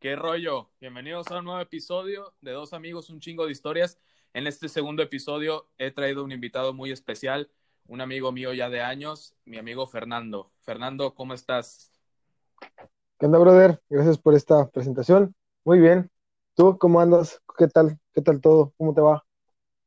¿Qué rollo? Bienvenidos a un nuevo episodio de Dos Amigos, un chingo de historias. En este segundo episodio he traído un invitado muy especial, un amigo mío ya de años, mi amigo Fernando. Fernando, ¿cómo estás? ¿Qué onda, brother? Gracias por esta presentación. Muy bien. ¿Tú cómo andas? ¿Qué tal? ¿Qué tal todo? ¿Cómo te va?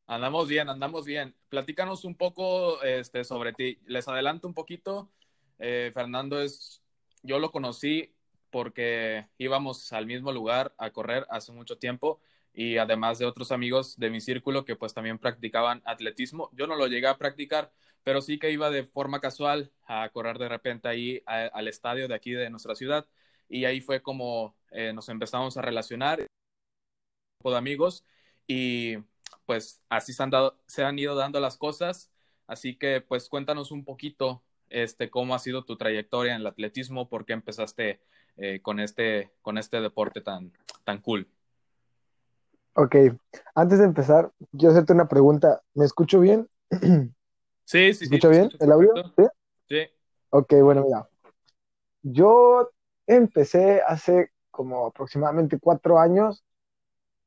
Andamos bien, andamos bien. Platícanos un poco este, sobre ti. Les adelanto un poquito. Eh, Fernando es, yo lo conocí porque íbamos al mismo lugar a correr hace mucho tiempo y además de otros amigos de mi círculo que pues también practicaban atletismo. Yo no lo llegué a practicar, pero sí que iba de forma casual a correr de repente ahí al estadio de aquí de nuestra ciudad y ahí fue como eh, nos empezamos a relacionar de amigos y pues así se han, dado, se han ido dando las cosas. Así que pues cuéntanos un poquito este, cómo ha sido tu trayectoria en el atletismo, por qué empezaste eh, con, este, con este deporte tan, tan cool. Ok, antes de empezar, quiero hacerte una pregunta. ¿Me escucho bien? Sí, sí, ¿Me escucho bien el audio? ¿Sí? Sí. Ok, bueno, mira. Yo empecé hace como aproximadamente cuatro años.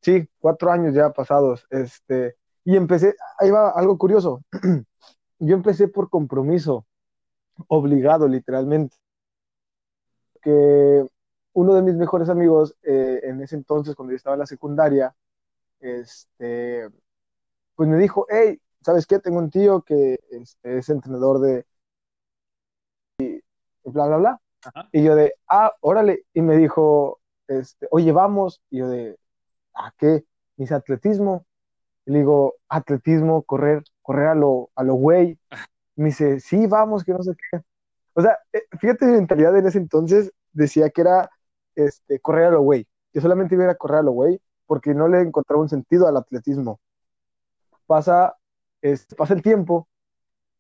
Sí, cuatro años ya pasados. Este, y empecé, ahí va algo curioso. Yo empecé por compromiso, obligado literalmente que uno de mis mejores amigos eh, en ese entonces, cuando yo estaba en la secundaria, este, pues me dijo, hey, ¿sabes qué? Tengo un tío que este, es entrenador de... Y bla, bla, bla. Y yo de, ah, órale. Y me dijo, este, oye, vamos. Y yo de, ¿a qué? dice, atletismo. Y le digo, atletismo, correr, correr a lo, a lo güey. Me dice, sí, vamos, que no sé qué. O sea, eh, fíjate mi mentalidad en ese entonces decía que era este, correr a lo güey. Yo solamente iba a, correr a lo güey porque no le encontraba un sentido al atletismo. Pasa, pasa el tiempo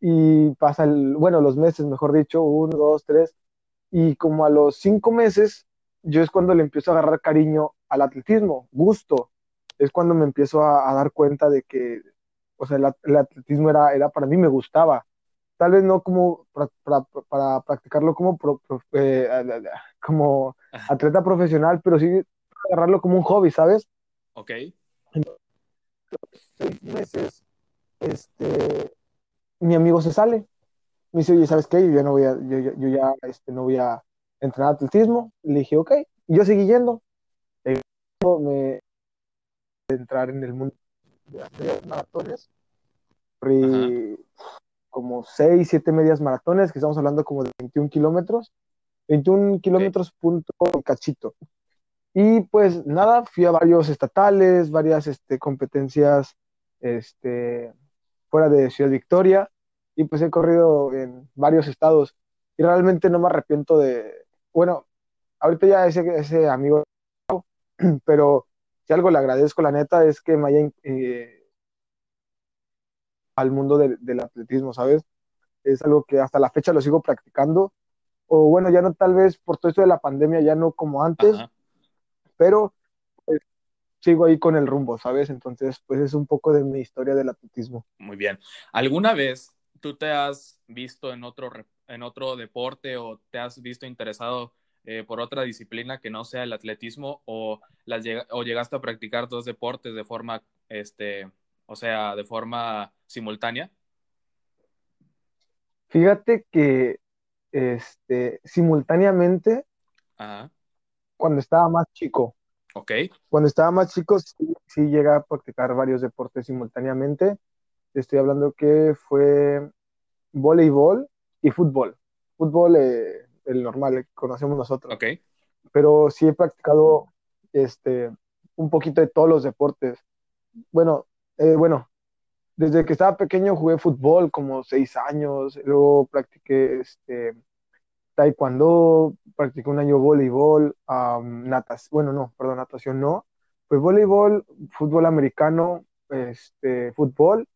y pasa el, bueno, los meses, mejor dicho, uno, dos, tres, y como a los cinco meses, yo es cuando le empiezo a agarrar cariño al atletismo, gusto. Es cuando me empiezo a, dar cuenta de que, o sea, el, atletismo era, era para mí, me gustaba tal vez no como para, practicarlo como, eh, como atleta profesional, pero sí agarrarlo como un hobby, ¿sabes? Ok. seis meses, este, mi amigo se sale. Me dice, oye, ¿sabes qué? Yo ya no voy a, yo, ya este, no voy a entrenar atletismo. Le dije, ok. Y yo seguí yendo. Me entrar en el mundo de las maratones como 6, 7 medias maratones, que estamos hablando como de 21 kilómetros, 21 kilómetros punto cachito. Y pues nada, fui a varios estatales, varias este, competencias este, fuera de Ciudad Victoria, y pues he corrido en varios estados, y realmente no me arrepiento de, bueno, ahorita ya ese, ese amigo, pero si algo le agradezco, la neta, es que me haya eh, al mundo del atletismo, ¿sabes? Es algo que hasta la fecha lo sigo practicando. O bueno, ya no tal vez por todo esto de la pandemia, ya no como antes, pero pues, sigo ahí con el rumbo, ¿sabes? Entonces, pues es un poco de mi historia del atletismo. Muy bien. ¿Alguna vez tú te has visto en otro, en otro deporte o te has visto interesado eh, por otra disciplina que no sea el atletismo o, las, o llegaste a practicar dos deportes de forma este, o sea, de forma simultánea? Fíjate que este, simultáneamente, cuando estaba más chico, ok. Cuando estaba más chico, sí, sí llegué a practicar varios deportes simultáneamente. Estoy hablando que fue voleibol y fútbol. Fútbol, eh, el normal, el que conocemos nosotros. Ok. Pero sí he practicado este, un poquito de todos los deportes. Bueno, eh, bueno, desde que estaba pequeño jugué fútbol como seis años, luego practiqué este, taekwondo, practiqué un año voleibol, natación, bueno, no, perdón, natación no, pues voleibol, fútbol americano, este, fútbol,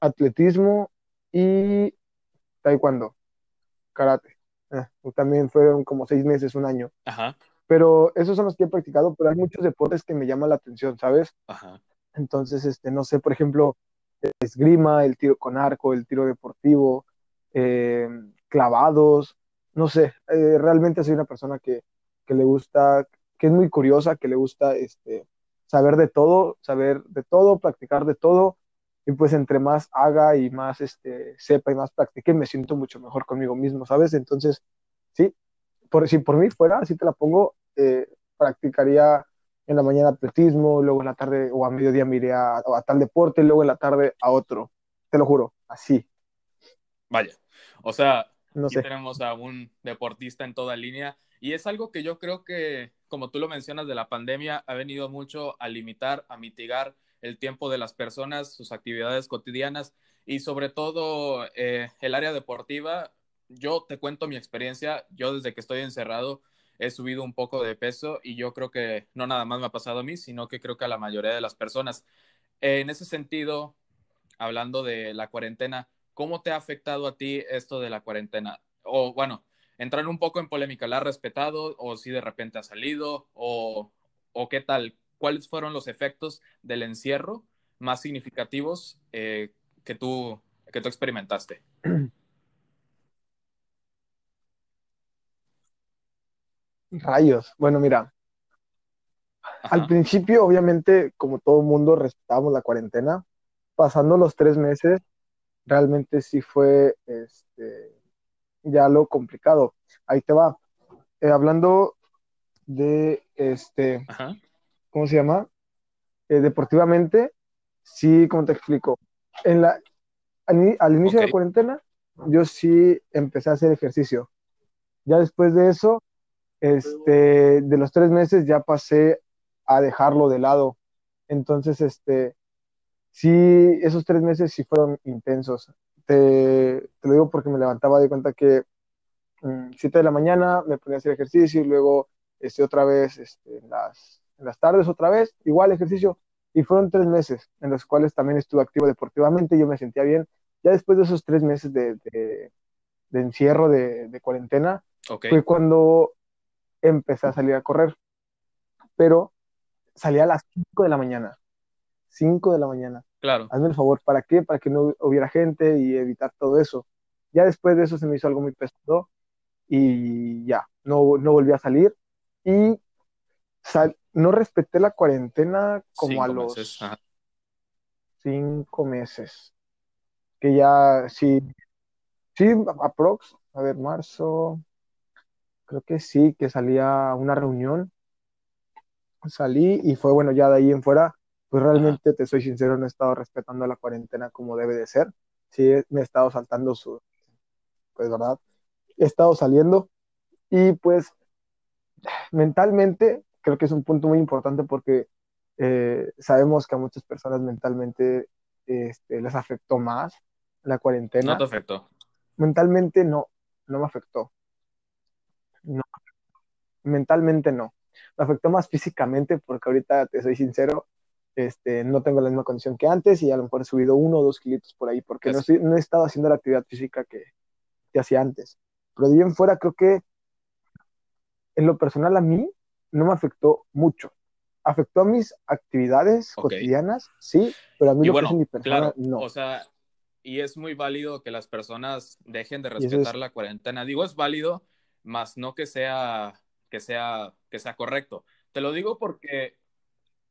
atletismo y taekwondo, karate. Eh, también fueron como seis meses, un año. Ajá. Pero esos son los que he practicado, pero hay muchos deportes que me llaman la atención, ¿sabes? Ajá. Entonces, este, no sé, por ejemplo, esgrima, el tiro con arco, el tiro deportivo, eh, clavados, no sé, eh, realmente soy una persona que, le gusta, que es muy curiosa, que le gusta este, saber de todo, saber de todo, practicar de todo, y pues entre más haga y más este, sepa y más practique, me siento mucho mejor conmigo mismo, ¿sabes? Entonces, sí, por, si por mí fuera, así te la pongo, eh, practicaría en la mañana atletismo, luego en la tarde o a mediodía me iría a, a tal deporte, luego en la tarde a otro, te lo juro, así. Vaya, o sea, no aquí tenemos a un deportista en toda línea. Y es algo que yo creo que, como tú lo mencionas, de la pandemia ha venido mucho a limitar, a mitigar el tiempo de las personas, sus actividades cotidianas y sobre todo eh, el área deportiva. Yo te cuento mi experiencia, yo desde que estoy encerrado he subido un poco de peso y yo creo que no nada más me ha pasado a mí, sino que creo que a la mayoría de las personas. En ese sentido, hablando de la cuarentena, ¿cómo te ha afectado a ti esto de la cuarentena? O bueno, entrar un poco en polémica, ¿la has respetado o si de repente ha salido o, o qué tal? ¿Cuáles fueron los efectos del encierro más significativos eh, que, tú, que tú experimentaste? Rayos. Bueno, mira. Al principio, obviamente, como todo mundo, respetábamos la cuarentena. Pasando los tres meses, realmente sí fue este, ya lo complicado. Ahí te va. Eh, hablando de este, ¿cómo se llama? Eh, deportivamente, sí, como te explico. En la, al, inicio de la cuarentena, yo sí empecé a hacer ejercicio. Ya después de eso, este, de los tres meses ya pasé a dejarlo de lado. Entonces, este, sí, esos tres meses sí fueron intensos. Te, lo digo porque me levantaba de cuenta que um, 7 de la mañana me ponía a hacer ejercicio y luego este, otra vez este, en, las, en las tardes otra vez, igual ejercicio. Y fueron tres meses en los cuales también estuve activo deportivamente, yo me sentía bien. Ya después de esos tres meses de, de, encierro, de, de cuarentena, fue cuando empecé a salir a correr. Pero salía a las 5 de la mañana. 5 de la mañana. Claro. Hazme el favor, ¿para qué? Para que no hubiera gente y evitar todo eso. Ya después de eso se me hizo algo muy pesado y ya, no, no volví a salir. Y no respeté la cuarentena como a los meses. cinco meses. Que ya, sí, sí, aprox, a ver, marzo, creo que sí, que salía a una reunión. Salí y fue bueno, ya de ahí en fuera, pues realmente te soy sincero, no he estado respetando la cuarentena como debe de ser. Sí, me he estado saltando su, pues verdad, he estado saliendo y pues mentalmente creo que es un punto muy importante porque eh, sabemos que a muchas personas mentalmente este, les afectó más la cuarentena. ¿No te afectó? Mentalmente no, no me afectó. No, mentalmente no. Me afectó más físicamente porque ahorita, te soy sincero, este, no tengo la misma condición que antes y a lo mejor he subido uno o dos kilitos por ahí porque no, no, he estado haciendo la actividad física que, que hacía antes. Pero de bien fuera creo que en lo personal a mí no me afectó mucho. Afectó a mis actividades cotidianas, sí, pero a mí lo que es mi persona no. O sea, y es muy válido que las personas dejen de respetar la cuarentena. Digo, es válido, más no que sea, que sea, que sea correcto. Te lo digo porque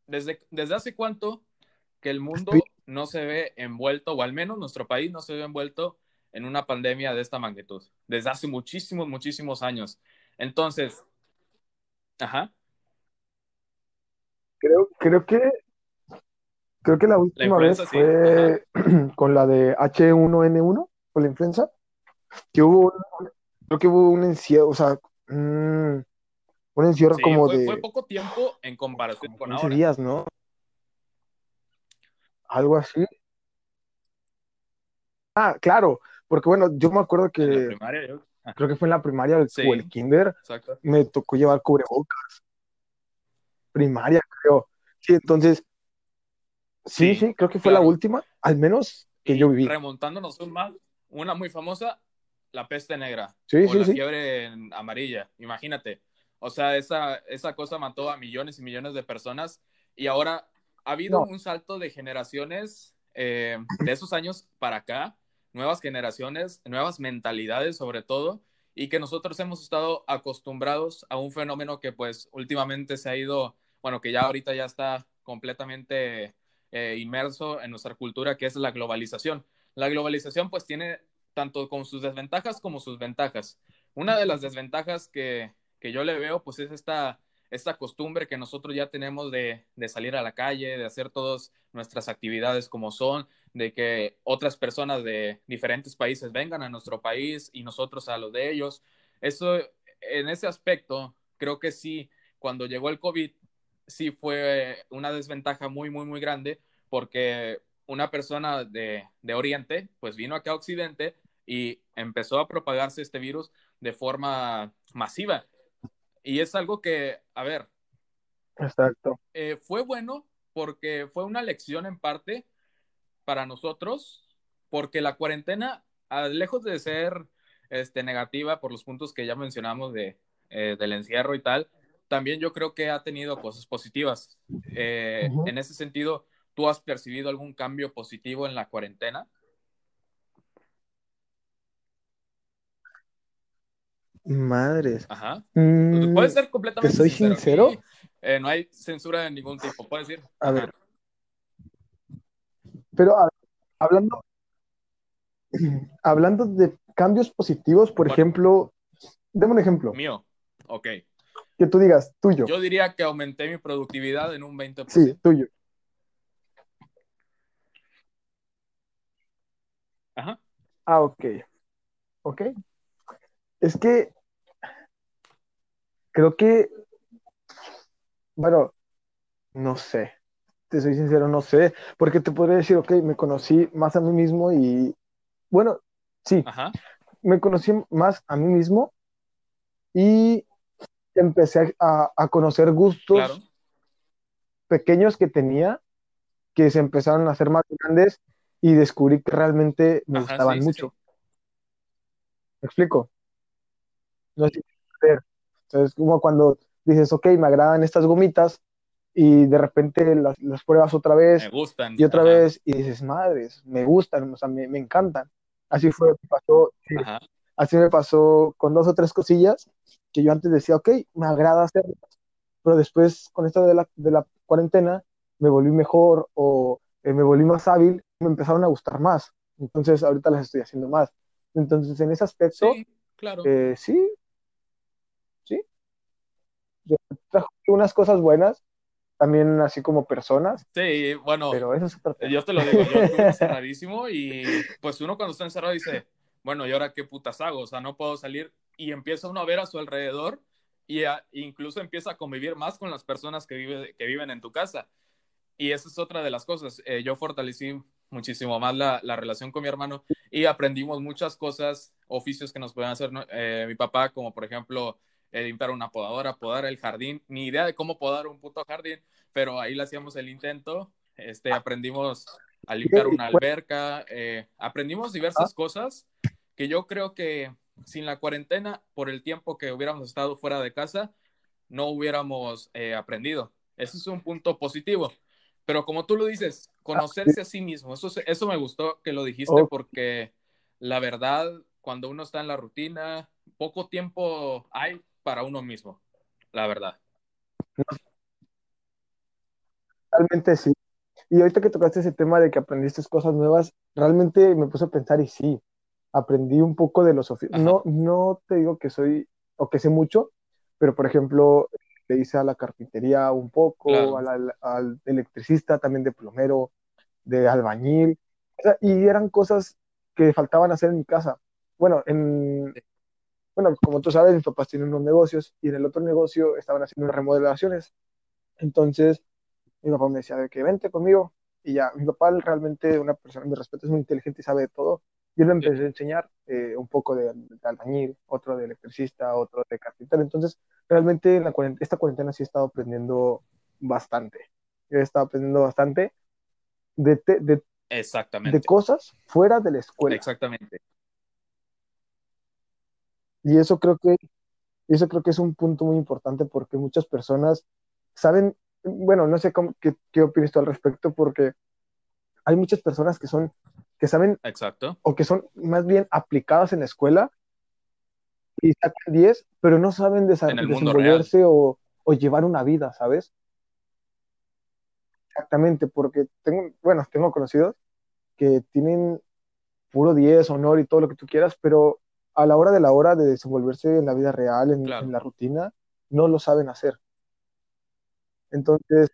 desde, desde hace cuánto que el mundo no se ve envuelto, o al menos nuestro país no se ve envuelto en una pandemia de esta magnitud. Desde hace muchísimos, muchísimos años. Entonces, ajá. Creo, creo que creo que la última vez fue con la de H1N1, con la influenza, que hubo, creo que hubo un encierro, o sea, un encierro como de... Fue poco tiempo en comparación con ahora. días, ¿no? Algo así. Ah, claro, porque bueno, yo me acuerdo que... Creo que fue en la primaria o el kinder. Me tocó llevar cubrebocas. Primaria, creo. Sí, entonces... Sí, sí, creo que fue la última, al menos que yo viví. Remontándonos un más, una muy famosa, la peste negra. Sí, o sí, la sí. fiebre amarilla, imagínate. O sea, esa, esa cosa mató a millones y millones de personas y ahora ha habido un salto de generaciones eh, de esos años para acá, nuevas generaciones, nuevas mentalidades sobre todo, y que nosotros hemos estado acostumbrados a un fenómeno que pues últimamente se ha ido, bueno, que ya ahorita ya está completamente eh, inmerso en nuestra cultura, que es la globalización. La globalización pues tiene tanto con sus desventajas como sus ventajas. Una de las desventajas que, que yo le veo pues es esta esta costumbre que nosotros ya tenemos de, salir a la calle, de hacer todas nuestras actividades como son, de que otras personas de diferentes países vengan a nuestro país y nosotros a los de ellos. Eso, en ese aspecto, creo que sí, cuando llegó el COVID, sí fue una desventaja muy, muy, muy grande, porque una persona de, de Oriente, pues vino acá a Occidente y empezó a propagarse este virus de forma masiva. Y es algo que, a ver. Exacto. Eh, fue bueno porque fue una lección en parte para nosotros, porque la cuarentena, lejos de ser este, negativa por los puntos que ya mencionamos de, eh, del encierro y tal, también yo creo que ha tenido cosas positivas. Eh, en ese sentido, ¿tú has percibido algún cambio positivo en la cuarentena? Madres. Ajá. Mm, puede ser completamente. ¿Te soy sincero? Eh, no hay censura de ningún tipo, puedes decir. A ver. Pero hablando, hablando de cambios positivos, por ejemplo, deme un ejemplo. Mío, ok. Que tú digas, tuyo. Yo diría que aumenté mi productividad en un 20%. Sí, tuyo. Ajá. Ah, ok. Ok. Es que creo que, bueno, no sé, te soy sincero, no sé, porque te podría decir, ok, me conocí más a mí mismo y, bueno, sí, me conocí más a mí mismo y empecé a, conocer gustos pequeños que tenía que se empezaron a hacer más grandes y descubrí que realmente me gustaban mucho. ¿Me explico? No es como cuando dices, ok, me agradan estas gomitas y de repente las, pruebas otra vez. Me gustan. Y otra vez y dices, madres, me gustan, o sea, me, encantan. Así fue, pasó, así me pasó con dos o tres cosillas que yo antes decía, ok, me agrada hacerlas, pero después con esto de la, de la cuarentena me volví mejor o eh, me volví más hábil, me empezaron a gustar más. Entonces ahorita las estoy haciendo más. Entonces en ese aspecto, sí, claro. Eh, sí, trajo unas cosas buenas, también así como personas. Sí, bueno, pero eso es yo te lo digo, yo estuve encerradísimo y pues uno cuando está encerrado dice, bueno, ¿y ahora qué putas hago? O sea, no puedo salir y empieza uno a ver a su alrededor y incluso empieza a convivir más con las personas que, vive, que viven en tu casa. Y esa es otra de las cosas. Eh, yo fortalecí muchísimo más la, la, relación con mi hermano y aprendimos muchas cosas, oficios que nos pueden hacer eh, mi papá, como por ejemplo eh, limpiar una podadora, podar el jardín, ni idea de cómo podar un puto jardín, pero ahí le hacíamos el intento, este, aprendimos a limpiar una alberca, eh, aprendimos diversas cosas que yo creo que sin la cuarentena, por el tiempo que hubiéramos estado fuera de casa, no hubiéramos eh, aprendido. Eso es un punto positivo. Pero como tú lo dices, conocerse a sí mismo, eso, eso me gustó que lo dijiste porque la verdad, cuando uno está en la rutina, poco tiempo hay para uno mismo, la verdad. Realmente sí. Y ahorita que tocaste ese tema de que aprendiste cosas nuevas, realmente me puse a pensar y sí, aprendí un poco de los oficios. No, no te digo que soy o que sé mucho, pero por ejemplo, le hice a la carpintería un poco, al, electricista, también de plomero, de albañil, y eran cosas que faltaban hacer en mi casa. Bueno, en, bueno, como tú sabes, mis papás tienen unos negocios y en el otro negocio estaban haciendo unas remodelaciones. Entonces, mi papá me decía de que vente conmigo. Y ya, mi papá realmente, una persona de respeto, es muy inteligente y sabe de todo. Yo le empecé a enseñar eh, un poco de, albañil, otro de electricista, otro de carpintero. Entonces, realmente en la esta cuarentena sí he estado aprendiendo bastante. He estado aprendiendo bastante de, de, Exactamente. de cosas fuera de la escuela. Exactamente. Y eso creo que, eso creo que es un punto muy importante porque muchas personas saben, bueno, no sé cómo, qué, qué opinas tú al respecto, porque hay muchas personas que son, que saben, Exacto. o que son más bien aplicadas en la escuela y sacan 10, pero no saben desa- desenvolverse o, o llevar una vida, ¿sabes? Exactamente, porque tengo, bueno, tengo conocidos que tienen puro 10, honor y todo lo que tú quieras, pero a la hora de la hora de desenvolverse en la vida real, en, Claro. en la rutina, no lo saben hacer. Entonces,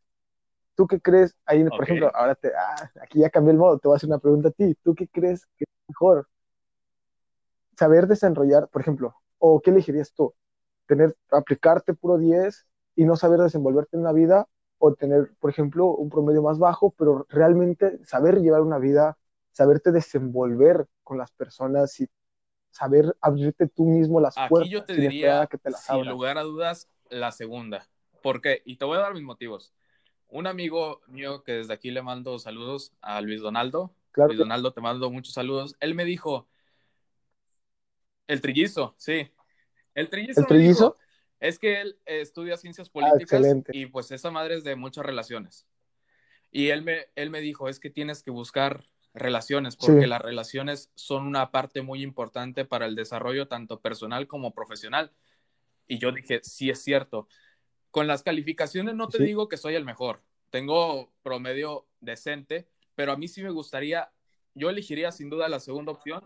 ¿tú qué crees? Ahí, por ejemplo, ahora te, ah, aquí ya cambié el modo, te voy a hacer una pregunta a ti. ¿Tú qué crees que es mejor? Saber desenrollar, por ejemplo, o qué elegirías tú? ¿Tener, aplicarte puro 10 y no saber desenvolverte en la vida? ¿O tener, por ejemplo, un promedio más bajo, pero realmente saber llevar una vida, saberte desenvolver con las personas y saber abrirte tú mismo las Aquí puertas yo te diría, que te las sin abran? lugar a dudas, la segunda. ¿Por qué? Y te voy a dar mis motivos. Un amigo mío que desde aquí le mando saludos a Luis Donaldo. Claro Luis que Donaldo, te mando muchos saludos. Él me dijo, el trillizo, sí. El trillizo ¿El me dijo, trillizo? es que él estudia ciencias Ah, políticas excelente. y pues esa madre es de muchas relaciones. Y él me, él me dijo, es que tienes que buscar relaciones, porque Sí. las relaciones son una parte muy importante para el desarrollo tanto personal como profesional. Y yo dije, sí es cierto. Con las calificaciones no te Sí. digo que soy el mejor. Tengo promedio decente, pero a mí sí me gustaría, yo elegiría sin duda la segunda opción.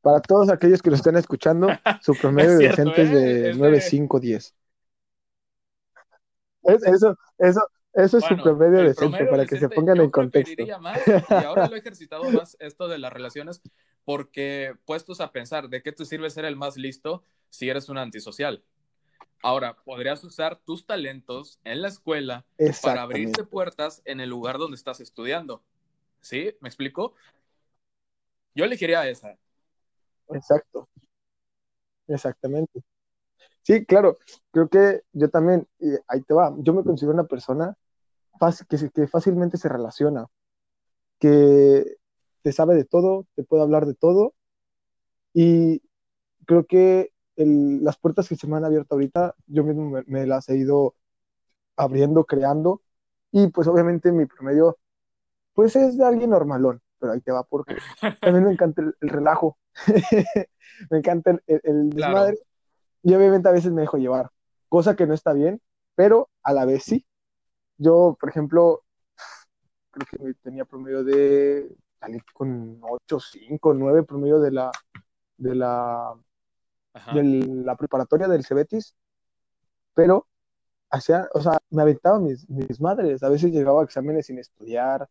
Para todos aquellos que lo están escuchando, su promedio Es cierto, decente es ¿eh? de Es 9, de- 5, 10. Es- Eso, eso, eso es su Bueno, promedio el decente, promedio para que se pongan yo en contexto. más, y ahora lo he ejercitado más esto de las relaciones, porque puestos a pensar, ¿de qué te sirve ser el más listo si eres un antisocial? Ahora, podrías usar tus talentos en la escuela para abrirte puertas en el lugar donde estás estudiando. ¿Sí? ¿Me explico? Yo elegiría esa. Exacto. Exactamente. Sí, claro. Creo que yo también, y ahí te va, yo me considero una persona que, fácilmente se relaciona, que te sabe de todo, te puede hablar de todo, y creo que el- las puertas que se me han abierto ahorita, yo mismo me, me las he ido abriendo, creando, y pues obviamente mi promedio, pues es de alguien normalón, pero ahí te va porque también me encanta el, el relajo, me encanta el, el- el Claro. desmadre, y obviamente a veces me dejo llevar, cosa que no está bien, pero a la vez sí. Yo, por ejemplo, creo que tenía promedio de salir con 8, 5, 9 promedio de la, de la, de la preparatoria del Cebetis, pero hacía, o sea, me aventaba mis, mis madres, a veces llegaba a exámenes sin estudiar,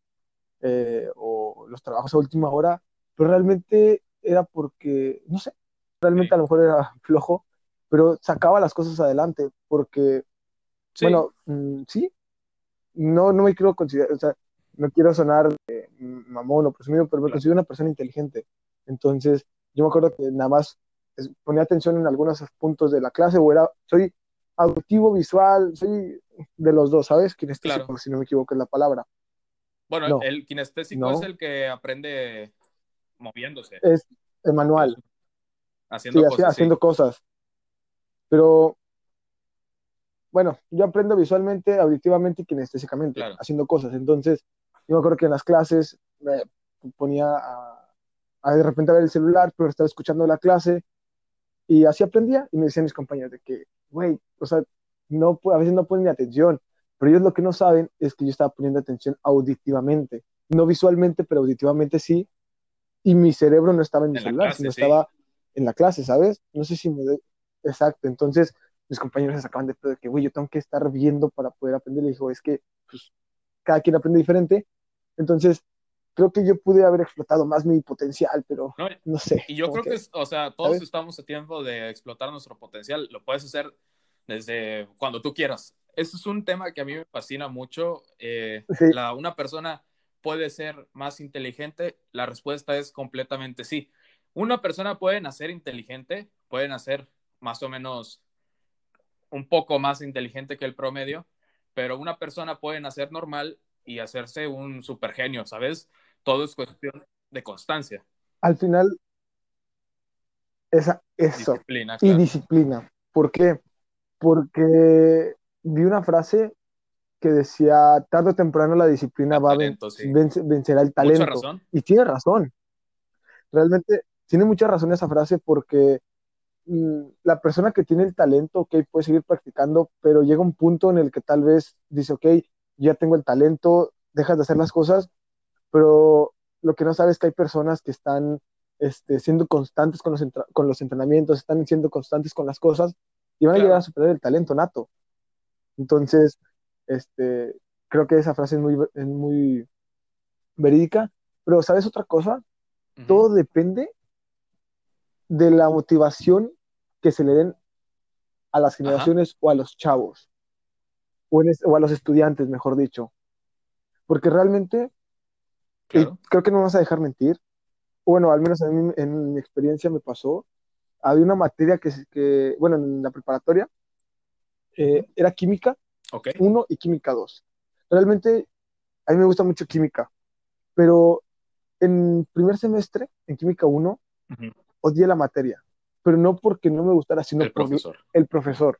eh, o los trabajos a última hora, pero realmente era porque, no sé, realmente Sí. a lo mejor era flojo, pero sacaba las cosas adelante, porque, Sí, bueno, mm, sí, no, no me quiero considerar, o sea, no quiero sonar eh, mamón o presumido, pero me Claro. considero una persona inteligente. Entonces, yo me acuerdo que nada más ponía atención en algunos puntos de la clase, o era, soy auditivo, visual, soy de los dos, ¿sabes? Kinestésico, Claro. si no me equivoco es la palabra. bueno, no. el kinestésico No. es el que aprende moviéndose, Es el manual, haciendo sí, cosas. sí. haciendo cosas. Pero, bueno, yo aprendo visualmente, auditivamente y kinestésicamente, Claro. haciendo cosas. Entonces, yo me acuerdo que en las clases me ponía a, a de repente a ver el celular, pero estaba escuchando la clase y así aprendía. Y me decían mis compañeros de que, güey, o sea, no, a veces no ponen ni atención, pero ellos lo que no saben es que yo estaba poniendo atención auditivamente, no visualmente, pero auditivamente sí. Y mi cerebro no estaba en mi En la celular, clase, sino sí. estaba en la clase, ¿sabes? No sé si me... Exacto, entonces mis compañeros se sacaban de todo de que, güey, yo tengo que estar viendo para poder aprender. Y dijo, es que pues, cada quien aprende diferente. Entonces, creo que yo pude haber explotado más mi potencial, pero No, no sé. Y yo creo que, es- o sea, todos ¿sabes? estamos a tiempo de explotar nuestro potencial. Lo puedes hacer desde cuando tú quieras. Ese es un tema que a mí me fascina mucho. Eh, Sí. la, una persona puede ser más inteligente. La respuesta es completamente sí. Una persona puede nacer inteligente, puede nacer más o menos un poco más inteligente que el promedio, pero una persona puede nacer normal y hacerse un super genio, ¿sabes? Todo es cuestión de constancia, Al final, esa, eso. disciplina. y claro. disciplina. ¿Por qué? Porque vi una frase que decía, tarde o temprano la disciplina El va a talento, ven- sí. vence- vencerá el Mucha talento. razón. Y tiene razón. Realmente, tiene mucha razón esa frase porque la persona que tiene el talento, ok, puede seguir practicando, pero llega un punto en el que tal vez dice, ok, ya tengo el talento, dejas de hacer las cosas, pero lo que no sabes es que hay personas que están este, siendo constantes con los, con los entrenamientos, están siendo constantes con las cosas y van a llegar a superar el talento nato. Entonces, este, creo que esa frase es muy, es muy verídica, pero ¿sabes otra cosa? Todo depende de la motivación que se le den a las generaciones o a los chavos, o, o, a los estudiantes, mejor dicho. Porque realmente, creo que no vas a dejar mentir, bueno, al menos en mi, experiencia me pasó, había una materia que, que bueno, en la preparatoria, eh, era química 1 y química 2. Realmente, a mí me gusta mucho química, pero en primer semestre, en química 1, odié la materia, pero no porque no me gustara, sino el profesor. el profesor.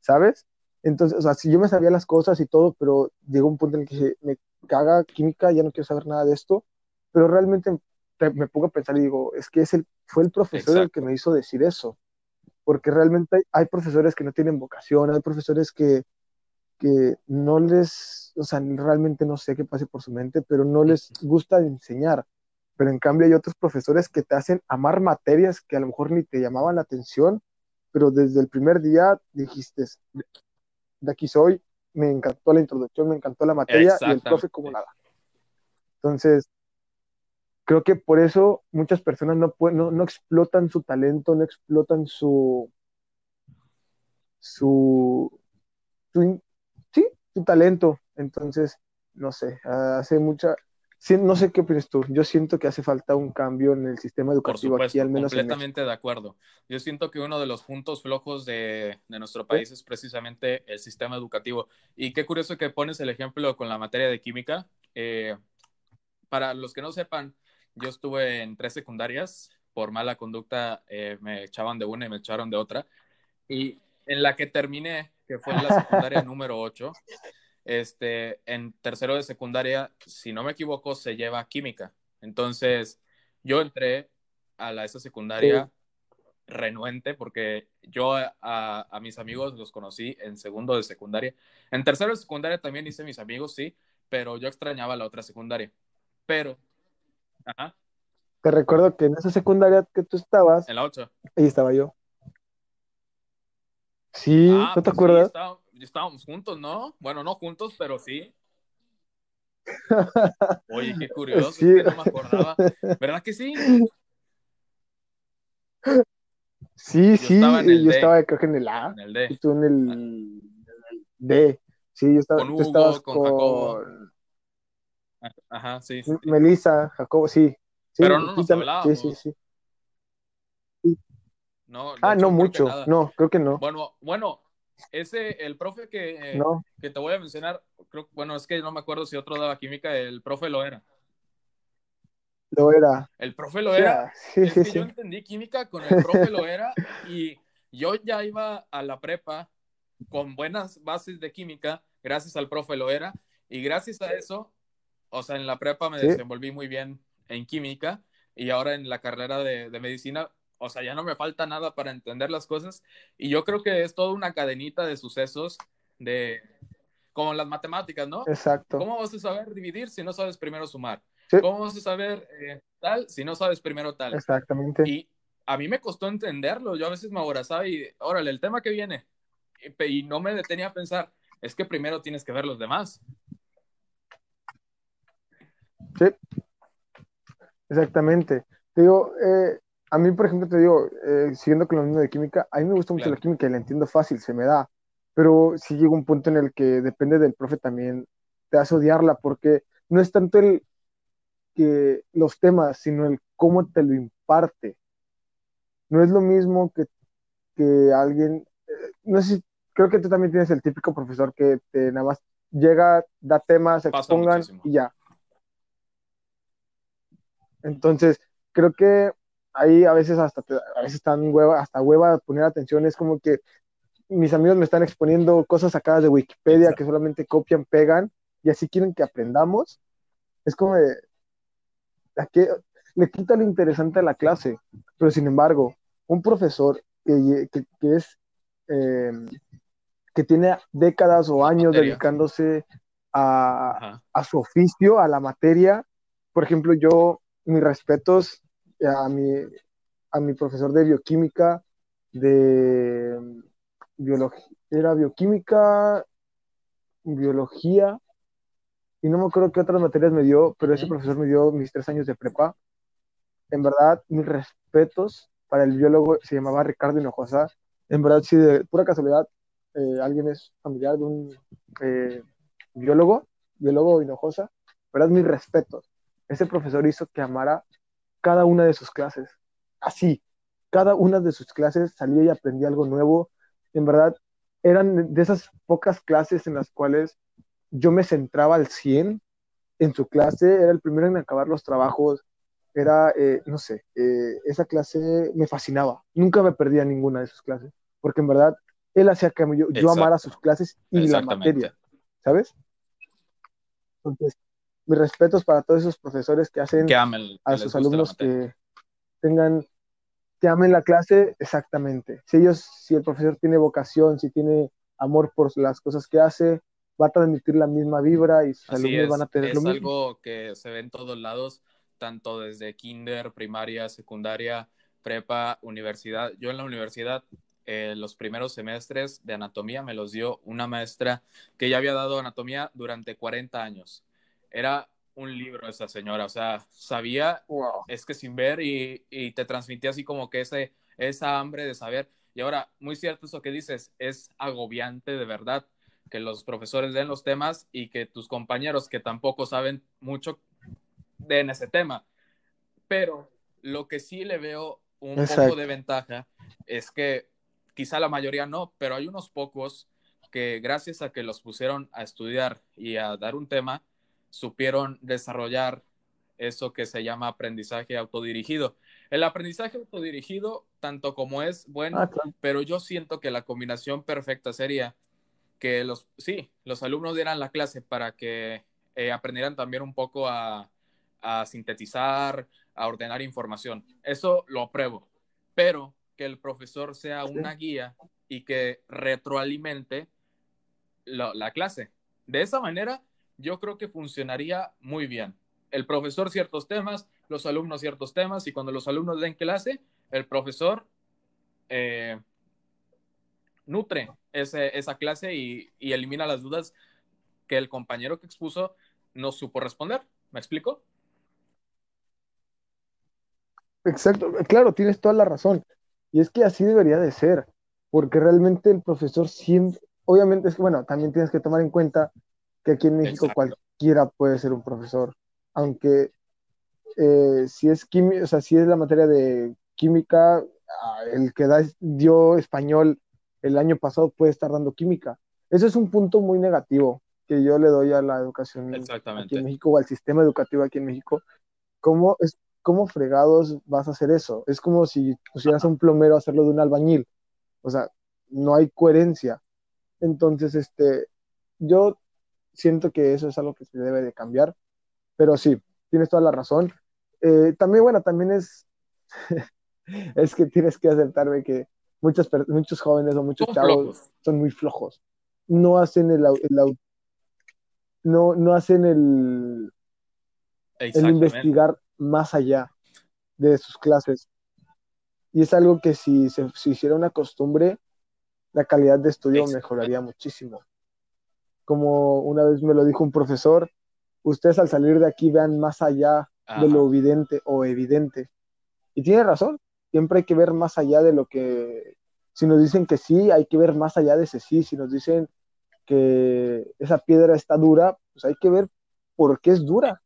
¿Sabes? Entonces, o sea, si yo me sabía las cosas y todo, pero llegó un punto en el que me caga química, ya no quiero saber nada de esto, pero realmente me pongo a pensar y digo, es que es el, fue el profesor el que me hizo decir eso, porque realmente hay, profesores que no tienen vocación, hay profesores que, que no les, o sea, realmente no sé qué pase por su mente, pero no les gusta enseñar. Pero en cambio hay otros profesores que te hacen amar materias que a lo mejor ni te llamaban la atención, pero desde el primer día dijiste, de aquí soy, me encantó la introducción, me encantó la materia y el profe como nada. Entonces, creo que por eso muchas personas no, no, no, explotan su talento, no explotan su, su, sí, su talento. Entonces, no sé, hace mucha, no sé qué opinas tú. Yo siento que hace falta un cambio en el sistema educativo aquí, al menos. Completamente de acuerdo. Yo siento que uno de los puntos flojos de, de nuestro país es precisamente el sistema educativo. Y qué curioso que pones el ejemplo con la materia de química. Eh, para los que no sepan, yo estuve en tres secundarias, por mala conducta eh, me echaban de una y me echaron de otra. Y en la que terminé, que fue la secundaria número 8, este, en tercero de secundaria, si no me equivoco, se lleva química. Entonces, yo entré a la, esa secundaria renuente porque yo a, a, mis amigos los conocí en segundo de secundaria. En tercero de secundaria también hice mis amigos, sí, pero yo extrañaba la otra secundaria. Pero te recuerdo que en esa secundaria que tú estabas. En la 8. Ahí estaba yo. Sí, ah, ¿no te pues acuerdas? Estábamos juntos, ¿no? Bueno, no juntos, pero sí. Oye, qué curioso, es que no me acordaba. ¿Verdad que sí? Sí, sí, yo estaba creo que en el A. En el D. Y tú en el, D. Sí, yo estaba, con Hugo, con, Jacobo. Ajá, sí. sí. Melissa, Jacobo, sí. Pero no nos hablábamos. Sí, sí, sí. No, ah, no mucho, no, creo que no. Bueno, bueno, ese, el profe que, que te voy a mencionar, creo, bueno, es que no me acuerdo si otro daba química, el profe lo era. Lo era. El profe lo era. Sí, es que yo entendí química con el profe lo era y yo ya iba a la prepa con buenas bases de química gracias al profe lo era y gracias a eso o sea, en la prepa me desenvolví muy bien en química y ahora en la carrera de, medicina, o sea, ya no me falta nada para entender las cosas y yo creo que es toda una cadenita de sucesos de, como las matemáticas, ¿no? Exacto. ¿Cómo vas a saber dividir si no sabes primero sumar? ¿Cómo vas a saber eh, tal si no sabes primero tal? Exactamente. Y a mí me costó entenderlo, yo a veces me aborazaba y, órale, el tema que viene, y, y no me detenía a pensar, es que primero tienes que ver los demás. Sí, exactamente. Te digo, eh, a mí, por ejemplo, te digo, eh, siguiendo con lo mismo de química, a mí me gusta mucho la química y la entiendo fácil, se me da, pero sí llega un punto en el que depende del profe también, te hace odiarla, porque no es tanto el que los temas, sino el cómo te lo imparte. No es lo mismo que, que alguien, eh, no sé si, creo que tú también tienes el típico profesor que te nada más llega, da temas, expongan y ya. Entonces, creo que ahí a veces hasta, a veces están hueva, hasta hueva poner atención, es como que mis amigos me están exponiendo cosas sacadas de Wikipedia que solamente copian, pegan y así quieren que aprendamos. Es como de, le quita lo interesante a la clase. Pero sin embargo, un profesor que, es, em, que tiene décadas o años dedicándose a, a, su oficio, a la materia, por ejemplo, yo, mis respetos a mi, a mi profesor de bioquímica, de biología, era bioquímica, biología, y no me acuerdo qué otras materias me dio, pero ese profesor me dio mis tres años de prepa. En verdad, mis respetos para el biólogo, se llamaba Ricardo Hinojosa. En verdad, si de pura casualidad eh, alguien es familiar de un eh, biólogo, biólogo Hinojosa, verdad, mis respetos. Ese profesor hizo que amara cada una de sus clases. Así, cada una de sus clases salía y aprendía algo nuevo. En verdad, eran de esas pocas clases en las cuales yo me centraba al 100 en su clase, era el primero en acabar los trabajos, era, eh, no sé, eh, esa clase me fascinaba, nunca me perdía ninguna de sus clases, porque en verdad él hacía que yo, amara sus clases y la materia, ¿sabes? Entonces, mis respetos para todos esos profesores que hacen a sus alumnos que tengan, que amen la clase, exactamente. Si ellos, si el profesor tiene vocación, si tiene amor por las cosas que hace, va a transmitir la misma vibra y sus alumnos van a tener es lo mismo. Es algo que se ve en todos lados, tanto desde kinder, primaria, secundaria, prepa, universidad. Yo en la universidad, eh, los primeros semestres de anatomía me los dio una maestra que ya había dado anatomía durante 40 años. Era un libro esa señora, o sea, sabía, es que sin ver y, y, te transmitía así como que ese, esa hambre de saber. Y ahora, muy cierto eso que dices, es agobiante de verdad que los profesores den los temas y que tus compañeros que tampoco saben mucho den ese tema. Pero lo que sí le veo un poco de ventaja es que quizá la mayoría no, pero hay unos pocos que gracias a que los pusieron a estudiar y a dar un tema, supieron desarrollar eso que se llama aprendizaje autodirigido. El aprendizaje autodirigido, tanto como es bueno, ah, pero yo siento que la combinación perfecta sería que los, sí, los alumnos dieran la clase para que eh, aprendieran también un poco a, sintetizar, a ordenar información. Eso lo apruebo, pero que el profesor sea una guía y que retroalimente la clase. De esa manera, yo creo que funcionaría muy bien. El profesor ciertos temas, los alumnos ciertos temas, y cuando los alumnos den clase, el profesor eh, nutre esa clase y, elimina las dudas que el compañero que expuso no supo responder. ¿Me explico? Exacto, claro, tienes toda la razón. Y es que así debería de ser, porque realmente el profesor siempre, obviamente es bueno, también tienes que tomar en cuenta que aquí en México cualquiera puede ser un profesor, aunque eh, si es química, o sea, si es la materia de química, ah, el que da, dio español el año pasado puede estar dando química. Eso es un punto muy negativo que yo le doy a la educación aquí en México o al sistema educativo aquí en México. ¿Cómo, es, ¿Cómo fregados vas a hacer eso? Es como si pusieras a un plomero a hacerlo de un albañil. O sea, no hay coherencia. Entonces, este, yo siento que eso es algo que se debe de cambiar, pero sí, tienes toda la razón. Eh, también, bueno, también es, es que tienes que aceptarme que muchos jóvenes o muchos chavos son muy flojos. No hacen el, no, no hacen el, el investigar más allá de sus clases. Y es algo que si se hiciera una costumbre, la calidad de estudio mejoraría muchísimo. Como una vez me lo dijo un profesor, ustedes al salir de aquí vean más allá de lo evidente o evidente. Y tiene razón, siempre hay que ver más allá de lo que, si nos dicen que sí, hay que ver más allá de ese sí, si nos dicen que esa piedra está dura, pues hay que ver por qué es dura,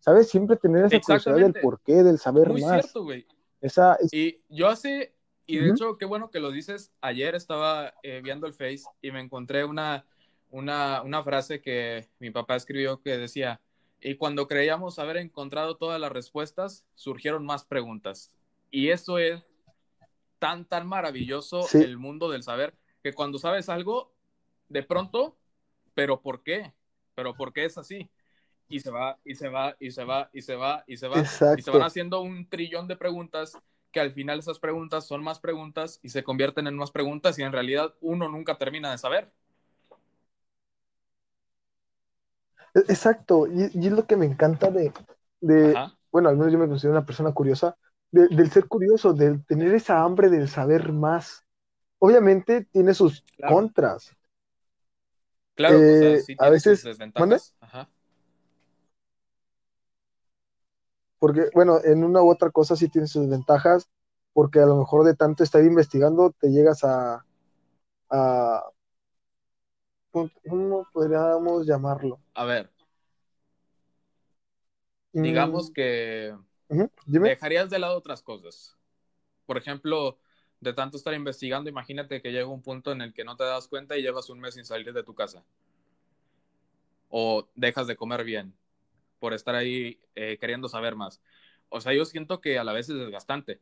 ¿sabes? Siempre tener esa curiosidad del por qué, del saber Muy más. Cierto, güey. Esa Y yo hace, y de hecho, qué bueno que lo dices, ayer estaba eh, viendo el Face y me encontré una, una, una frase que mi papá escribió que decía, y cuando creíamos haber encontrado todas las respuestas, surgieron más preguntas. Y eso es tan, tan maravilloso el mundo del saber que cuando sabes algo, de pronto, pero ¿por qué? Pero ¿por qué es así? y se va, y se va, y se va, y se va, y se va. Exacto. Y se van haciendo un trillón de preguntas que al final esas preguntas son más preguntas y se convierten en más preguntas y en realidad uno nunca termina de saber. E- Exacto, y, y es lo que me encanta de, de, bueno, al menos yo me considero una persona curiosa, de- del ser curioso, del tener esa hambre del saber más. Obviamente tiene sus Claro. contras. claro, o sea, Eh, sí a tiene veces- sus desventajas. Ajá, Porque, bueno, en una u otra cosa sí tiene sus ventajas, porque a lo mejor de tanto estar investigando te llegas a, a ¿cómo podríamos llamarlo? a ver, Mm, digamos que dime. dejarías de lado otras cosas. Por ejemplo, de tanto estar investigando, imagínate que llega un punto en el que no te das cuenta y llevas un mes sin salir de tu casa. O dejas de comer bien por estar ahí eh, queriendo saber más. O sea, yo siento que a la vez es desgastante.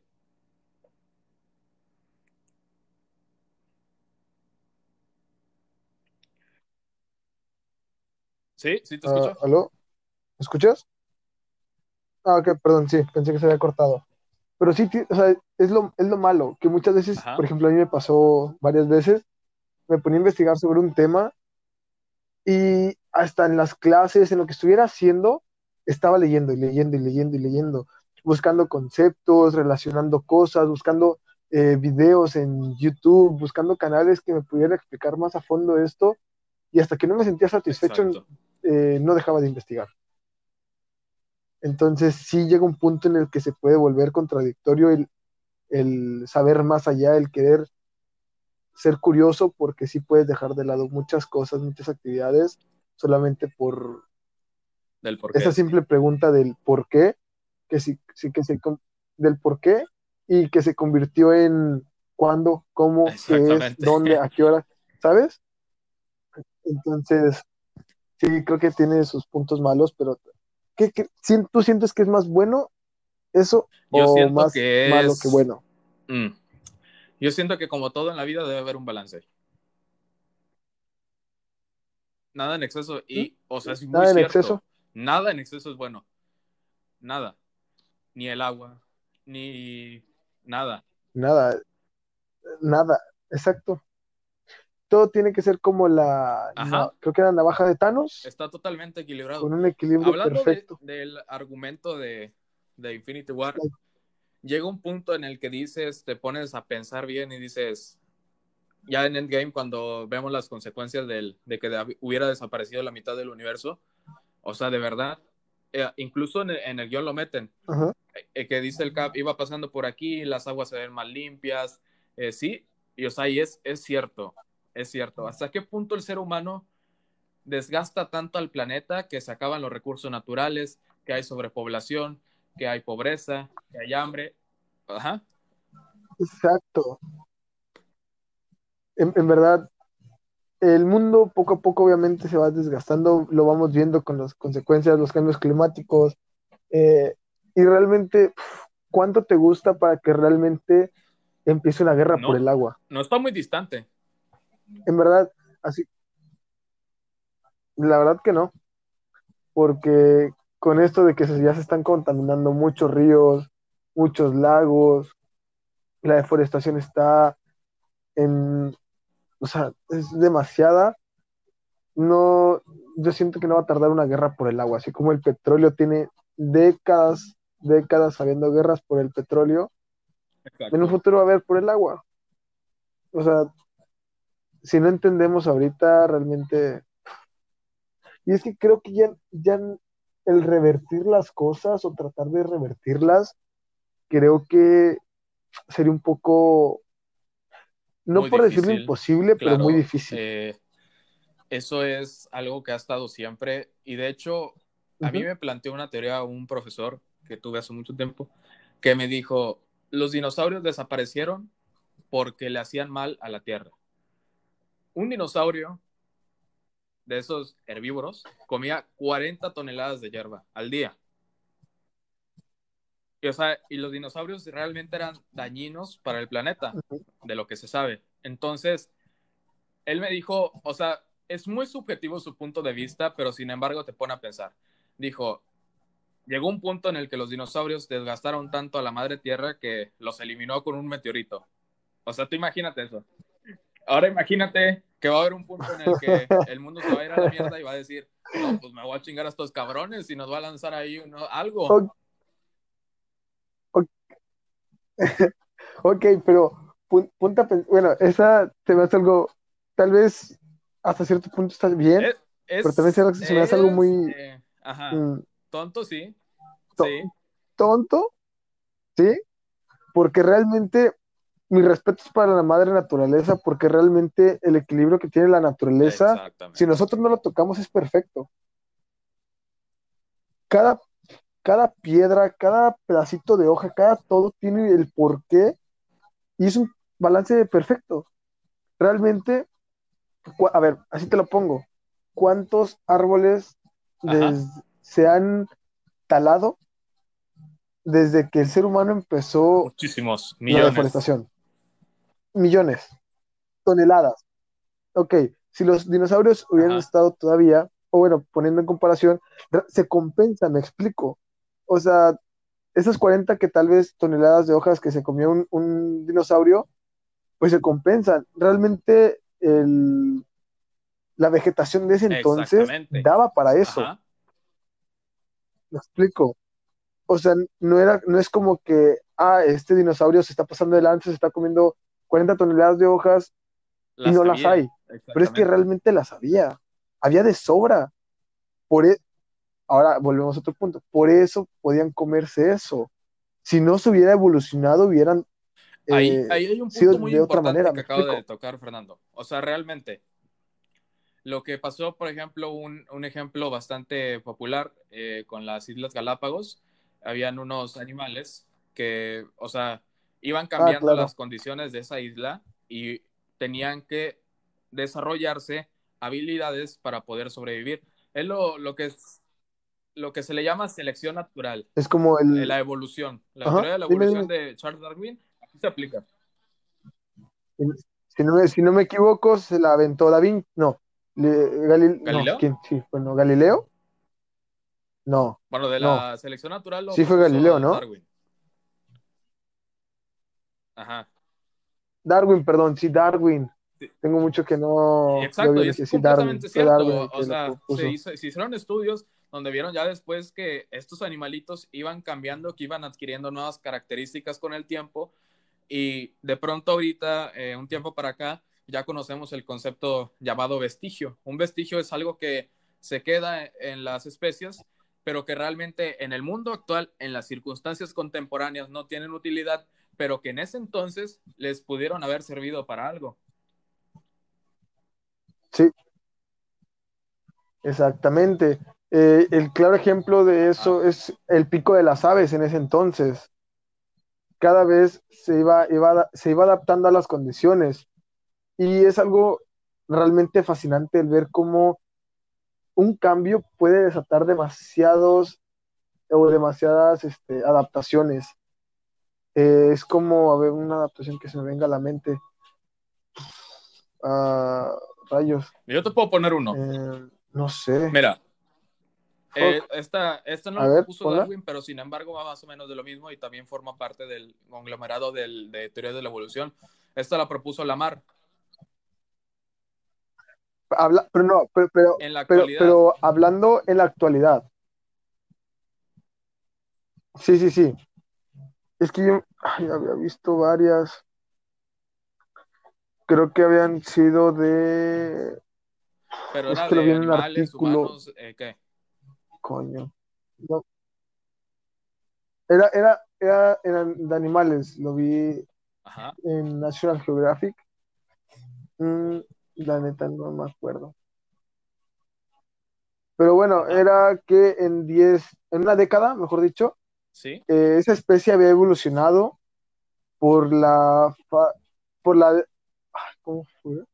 ¿Sí? ¿Sí te Ah. ¿Me escuchas? Ah, ok, perdón, sí, pensé que se había cortado. Pero sí, o sea, es lo, es lo malo, que muchas veces, Ajá. por ejemplo, a mí me pasó varias veces, me ponía a investigar sobre un tema y hasta en las clases, en lo que estuviera haciendo, estaba leyendo y leyendo y leyendo y leyendo, buscando conceptos, relacionando cosas, buscando eh, videos en YouTube, buscando canales que me pudieran explicar más a fondo esto, y hasta que no me sentía satisfecho. Eh, no dejaba de investigar. Entonces sí llega un punto en el que se puede volver contradictorio el, el saber más allá, el querer ser curioso, porque sí puedes dejar de lado muchas cosas, muchas actividades, solamente por Del por qué. esa simple pregunta del por qué, que sí, sí que se del por qué, y que se convirtió en cuándo, cómo, qué es, dónde, a qué hora, ¿sabes? Entonces, sí, creo que tiene sus puntos malos, pero ¿qué, ¿tú sientes que es más bueno eso Yo o más que malo que bueno? Mm. Yo siento que como todo en la vida debe haber un balance. Nada en exceso y, o sea, es muy Nada en cierto. exceso. Nada en exceso es bueno. Nada. Ni el agua, ni nada. Nada, nada, exacto. Todo tiene que ser como la, creo que era navaja de Thanos, Está totalmente equilibrado. con un equilibrio Hablando de- perfecto. del argumento de, de Infinity War, llega un punto en el que dices, te pones a pensar bien y dices, ya en Endgame, cuando vemos las consecuencias del, de que de- hubiera desaparecido la mitad del universo, o sea, de verdad, eh, incluso en el, en el guion lo meten, Ajá. eh, que dice el Cap, iba pasando por aquí, las aguas se ven más limpias, eh, sí, y o sea, y es, es cierto, es cierto. ¿Hasta qué punto el ser humano desgasta tanto al planeta que se acaban los recursos naturales, que hay sobrepoblación, que hay pobreza, que hay hambre? Ajá, Exacto. En, en verdad, el mundo poco a poco obviamente se va desgastando, lo vamos viendo con las consecuencias, los cambios climáticos, eh, y realmente, ¿cuánto te gusta para que realmente empiece una guerra No. por el agua? no está muy distante. En verdad, así, la verdad que no, porque con esto de que ya se están contaminando muchos ríos, muchos lagos, la deforestación está en, o sea, es demasiada. No, yo siento que no va a tardar una guerra por el agua, así como el petróleo tiene décadas, décadas habiendo guerras por el petróleo, en un Exacto. futuro va a haber por el agua. O sea, si no entendemos ahorita realmente. Y es que creo que ya, ya el revertir las cosas o tratar de revertirlas, creo que sería un poco, no Muy por decirlo imposible, pero muy difícil. eh, eso es algo que ha estado siempre y de hecho a mí me planteó una teoría un profesor que tuve hace mucho tiempo que me dijo, los dinosaurios desaparecieron porque le hacían mal a la Tierra. Un dinosaurio de esos herbívoros comía 40 toneladas de hierba al día. Y, o sea, y los dinosaurios realmente eran dañinos para el planeta, de lo que se sabe. Entonces, él me dijo, o sea, es muy subjetivo su punto de vista, pero sin embargo te pone a pensar. dijo, llegó un punto en el que los dinosaurios desgastaron tanto a la madre tierra que los eliminó con un meteorito. O sea, tú imagínate eso. Ahora imagínate que va a haber un punto en el que el mundo se va a ir a la mierda y va a decir, no, pues me voy a chingar a estos cabrones y nos va a lanzar ahí uno, algo. Ok, ok, pero pun- punta, bueno, esa te me hace algo, tal vez hasta cierto punto está bien, Es, es- pero también se, se me hace algo es, muy eh, ajá, mm, tonto, sí. Sí, tonto, ¿sí? Porque realmente mi respeto es para la madre naturaleza, porque realmente el equilibrio que tiene la naturaleza, si nosotros no lo tocamos, es perfecto. Cada, cada piedra, cada pedacito de hoja, cada todo tiene el porqué y es un balance perfecto. Realmente, a ver, así te lo pongo. ¿Cuántos árboles des- se han talado desde que el ser humano empezó Muchísimos la deforestación? Millones, toneladas. Ok, si los dinosaurios hubieran Ajá. estado todavía, o bueno, poniendo en comparación, se compensa, me explico. O sea, esas 40 que tal vez toneladas de hojas que se comió un, un dinosaurio, pues se compensan. Realmente el- la vegetación de ese entonces daba para eso. Ajá. Me explico. O sea, no era, no es como que, ah, este dinosaurio se está pasando de lanza, se está comiendo 40 toneladas de hojas y no las hay. Pero es que realmente las había. Había de sobra. Por e- Ahora volvemos a otro punto. Por eso podían comerse eso. Si no se hubiera evolucionado, hubieran Ahí, eh, ahí hay un sido punto muy de otra manera, que ¿me acabo de tocar, Fernando. O sea, realmente, lo que pasó, por ejemplo, un, un ejemplo bastante popular eh, con las Islas Galápagos, habían unos animales que, o sea, iban cambiando Ah, claro. las condiciones de esa isla y tenían que desarrollarse habilidades para poder sobrevivir. Es lo, lo que es lo que se le llama selección natural, Es como el. la evolución. La Ajá, teoría de la evolución dime. de Charles Darwin aquí se aplica. Si no, me- si no me equivoco, se la aventó Da Vinci. No. Le- Galil- no, ¿Galileo? ¿quién? Sí, bueno, Galileo. No. Bueno, de No. la selección natural lo Sí fue Galileo, ¿no? Darwin. Ajá. Darwin, perdón, sí, Darwin. Sí. Tengo mucho que no Exacto, y es Sí, Darwin. completamente Darwin cierto. que O sea, se, hizo- se hicieron estudios donde vieron ya después que estos animalitos iban cambiando, que iban adquiriendo nuevas características con el tiempo y de pronto ahorita, eh, un tiempo para acá, ya conocemos el concepto llamado vestigio. Un vestigio es algo que se queda en las especies, pero que realmente en el mundo actual, en las circunstancias contemporáneas, no tienen utilidad, pero que en ese entonces les pudieron haber servido para algo. Sí, exactamente. Eh, el claro ejemplo de eso es el pico de las aves en ese entonces. Cada vez se iba, iba- se iba adaptando a las condiciones. Y es algo realmente fascinante el ver cómo un cambio puede desatar demasiados o demasiadas este, adaptaciones. Eh, es como, a ver, una adaptación que se me venga a la mente. Ah, rayos. Yo te puedo poner uno. Eh, no sé. Mira, eh, esta, esta no A lo ver, propuso ponla. Darwin, pero sin embargo va más o menos de lo mismo y también forma parte del conglomerado del, de teorías de la evolución. Esta la propuso Lamar. Habla, pero no, pero, pero, En la pero, pero hablando en la actualidad. Sí, sí, sí. Es que yo ay, había visto varias. Creo que habían sido de. pero es era que lo vi en un animales, artículo. humanos, eh, ¿qué? Coño. No. Era, era, era, eran de animales. Lo vi Ajá. en National Geographic. Mm, la neta no me acuerdo. Pero bueno, era que en 10, en una década, mejor dicho, Sí, eh, esa especie había evolucionado por la, fa- por la, ¿cómo fue?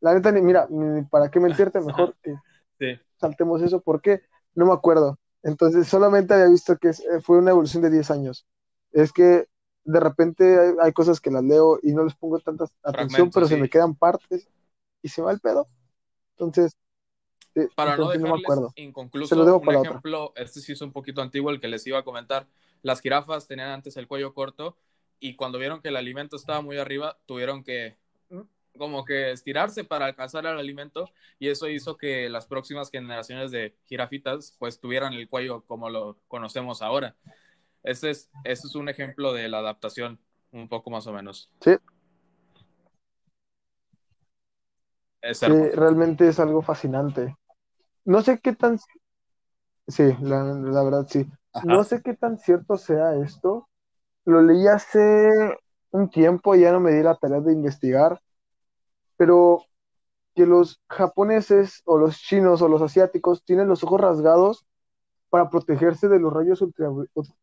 La neta, ni, mira, para qué mentirte, mejor que sí. saltemos eso, porque no me acuerdo. Entonces, solamente había visto que eh, fue una evolución de 10 años. Es que de repente hay, hay cosas que las leo y no les pongo tanta atención, pero se me quedan partes y se va el pedo. Entonces, para no dejarles acuerdo. inconcluso, Se lo un para otra. ejemplo, este sí es un poquito antiguo, el que les iba a comentar. Las jirafas tenían antes el cuello corto y cuando vieron que el alimento estaba muy arriba, tuvieron que como que estirarse para alcanzar el alimento y eso hizo que las próximas generaciones de jirafitas pues tuvieran el cuello como lo conocemos ahora. Ese es, ese es un ejemplo de la adaptación, un poco más o menos. Sí, Es sí, realmente es algo fascinante. No sé qué tan, sí, la, la verdad sí. No sé qué tan cierto sea esto. Lo leí hace un tiempo y ya no me di la tarea de investigar, pero que los japoneses o los chinos o los asiáticos tienen los ojos rasgados para protegerse de los rayos ultra-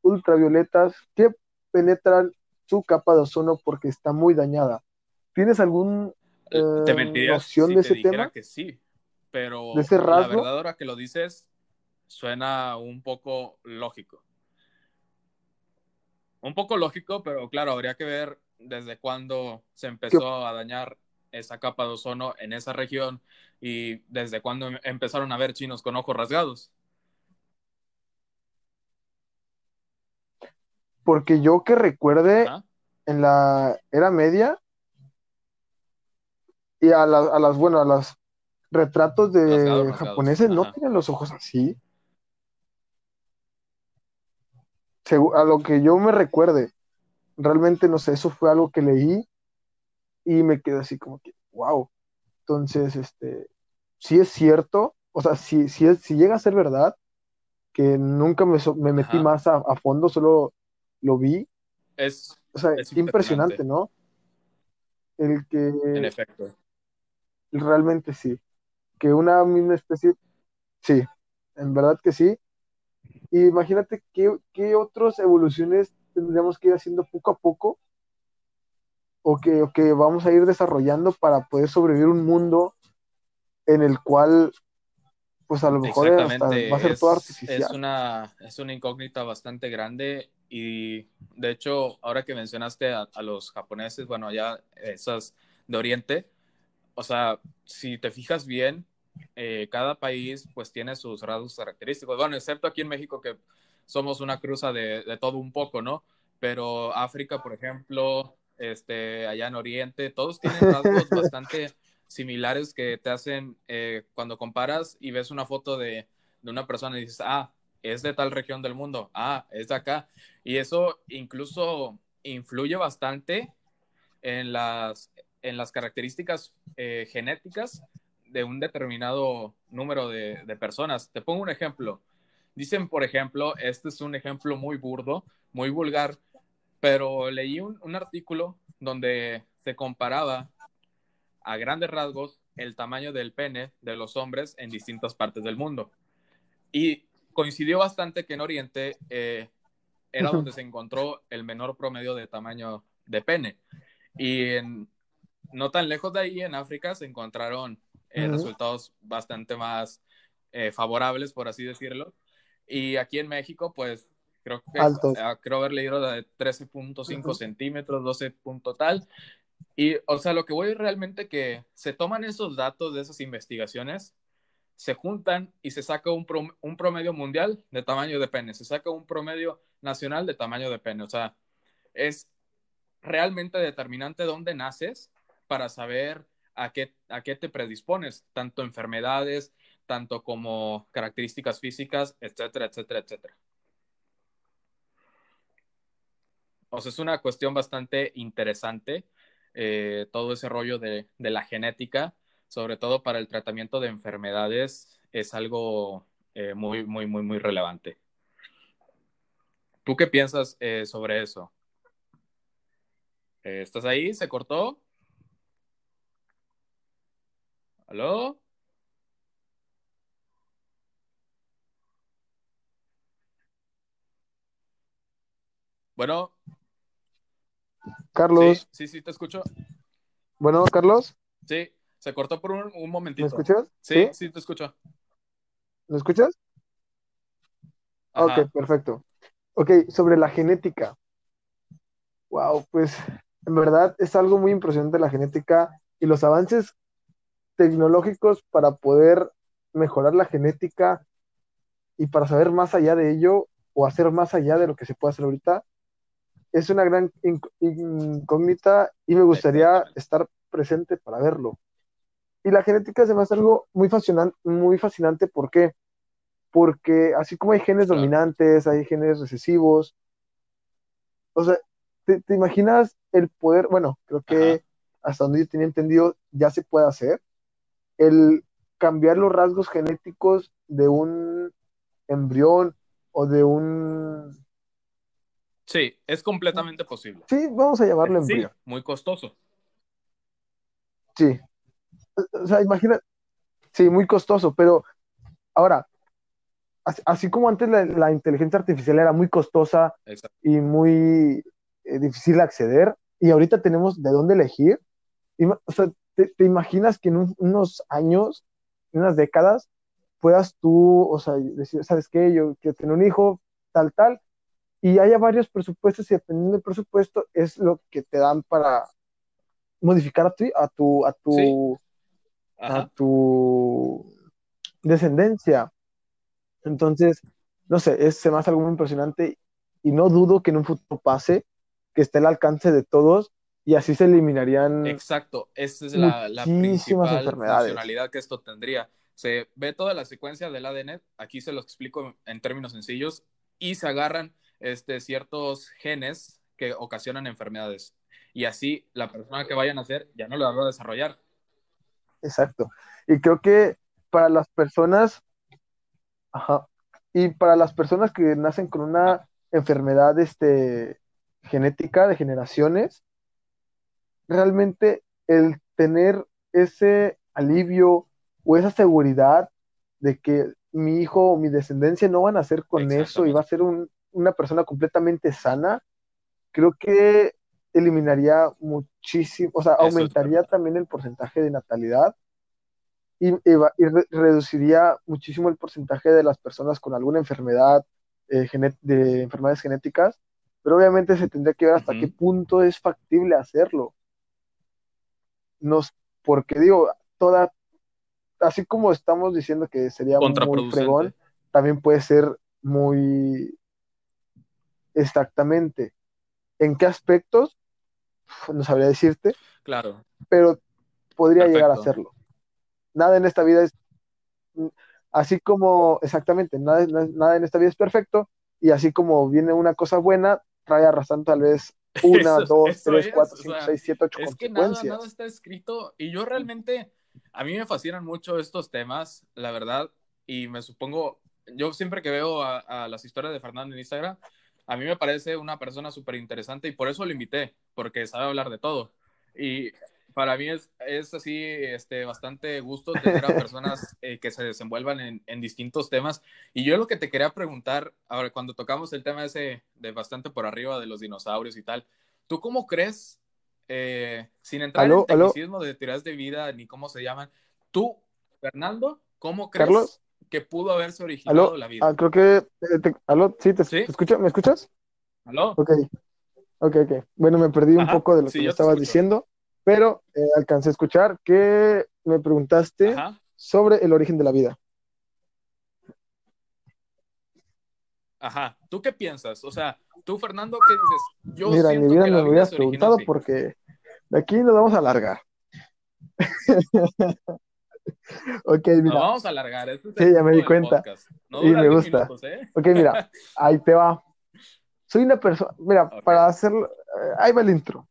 ultravioletas que penetran su capa de ozono porque está muy dañada. ¿Tienes algún Te eh, mentiría noción si de te ese tema? que sí, pero ¿De ese la verdad ahora que lo dices suena un poco lógico. Un poco lógico, pero claro, habría que ver desde cuándo se ¿Qué- empezó a dañar esa capa de ozono en esa región y desde cuándo em- empezaron a ver chinos con ojos rasgados. Porque yo que recuerde en la era media y a, la- a las, bueno, a los retratos de japoneses no tienen los ojos así. A lo que yo me recuerde, realmente no sé, eso fue algo que leí y me quedé así como que, wow. Entonces, este, sí es cierto, o sea, si, si, es, si llega a ser verdad, que nunca me, so- me metí Ajá. más a, a fondo, solo lo vi, Es, o sea, es impresionante, impresionante, ¿no? El en que efecto. realmente sí, que una misma especie, sí, en verdad que sí. Y imagínate qué, qué otras evoluciones tendríamos que ir haciendo poco a poco o que, o que vamos a ir desarrollando para poder sobrevivir un mundo en el cual, pues a lo mejor hasta va a ser todo es, es artificial. una, es una incógnita bastante grande y de hecho, ahora que mencionaste a, a los japoneses, bueno, ya esas de Oriente, o sea, si te fijas bien, eh, cada país pues tiene sus rasgos característicos, bueno, excepto aquí en México que somos una cruza de, de todo un poco, ¿no? Pero África, por ejemplo, este, allá en Oriente, todos tienen rasgos bastante similares que te hacen, eh, cuando comparas y ves una foto de, de una persona y dices, ah, es de tal región del mundo, ah, es de acá. Y eso incluso influye bastante en las, en las características eh, genéticas de un determinado número de, de personas. Te pongo un ejemplo. Dicen, por ejemplo, este es un ejemplo muy burdo, muy vulgar, pero leí un, un artículo donde se comparaba a grandes rasgos el tamaño del pene de los hombres en distintas partes del mundo. Y coincidió bastante que en Oriente eh, era donde se encontró el menor promedio de tamaño de pene. Y en, no tan lejos de ahí, en África, se encontraron eh, resultados bastante más eh, favorables, por así decirlo. Y aquí en México, pues creo que Altos. eh, creo haber leído de 13.5 Ujú. centímetros, 12 punto tal. Y, o sea, lo que voy realmente que se toman esos datos de esas investigaciones, se juntan y se saca un, prom- un promedio mundial de tamaño de pene, se saca un promedio nacional de tamaño de pene. O sea, es realmente determinante dónde naces para saber a qué, a qué te predispones, tanto enfermedades, tanto como características físicas, etcétera, etcétera, etcétera. O sea, es una cuestión bastante interesante eh, todo ese rollo de, de, la genética, sobre todo para el tratamiento de enfermedades, es algo eh, muy, muy, muy, muy relevante. ¿Tú qué piensas eh, sobre eso? ¿Estás ahí? ¿Se cortó? ¿Aló? Bueno. Carlos. Sí, sí, sí, te escucho. Bueno, Carlos. Sí, se cortó por un, un momentito. ¿Me escuchas? Sí, sí, sí te escucho. ¿Me escuchas? Ajá. Ok, perfecto. Ok, sobre la genética. Wow, pues en verdad es algo muy impresionante la genética y los avances tecnológicos para poder mejorar la genética y para saber más allá de ello o hacer más allá de lo que se puede hacer ahorita, es una gran incógnita y me gustaría estar presente para verlo. Y la genética se me hace algo muy fascinante, muy fascinante ¿por qué? Porque así como hay genes dominantes, hay genes recesivos, o sea, ¿te, imaginas el poder? Bueno, creo que hasta donde yo tenía entendido ya se puede hacer, el cambiar los rasgos genéticos de un embrión o de un Sí, es completamente posible. Sí, vamos a llamarlo embrión. Sí, muy costoso. Sí. O sea, imagina, sí, muy costoso, pero ahora, así, como antes la, inteligencia artificial era muy costosa y muy eh, difícil de acceder, y ahorita tenemos de dónde elegir, o sea, te, imaginas que en unos años, en unas décadas, puedas tú, o sea, decir, ¿sabes qué? Yo quiero tener un hijo, tal, tal, y haya varios presupuestos y dependiendo del presupuesto es lo que te dan para modificar a tu, a tu, a tu, a tu descendencia. Entonces, no sé, es, se me hace algo muy impresionante y no dudo que en un futuro pase, que esté al alcance de todos y así se eliminarían. Exacto, esa es la, la principal funcionalidad que esto tendría. Se ve toda la secuencia del ADN, aquí se lo explico en términos sencillos, y se agarran este, ciertos genes que ocasionan enfermedades. Y así la persona que vaya a nacer ya no lo va a desarrollar. Exacto. Y creo que para las personas, ajá, y para las personas que nacen con una enfermedad este, genética de generaciones, realmente el tener ese alivio o esa seguridad de que mi hijo o mi descendencia no van a nacer con eso y va a ser un, una persona completamente sana, creo que eliminaría muchísimo, o sea, aumentaría también el porcentaje de natalidad y, reduciría muchísimo el porcentaje de las personas con alguna enfermedad, eh, de enfermedades genéticas, pero obviamente se tendría que ver hasta qué punto es factible hacerlo. Nos, porque digo, toda, así como estamos diciendo que sería muy fregón, también puede ser muy exactamente en qué aspectos, no sabría decirte. Claro. Pero podría llegar a hacerlo. Nada en esta vida es, así como, exactamente, nada, nada en esta vida es perfecto, y así como viene una cosa buena, trae arrastrando tal vez una, dos, tres, cuatro, cinco, seis, siete, ocho es que nada, nada está escrito, y yo realmente, a mí me fascinan mucho estos temas, la verdad, y me supongo, yo siempre que veo a, a las historias de Fernando en Instagram, a mí me parece una persona súper interesante y por eso lo invité, porque sabe hablar de todo. Y para mí es, es así este, bastante gusto tener a personas eh, que se desenvuelvan en, en, distintos temas. Y yo lo que te quería preguntar, ahora cuando tocamos el tema ese de bastante por arriba de los dinosaurios y tal, ¿tú cómo crees, eh, sin entrar en el tecnicismo de teorías de vida ni cómo se llaman, tú, Fernando, ¿cómo crees Carlos? que pudo haberse originado la vida. Ah, creo que. Eh, ¿Aló? ¿Sí? Te, escucho? ¿Me escuchas? ¿Aló? Ok. Ok, ok. Bueno, me perdí un poco de lo que me estabas diciendo, pero eh, alcancé a escuchar que me preguntaste sobre el origen de la vida. Ajá. ¿Tú qué piensas? O sea, tú, Fernando, ¿qué dices? Yo Mira, en mi vida me lo hubieras preguntado porque de aquí nos vamos a alargar. ok, mira. vamos a alargar. Este sí, ya me di cuenta. y me gusta. ¿eh? Ok, mira, ahí te va. Soy una persona, mira, para hacerlo, eh, ahí va el intro.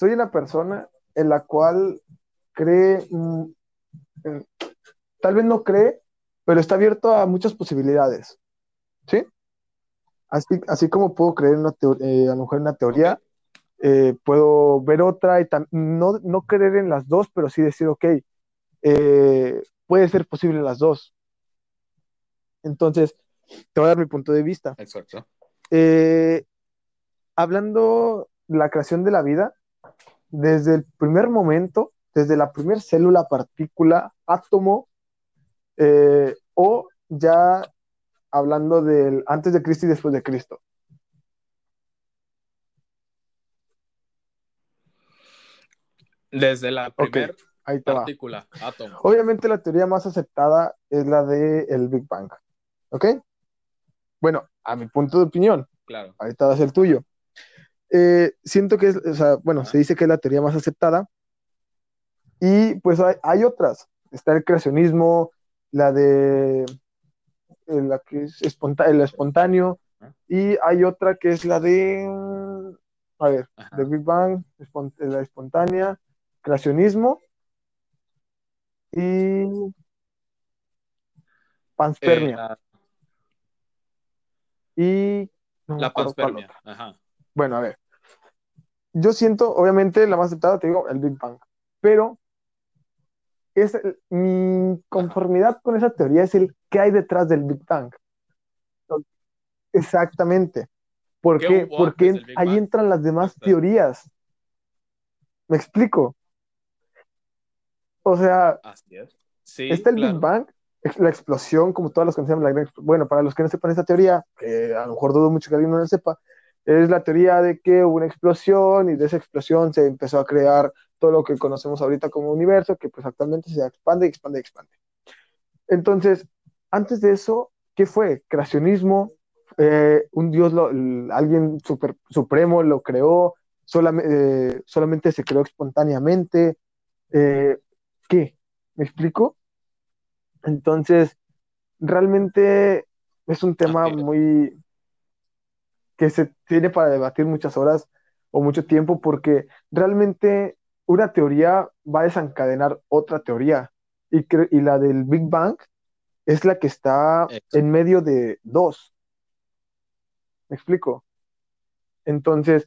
Soy una persona en la cual cree, mm, tal vez no cree, pero está abierto a muchas posibilidades. ¿Sí? Así, así como puedo creer una eh, a lo mejor en una teoría, puedo ver otra y no, no creer en las dos, pero sí decir, ok, eh, puede ser posible las dos. Entonces, te voy a dar mi punto de vista. Exacto. Eh, hablando de la creación de la vida, desde el primer momento, desde la primera célula, partícula, átomo, eh, o ya hablando del antes de Cristo y después de Cristo. Desde la primera va. Partícula, átomo. Obviamente la teoría más aceptada es la del el Big Bang. ¿Ok? Bueno, a mi punto de opinión, Claro. ahorita va a ser el tuyo. Eh, siento que es, o sea, bueno, se dice que es la teoría más aceptada. Y pues hay, hay otras. Está el creacionismo, la de eh, la que es el espontáneo, y hay otra que es la de, mm, a ver, Ajá. de Big Bang, espon- la espontánea, creacionismo y panspermia. Eh, la, y no la panspermia. Ajá. Bueno, a ver. Yo siento, obviamente, la más aceptada, te digo, el Big Bang. Pero es el- mi conformidad con esa teoría es el qué hay detrás del Big Bang. Exactamente. ¿Por ¿Qué qué? Porque ahí Bang? entran las demás teorías. ¿Me explico? O sea, Así es. Sí, está el claro. Big Bang, la explosión, como todas las conocemos, la gran bueno, para los que no sepan esta teoría, que a lo mejor dudo mucho que alguien no la sepa, es la teoría de que hubo una explosión y de esa explosión se empezó a crear todo lo que conocemos ahorita como universo, que pues actualmente se expande expande expande. Entonces, antes de eso, ¿qué fue? Creacionismo, eh, un dios, lo- alguien super, supremo lo creó, solamente, eh, solamente se creó espontáneamente. eh, ¿qué? ¿Me explico? Entonces, realmente es un tema muy que se tiene para debatir muchas horas o mucho tiempo porque realmente una teoría va a desencadenar otra teoría y, y la del Big Bang es la que está Exacto. en medio de dos. ¿Me explico? Entonces,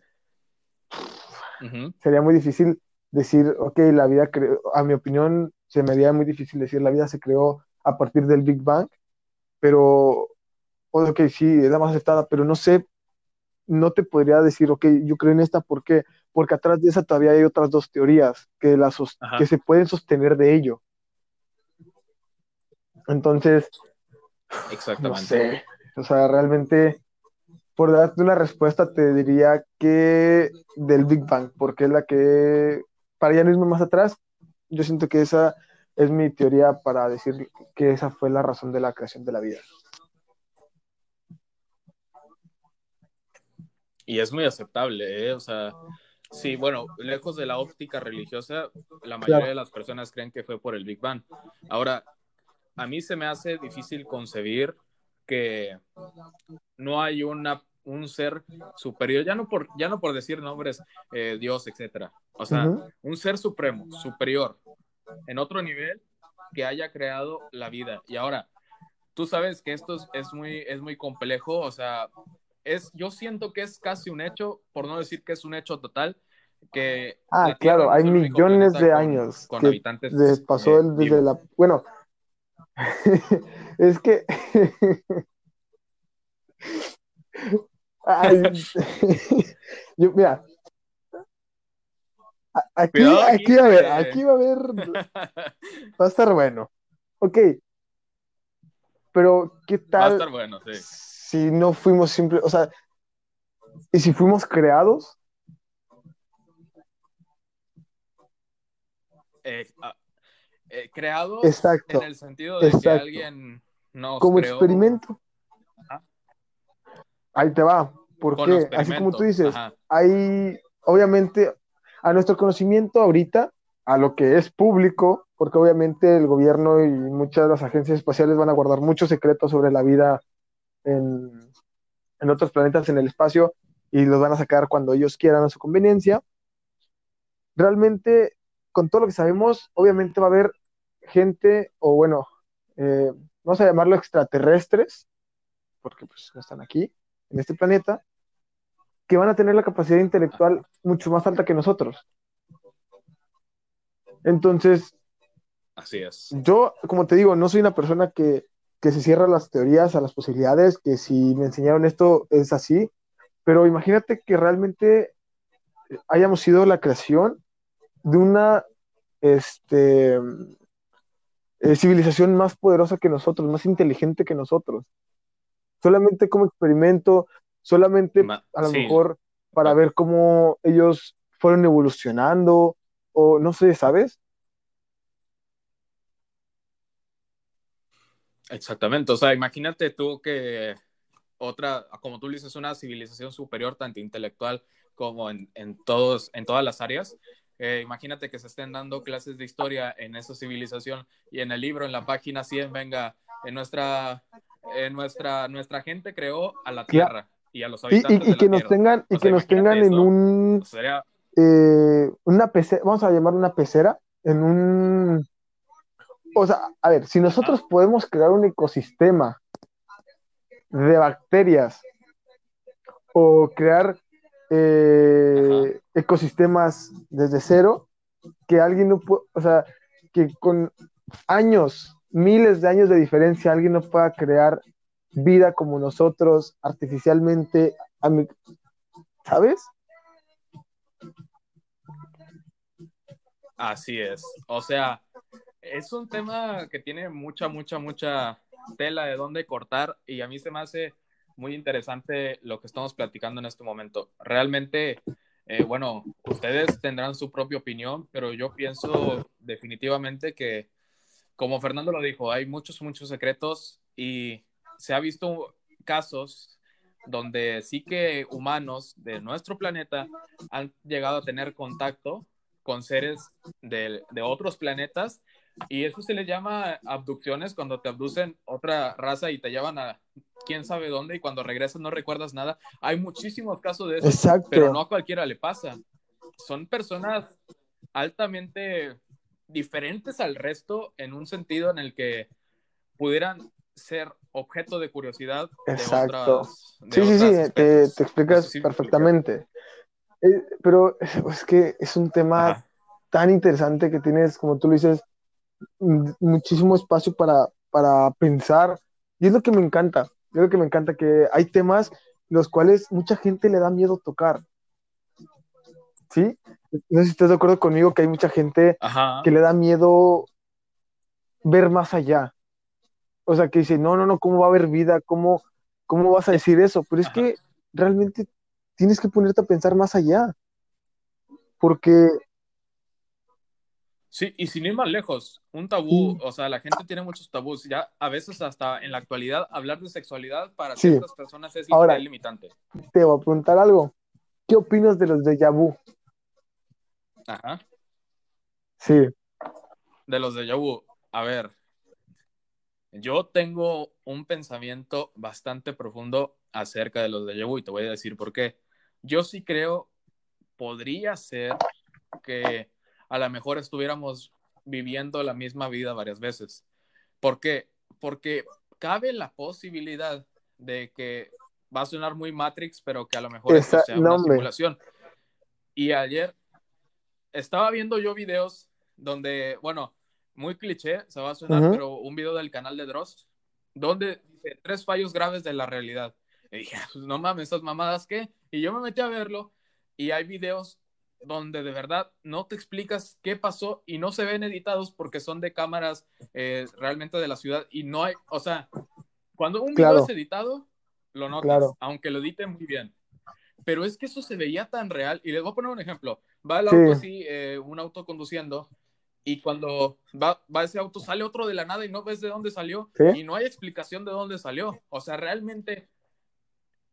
sería muy difícil decir, ok, la vida a mi opinión, se me haría muy difícil decir, la vida se creó a partir del Big Bang, pero, ok, sí, es la más aceptada, pero no sé, no te podría decir, ok, yo creo en esta, ¿por qué? Porque atrás de esa todavía hay otras dos teorías que, la que se pueden sostener de ello. Entonces, no Exactamente. sé, o sea, realmente, por darte una respuesta, te diría que del Big Bang, porque es la que, para ya no irme más atrás, yo siento que esa es mi teoría para decir que esa fue la razón de la creación de la vida. Y es muy aceptable, ¿eh? O sea, sí, bueno, lejos de la óptica religiosa, la mayoría Claro. de las personas creen que fue por el Big Bang. Ahora, a mí se me hace difícil concebir que no hay una, un ser superior, ya no por, ya no por decir nombres, eh, Dios, etcétera. O sea, un ser supremo, superior, en otro nivel, que haya creado la vida. Y ahora, tú sabes que esto es, es muy, es muy complejo, o sea, es, yo siento que es casi un hecho, por no decir que es un hecho total, que Ah, claro, hay millones de años con que habitantes de- pasó eh, desde vivos. la... Bueno, es que... Ay, yo, mira, aquí, aquí, aquí va a haber, porque- aquí va a haber, va a estar bueno. Ok, pero ¿qué Va a tal estar bueno, sí. Si no fuimos simple, o sea, y si fuimos creados? Eh, ah, eh, creados Exacto, en el sentido de que alguien nos como creó experimento. Ajá. Ahí te va. ¿Por con qué? experimento. Así como tú dices, Ajá. hay, obviamente, a nuestro conocimiento ahorita, a lo que es público, porque obviamente el gobierno y muchas de las agencias espaciales van a guardar muchos secretos sobre la vida en, en otros planetas en el espacio y los van a sacar cuando ellos quieran a su conveniencia. Realmente, con todo lo que sabemos, obviamente va a haber gente, o bueno, eh, vamos a llamarlo extraterrestres, porque pues no están aquí, en este planeta, que van a tener la capacidad intelectual mucho más alta que nosotros. Entonces, Así es. yo, como te digo, no soy una persona que, que se cierra a las teorías, a las posibilidades, que si me enseñaron esto es así, pero imagínate que realmente hayamos sido la creación de una este, eh, civilización más poderosa que nosotros, más inteligente que nosotros. Solamente como experimento, solamente Ma- a lo sí. mejor para ver cómo ellos fueron evolucionando, o no sé, ¿sabes? Exactamente, o sea, imagínate tú que otra, como tú dices, una civilización superior, tanto intelectual como en, en todos, en todas las áreas. Eh, imagínate que se estén dando clases de historia en esa civilización y en el libro, en la página 100, venga, en nuestra, en nuestra, nuestra gente creó a la Tierra y a los habitantes y, y, y que nos tengan y que nos tengan en un sería... eh, una pecera, vamos a llamar una pecera, en un o sea, a ver, si nosotros podemos crear un ecosistema de bacterias o crear eh, ecosistemas desde cero, que alguien no puede, o sea, que con años, miles de años de diferencia, alguien no pueda crear vida como nosotros artificialmente, ¿sabes? Así es. O sea, es un tema que tiene mucha, mucha, mucha tela de dónde cortar y a mí se me hace muy interesante lo que estamos platicando en este momento. Realmente, eh, bueno, ustedes tendrán su propia opinión, pero yo pienso definitivamente que, como Fernando lo dijo, hay muchos, muchos secretos y se ha visto casos donde sí que humanos de nuestro planeta han llegado a tener contacto con seres de, de otros planetas y eso se le llama abducciones cuando te abducen otra raza y te llevan a quién sabe dónde y cuando regresas no recuerdas nada. Hay muchísimos casos de eso, pero no a cualquiera le pasa. Son personas altamente diferentes al resto en un sentido en el que pudieran ser objeto de curiosidad. Exacto. sí, sí, sí, te, explicas perfectamente. Eh, pero es que es un tema tan interesante que tienes, como tú lo dices, muchísimo espacio para, para pensar. Y es lo que me encanta, es lo que me encanta, que hay temas los cuales mucha gente le da miedo tocar. ¿Sí? No sé si estás de acuerdo conmigo que hay mucha gente que le da miedo ver más allá. O sea, que dice, no, no, no, ¿cómo va a haber vida? ¿Cómo, cómo vas a decir eso? Pero es que realmente tienes que ponerte a pensar más allá. Porque Sí, y sin ir más lejos, un tabú, o sea, la gente tiene muchos tabús, ya a veces hasta en la actualidad hablar de sexualidad para ciertas personas es Ahora, limitante. Te voy a preguntar algo, ¿qué opinas de los de vu? Ajá. Sí. De los de vu, a ver, yo tengo un pensamiento bastante profundo acerca de los de vu y te voy a decir por qué. Yo sí creo, podría ser que a lo mejor estuviéramos viviendo la misma vida varias veces. ¿Por qué? Porque cabe la posibilidad de que va a sonar muy Matrix, pero que a lo mejor sea una simulación. Y ayer estaba viendo yo videos donde, bueno, muy cliché, se va a sonar, pero un video del canal de Dross, donde dice tres fallos graves de la realidad. Y dije, pues no mames, esas mamadas qué. Y yo me metí a verlo y hay videos donde de verdad no te explicas qué pasó y no se ven editados porque son de cámaras eh, realmente de la ciudad y no hay, o sea, cuando un video es editado, lo notas, aunque lo editen muy bien. Pero es que eso se veía tan real y les voy a poner un ejemplo. Va el auto así, eh, un auto conduciendo y cuando va, va, ese auto sale otro de la nada y no ves de dónde salió y no hay explicación de dónde salió. O sea, realmente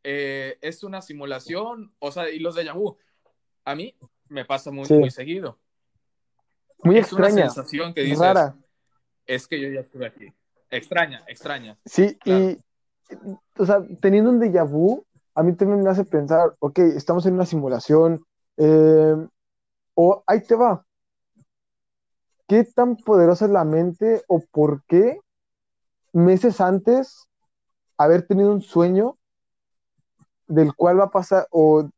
eh, es una simulación, o sea, y los de Yahoo. A mí me pasa muy, muy seguido. Muy es extraña. Una sensación que dices, rara. Es que yo ya estuve aquí. Extraña, extraña. Sí, y, o sea, teniendo un déjà vu, a mí también me hace pensar, ok, estamos en una simulación, eh, o ahí te va. ¿Qué tan poderosa es la mente o por qué meses antes haber tenido un sueño del cual va a pasar, o,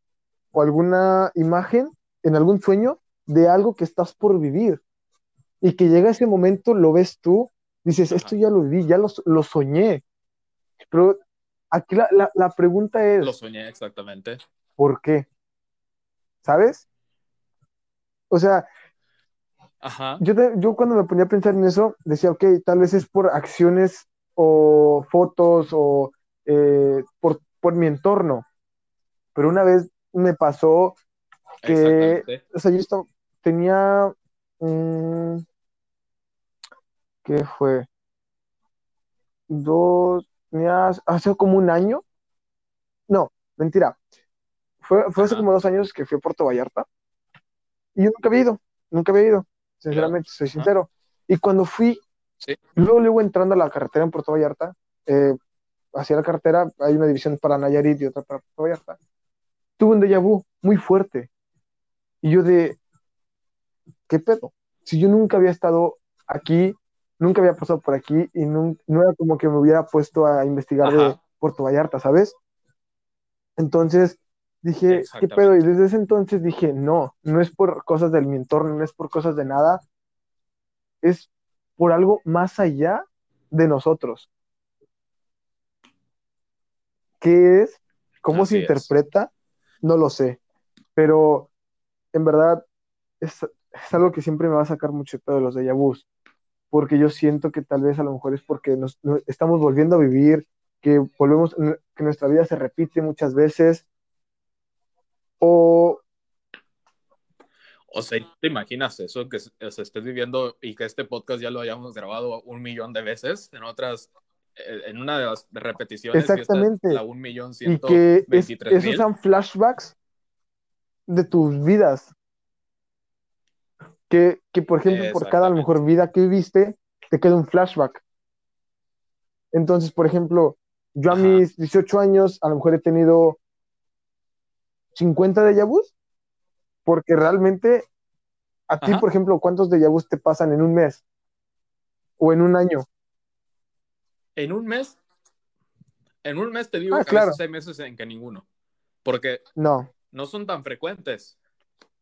o alguna imagen en algún sueño de algo que estás por vivir y que llega ese momento, lo ves tú, dices, esto ya lo viví, ya lo, lo soñé. Pero aquí la, la, pregunta es... Lo soñé exactamente. ¿Por qué? ¿Sabes? O sea, Yo, yo cuando me ponía a pensar en eso, decía, ok, tal vez es por acciones o fotos o eh, por, por mi entorno. Pero una vez me pasó que, o sea, yo estaba, tenía, ¿qué fue? dos, tenías, hace como un año. No, mentira. Fue, fue hace como dos años que fui a Puerto Vallarta. Y yo nunca había ido, nunca había ido, sinceramente, soy Ajá. sincero. Y cuando fui, Sí. luego, luego entrando a la carretera en Puerto Vallarta, eh, hacia la carretera hay una división para Nayarit y otra para Puerto Vallarta. Tuve un déjà vu muy fuerte. Y yo de, ¿qué pedo? Si yo nunca había estado aquí, nunca había pasado por aquí y nun- no, era como que me hubiera puesto a investigar de Ajá. Puerto Vallarta, ¿sabes? Entonces dije, ¿qué pedo? Y desde ese entonces dije, no, no es por cosas de mi entorno, no es por cosas de nada, es por algo más allá de nosotros. ¿Qué es? ¿Cómo se es. interpreta? No lo sé, pero en verdad es, es algo que siempre me va a sacar mucho de de los déjà vus, porque yo siento que tal vez a lo mejor es porque nos, no- estamos volviendo a vivir, que volvemos, que nuestra vida se repite muchas veces, o O sea, ¿te imaginas eso que se se estés viviendo y que este podcast ya lo hayamos grabado un millón de veces en otras, eh, en una de las repeticiones, exactamente, la un millón y ciento que es- veintitrés esos mil? sean flashbacks de tus vidas, que, que por ejemplo, por cada a lo mejor vida que viviste, te queda un flashback. Entonces, por ejemplo, yo a Ajá. mis 18 años a lo mejor he tenido 50 déjà vus, porque realmente a ti, por ejemplo, ¿cuántos déjà vus te pasan en un mes o en un año? En un mes, en un mes te digo Ah, que a claro, veces hay meses en que ninguno, porque no, no son tan frecuentes,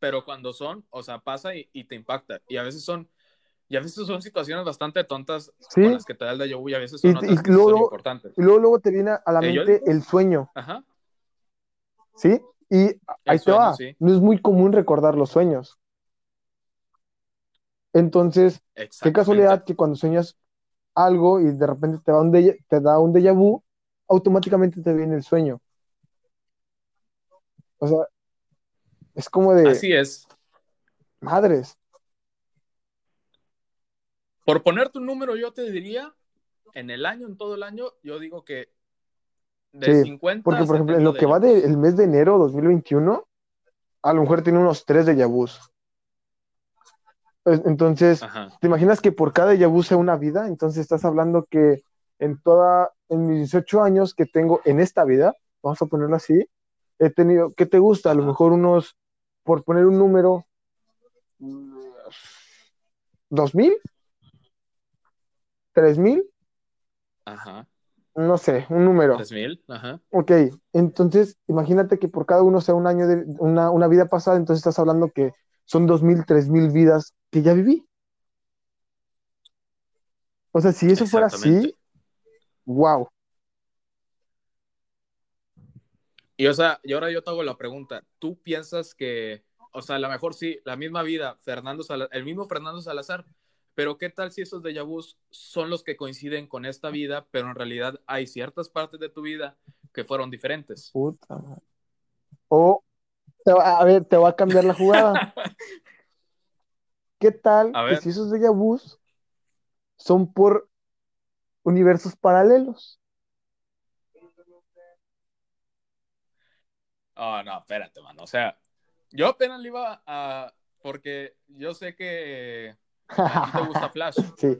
pero cuando son, o sea, pasa y, y te impacta. Y a veces son, y a veces son situaciones bastante tontas con ¿sí? las que te da el déjà vu y a veces Y, son y otras que sí son luego, importantes. y luego, luego te viene a la Eh, yo mente digo, el sueño, ajá, ¿sí? Y ahí el te sueño, va, sí, no es muy común recordar los sueños. Entonces, qué casualidad que cuando sueñas algo y de repente te da un te da un déjà vu, automáticamente te viene el sueño. O sea, es como de Así es. madres. Por ponerte un número, yo te diría, en el año, en todo el año, yo digo que de Sí, 50 porque por ejemplo, en 70 lo que va del mes de enero 2021, a lo mejor tiene unos tres vus. Es- Entonces, Ajá. ¿te imaginas que por cada vu sea una vida? Entonces estás hablando que en toda, en mis 18 años que tengo en esta vida, vamos a ponerlo así, he tenido, ¿qué te gusta? A lo mejor unos, por poner un número, ¿dos mil? ¿Tres mil? Ajá. No sé, un número. 3000. Ajá. Ok, entonces imagínate que por cada uno sea un año de una, una vida pasada, entonces estás hablando que son dos mil, tres mil vidas que ya viví. O sea, si eso fuera así, wow. Y o sea, y ahora yo te hago la pregunta, ¿tú piensas que, o sea, a lo mejor sí, la misma vida, Fernando Sala- el mismo Fernando Salazar, pero qué tal si esos déjà vus son los que coinciden con esta vida, pero en realidad hay ciertas partes de tu vida que fueron diferentes? Puta madre. O, te va- a ver, te va a cambiar la jugada. ¿Qué tal que si esos déjà vus son por universos paralelos? Oh, no, espérate, mano. O sea, yo apenas le iba a. Porque yo sé que a ti te gusta Flash. Sí.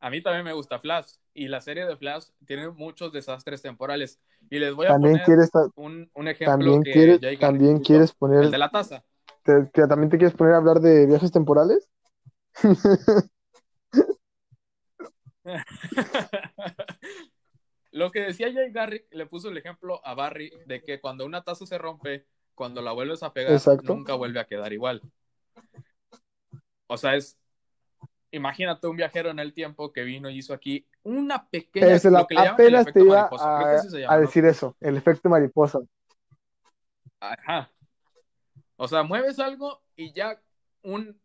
A mí también me gusta Flash. Y la serie de Flash tiene muchos desastres temporales. Y les voy a También poner quieres, un, un ejemplo también que quieres, Jay también quieres el poner, de la taza. te- que también te quieres poner a hablar de viajes temporales. Lo que decía Jay Garrick le puso el ejemplo a Barry de que cuando una taza se rompe, cuando la vuelves a pegar, Exacto. nunca vuelve a quedar igual. O sea, es. Imagínate un viajero en el tiempo que vino y hizo aquí una pequeña. Es la- lo que le apenas te iba mariposa. A, decir eso, el efecto mariposa. Ajá. O sea, mueves algo y ya un,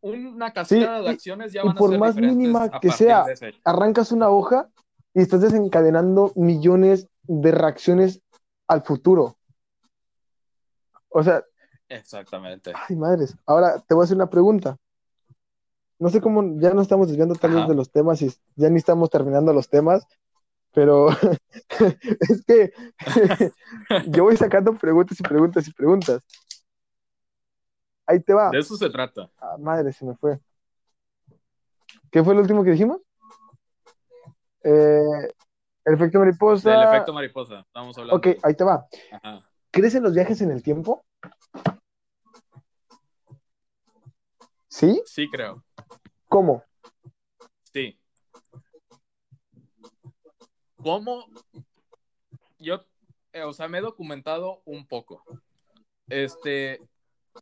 una Sí, cascada de acciones ya y van a por ser más diferentes mínima que sea, arrancas una hoja y estás desencadenando millones de reacciones al futuro. O sea, Exactamente. ay madres. Ahora te voy a hacer una pregunta. no sé cómo, ya no estamos desviando tal vez de los temas y ya ni estamos terminando los temas, pero es que yo voy sacando preguntas y preguntas y preguntas. Ahí te va. De eso se trata. Ah, madre, se me fue. ¿Qué fue lo último que dijimos? Eh, el efecto mariposa. Del efecto mariposa, estamos hablando. Ok, ahí te va. Ajá. ¿Crees en los viajes en el tiempo? ¿Sí? Sí, creo. ¿Cómo? Sí. ¿Cómo? Yo, eh, o sea, me he documentado un poco. Este,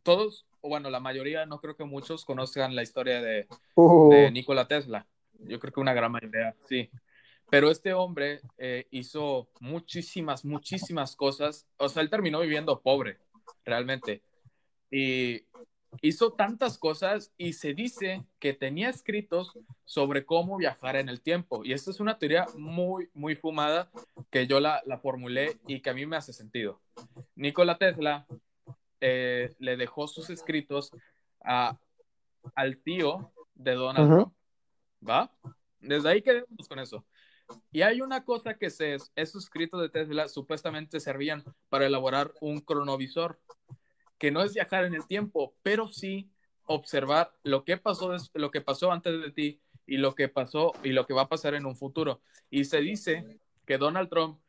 todos, o bueno, la mayoría, no creo que muchos conozcan la historia de, Uh, de Nikola Tesla. Yo creo que una gran mayoría, sí. Pero este hombre eh, hizo muchísimas, muchísimas cosas. O sea, él terminó viviendo pobre, realmente. Y hizo tantas cosas y se dice que tenía escritos sobre cómo viajar en el tiempo. Y esta es una teoría muy, muy fumada que yo la, la formulé y que a mí me hace sentido. Nikola Tesla eh, le dejó sus escritos a, al tío de Donald. Trump. ¿Va? Desde ahí quedamos con eso. Y hay una cosa que se, esos escritos de Tesla supuestamente servían para elaborar un cronovisor, que no es viajar en el tiempo, pero sí observar lo que pasó, lo que pasó antes de ti y lo que pasó y lo que va a pasar en un futuro. Y se dice que Donald Trump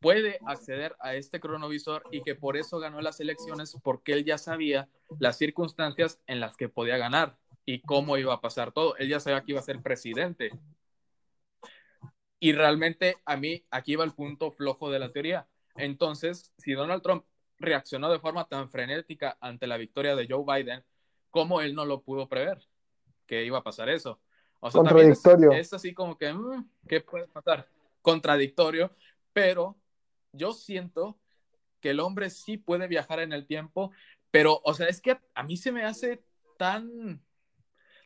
puede acceder a este cronovisor y que por eso ganó las elecciones porque él ya sabía las circunstancias en las que podía ganar y cómo iba a pasar todo. Él ya sabía que iba a ser presidente. Y realmente a mí aquí va el punto flojo de la teoría. Entonces, si Donald Trump reaccionó de forma tan frenética ante la victoria de Joe Biden, ¿cómo él no lo pudo prever? Que iba a pasar eso. O sea, también es, Contradictorio. es así como que, mm, ¿qué puede pasar? Contradictorio, pero yo siento que el hombre sí puede viajar en el tiempo, pero, o sea, es que a mí se me hace tan,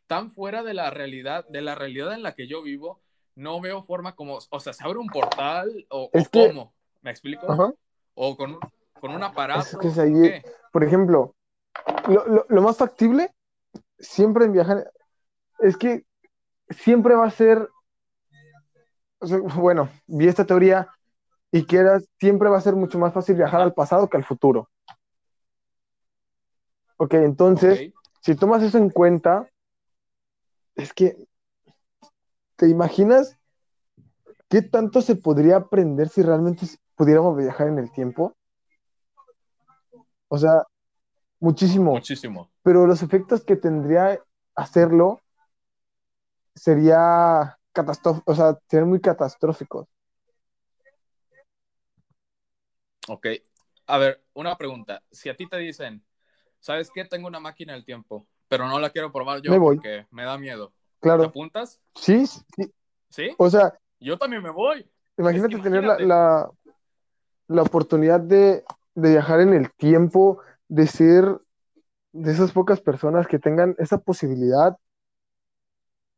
tan fuera de la realidad, de la realidad en la que yo vivo, no veo forma como, o sea, se abre un portal o, Es o que- cómo, ¿me explico? Ajá. O con, un- con un aparato. Es que es ¿o ahí- qué? Por ejemplo, lo, lo- lo más factible siempre en viajar es que siempre va a ser, o sea, bueno, vi esta teoría y que era, siempre va a ser mucho más fácil viajar al pasado que al futuro. Ok, entonces, si tomas eso en cuenta, es que, ¿te imaginas qué tanto se podría aprender si realmente pudiéramos viajar en el tiempo? O sea, muchísimo, Muchísimo. pero los efectos que tendría hacerlo sería catastrófico, o sea, serían muy catastróficos. Ok. A ver, una pregunta. Si a ti te dicen, ¿sabes qué? Tengo una máquina del tiempo, pero no la quiero probar yo Me voy. porque me da miedo. ¿Te Claro, apuntas? sí, sí, ¿Sí? o sea, Yo también me voy. imagínate Es que tener la, imagínate. la, la oportunidad de, de viajar en el tiempo, de ser de esas pocas personas que tengan esa posibilidad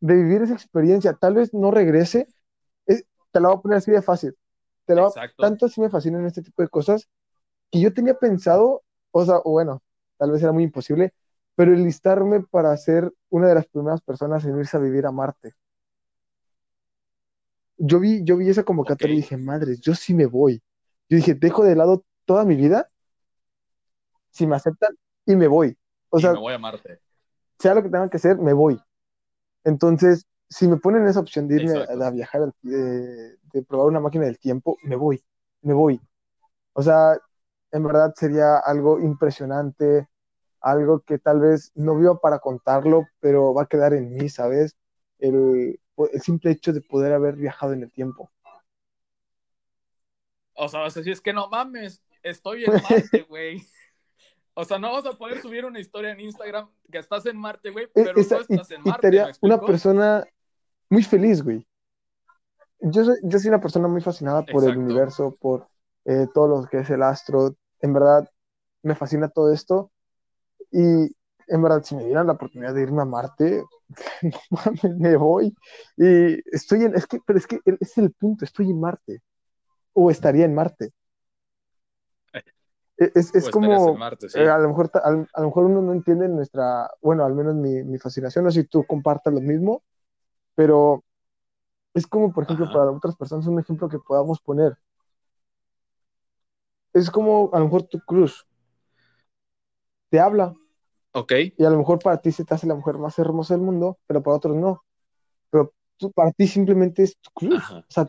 de vivir esa experiencia. Tal vez no regrese, eh, te la voy a poner así de fácil. Te la voy tanto así me fascinan este tipo de cosas que yo tenía pensado, o sea, o bueno, tal vez era muy imposible, pero enlistarme para ser una de las primeras personas en irse a vivir a Marte. Yo vi, yo vi esa convocatoria y Ok. dije, madres, yo sí me voy. Yo dije, dejo de lado toda mi vida, si me aceptan, y me voy. O y sea, me voy a Marte. sea lo que tenga que hacer, me voy. Entonces, si me ponen esa opción de irme a, a viajar, de, de probar una máquina del tiempo, me voy, me voy. O sea, en verdad sería algo impresionante, algo que tal vez no viva para contarlo, pero va a quedar en mí, ¿sabes? El, el simple hecho de poder haber viajado en el tiempo. O sea, vas a decir, es que no mames, estoy en Marte, güey. O sea, no vas a poder subir una historia en Instagram que estás en Marte, güey, E- pero esa- no y, estás en y Marte, estaría ¿me explico? una persona muy feliz, güey. Yo soy, yo soy una persona muy fascinada por el Exacto. universo, por eh, todo lo que es el astro. En verdad, me fascina todo esto. Y en verdad, si me dieran la oportunidad de irme a Marte, no mames, me voy. Y estoy en, es que, pero es que ese es el punto, estoy en Marte. O estaría en Marte. E, Es, es como, sí. eh, a, lo mejor, al- a lo mejor uno no entiende nuestra, bueno, al menos mi, mi fascinación, no sé si tú compartas lo mismo, pero es como, por ejemplo, Ajá. para otras personas, un ejemplo que podamos poner. Es como, a lo mejor tu cruz te habla Ok, y a lo mejor para ti se te hace la mujer más hermosa del mundo, pero para otros no. Pero tú, para ti simplemente es tu cruz. Ajá. O sea,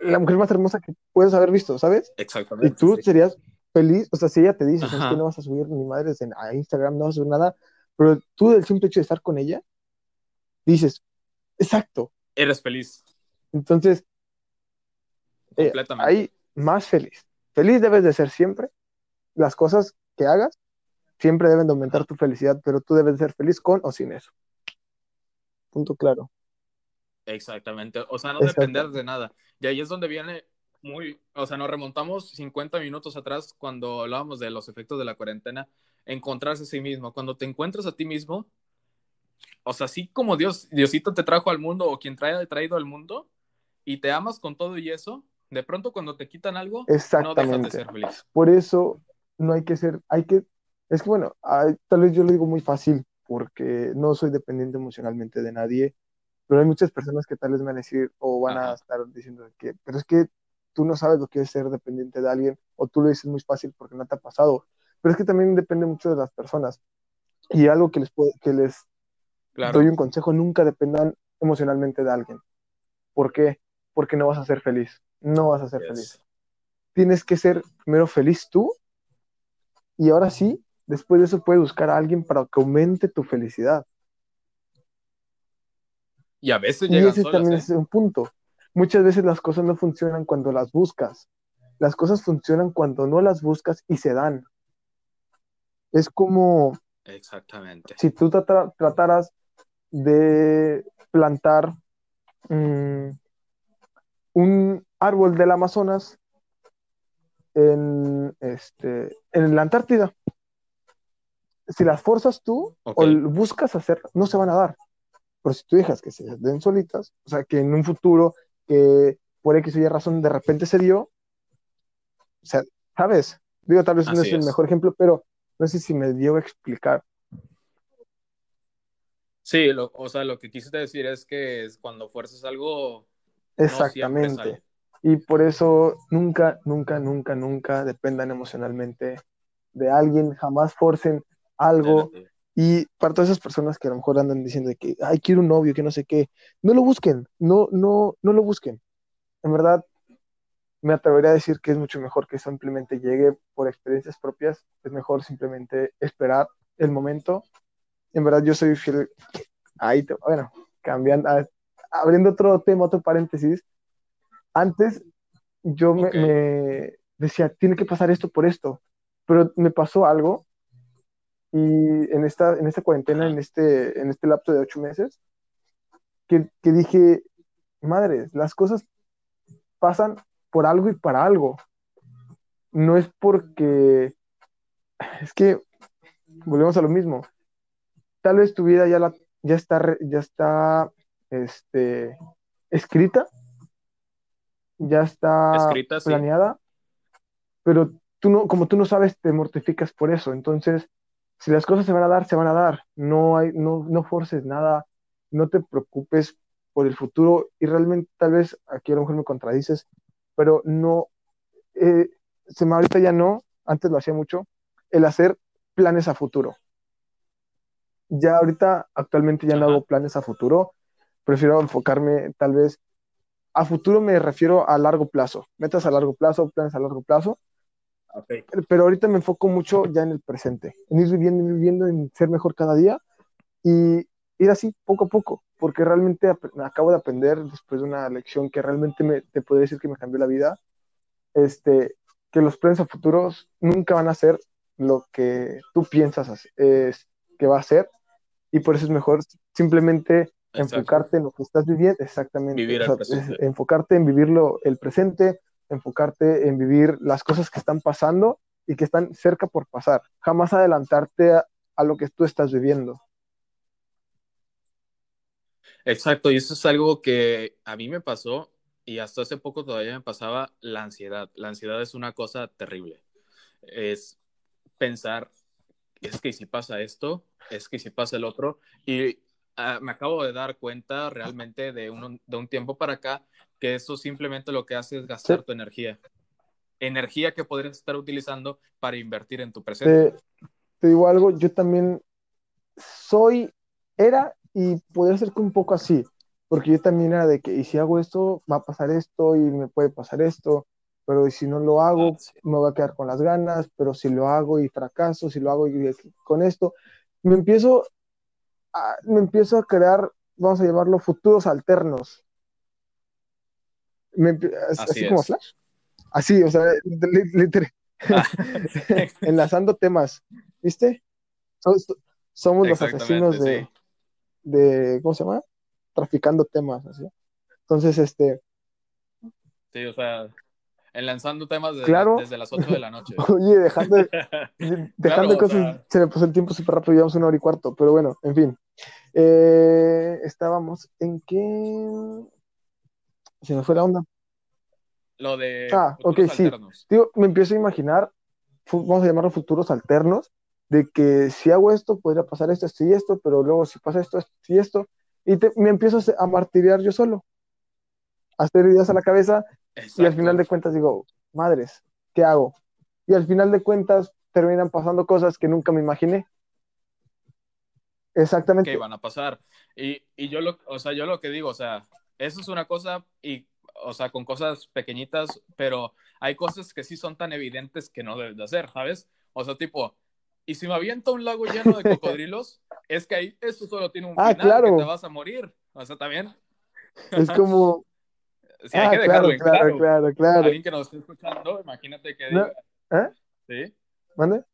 la mujer más hermosa que puedes haber visto, ¿sabes? Y exactamente. tú sí. serías feliz, o sea, si ella te dice, es que no vas a subir ni madres en, a Instagram, no vas a subir nada, pero tú del simple hecho de estar con ella, dices, exacto. Eres feliz, Entonces, eh, ahí más feliz. Feliz debes de ser siempre. Las cosas que hagas siempre deben de aumentar tu felicidad, pero tú debes de ser feliz con o sin eso. Punto claro. Exactamente. O sea, no depender de nada. Y ahí es donde viene muy, o sea, nos remontamos 50 minutos atrás cuando hablábamos de los efectos de la cuarentena, encontrarse a sí mismo. Cuando te encuentras a ti mismo, o sea, así como Dios, Diosito te trajo al mundo o quien trae traído al mundo y te amas con todo y eso, de pronto cuando te quitan algo, no dejas de ser feliz. Por eso no hay que ser, hay que, es que bueno, hay- tal vez yo lo digo muy fácil porque no soy dependiente emocionalmente de nadie, pero hay muchas personas que tal vez me van a decir o van a estar diciendo que, pero es que tú no sabes lo que es ser dependiente de alguien o tú lo dices muy fácil porque no te ha pasado, pero es que también depende mucho de las personas y algo que les puedo, que les Claro. doy un consejo, nunca dependan emocionalmente de alguien. ¿Por qué? Porque no vas a ser feliz, no vas a ser feliz tienes que ser primero feliz tú y ahora sí, después de eso puedes buscar a alguien para que aumente tu felicidad. Y a veces Y llegan ese solas, también ¿eh? es un punto. Muchas veces las cosas no funcionan cuando las buscas. Las cosas funcionan cuando no las buscas y se dan. Es como Exactamente. si tú trata- trataras de plantar mm, un árbol del Amazonas en, este, en la Antártida. Si las forzas tú o buscas hacer, no se van a dar. Pero si tú dejas que se den solitas, o sea, que en un futuro, que por X o Y razón de repente se dio, o sea, ¿sabes? Digo, tal vez no es el mejor ejemplo, pero no sé si me dio a explicar. Sí, lo- o sea, lo que quisiste decir es que es cuando fuerzas algo, Exactamente. Y por eso nunca, nunca, nunca, nunca dependan emocionalmente de alguien, jamás forcen algo. Y para todas esas personas que a lo mejor andan diciendo de que, ay, quiero un novio, que no sé qué, no lo busquen, no, no, no lo busquen. En verdad, me atrevería a decir que es mucho mejor que simplemente llegue por experiencias propias, es mejor simplemente esperar el momento. En verdad, yo soy fiel, ahí, te- bueno, cambiando, a- abriendo otro tema, otro paréntesis, antes yo me, decía, tiene que pasar esto por esto, pero me pasó algo y en esta, en esta cuarentena, en este, en este lapso de ocho meses, que, que dije, madres, las cosas pasan por algo y para algo. No es porque, es que volvemos a lo mismo. Tal vez tu vida ya, la, ya está, ya está este, escrita, ya está Escrita, sí. planeada, pero tú no, como tú no sabes, te mortificas por eso. Entonces, si las cosas se van a dar, se van a dar. No hay, no, no forces nada, no te preocupes por el futuro. Y realmente, tal vez aquí a lo mejor me contradices, pero no, eh, se me ahorita ya no, antes lo hacía mucho, el hacer planes a futuro. Ya ahorita, actualmente ya no Ajá. hago planes a futuro, prefiero enfocarme tal vez, a futuro me refiero a largo plazo, metas a largo plazo, planes a largo plazo, pero ahorita me enfoco mucho ya en el presente, en ir viviendo, ir viviendo, en ser mejor cada día y ir así poco a poco, porque realmente ap- acabo de aprender después de una lección que realmente me, te podría decir que me cambió la vida, este, que los planes a futuros nunca van a ser lo que tú piensas es, que va a ser y por eso es mejor simplemente Exacto. enfocarte en lo que estás viviendo, exactamente, Vivir o sea, enfocarte en vivirlo el presente, enfocarte en vivir las cosas que están pasando y que están cerca por pasar, jamás adelantarte a, a lo que tú estás viviendo. Exacto, y eso es algo que a mí me pasó y hasta hace poco todavía me pasaba la ansiedad. La ansiedad es una cosa terrible. es pensar, es que si pasa esto, es que si pasa el otro. Y uh, me acabo de dar cuenta realmente de un, de un tiempo para acá que eso simplemente lo que hace es gastar sí. tu energía. Energía que podrías estar utilizando para invertir en tu presente. Te, te digo algo, yo también soy, era y podría ser que un poco así, porque yo también era de que, y si hago esto, va a pasar esto y me puede pasar esto, pero si no lo hago, ah, me voy a quedar con las ganas, pero si lo hago y fracaso, si lo hago y con esto, me empiezo a, me empiezo a crear, vamos a llamarlo, futuros alternos. Me, así, así como Flash. Así, o sea, literal. Ah, enlazando temas, ¿viste? Somos, somos los asesinos de, sí. de, ¿cómo se llama? Traficando temas, así. Entonces, este. Sí, o sea, enlazando temas de, claro. desde las 8 de la noche. Oye, dejando, dejando claro, cosas, o sea... se me pasó el tiempo súper rápido, llevamos una hora y cuarto, pero bueno, en fin. Eh, estábamos en qué. Se me fue la onda. Lo de. Ah, ok, sí. Digo, me empiezo a imaginar, vamos a llamarlo futuros alternos, de que si hago esto, podría pasar esto, esto y esto, pero luego si pasa esto, esto y esto, y te, me empiezo a martiriar yo solo, hacer ideas a la cabeza, Exacto. y al final de cuentas digo, madres, ¿qué hago? Y al final de cuentas terminan pasando cosas que nunca me imaginé. Exactamente. Que iban a pasar. Y, y yo, lo, o sea, yo lo que digo, o sea, eso es una cosa, y, o sea, con cosas pequeñitas, pero hay cosas que sí son tan evidentes que no debes de hacer, ¿sabes? O sea, tipo, y si me aviento un lago lleno de cocodrilos, es que ahí eso solo tiene un ah, final claro. que te vas a morir. O sea, también. Es como. Hay ah, que dejarlo claro, claro, claro, claro, Alguien que nos esté escuchando, imagínate que diga. ¿No? ¿Eh? ¿Sí? ¿Mande?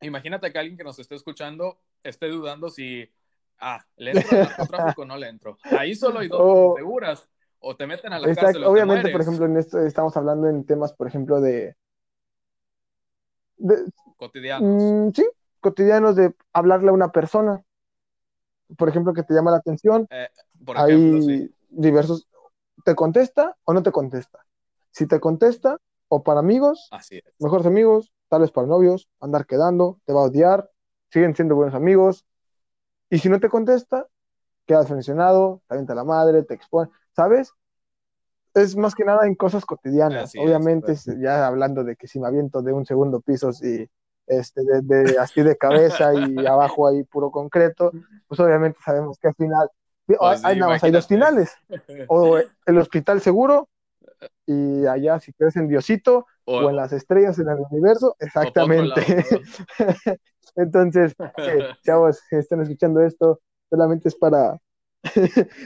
Imagínate que alguien que nos esté escuchando esté dudando si. Ah, ¿le entro al narcotráfico o no le entro? Ahí solo hay dos oh. seguras. O te meten a la Exacto. cárcel. Obviamente, por ejemplo, en esto estamos hablando en temas, por ejemplo, de de, cotidianos. Mmm, sí, cotidianos de hablarle a una persona, por ejemplo, que te llama la atención. Eh, por ejemplo, hay sí. Diversos, ¿te contesta o no te contesta? Si te contesta, o para amigos, Así es. mejores amigos, tal vez para novios, andar quedando, te va a odiar, siguen siendo buenos amigos. Y si no te contesta, quedas mencionado, te avienta la madre, te expone, ¿sabes? es más que nada en cosas cotidianas. Así Obviamente, es, ya hablando de que si me aviento de un segundo piso y este, de, de, así de cabeza y abajo hay puro concreto, pues obviamente sabemos que al final pues hay, sí, hay, hay dos finales. O el hospital seguro y allá si crees en Diosito o, o en las estrellas en el universo, exactamente. Lado, Entonces, eh, chavos, si están escuchando esto, solamente es para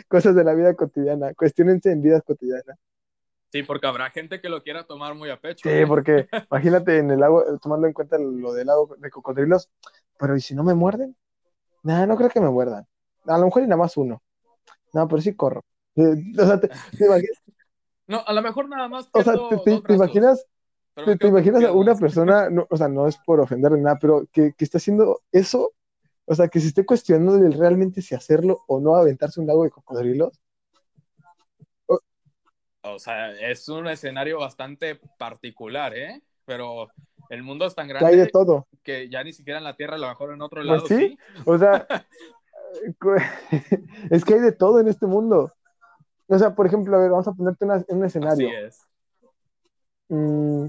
cosas de la vida cotidiana, cuestionense en vidas cotidianas. Sí, porque habrá gente que lo quiera tomar muy a pecho. Sí, porque imagínate en el lago, tomando en cuenta lo del lago de cocodrilos, pero ¿y si no me muerden? Nah, no creo que me muerdan. A lo mejor y nada más uno. No, pero sí corro. O sea, te, te imaginas... No, a lo mejor nada más. O sea, te, te, te imaginas, te, imaginas a una persona, no, o sea, no es por ofenderle nada, pero que, que está haciendo eso o sea, que se esté cuestionando realmente si hacerlo o no aventarse un lago de cocodrilos. O, o sea, es un escenario bastante particular, ¿eh? Pero el mundo es tan grande que, hay de todo. que ya ni siquiera en la Tierra, a lo mejor en otro pues lado. ¿Sí? sí. O sea, es que hay de todo en este mundo. O sea, por ejemplo, a ver, vamos a ponerte una, un escenario. Así es. Mm.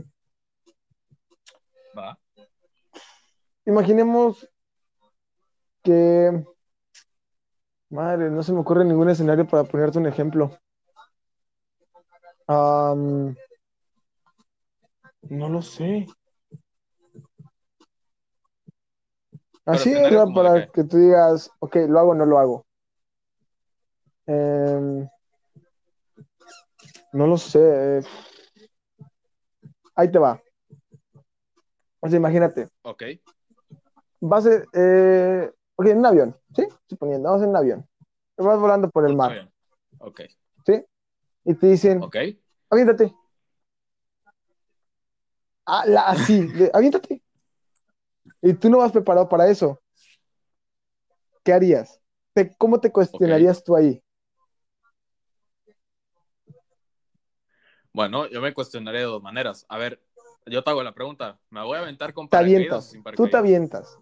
Va. Imaginemos que... Madre, no se me ocurre ningún escenario para ponerte un ejemplo. Um, no lo sé. Así es, para que tú digas, ok, lo hago o no lo hago. Eh, no lo sé. Ahí te va. O sea, imagínate. Ok. Vas a, eh, Ok, en un avión, ¿sí? Suponiendo, vamos en un avión. Vas volando por el mar. Avión. Ok. ¿Sí? Y te dicen, ok. Aviéntate. Ah, la, así, de, aviéntate. Y tú no vas preparado para eso. ¿Qué harías? Te, ¿Cómo te cuestionarías okay. tú ahí? Bueno, yo me cuestionaría de dos maneras. A ver, yo te hago la pregunta, ¿me voy a aventar con Te paracaídas o avientas. sin Tú te avientas.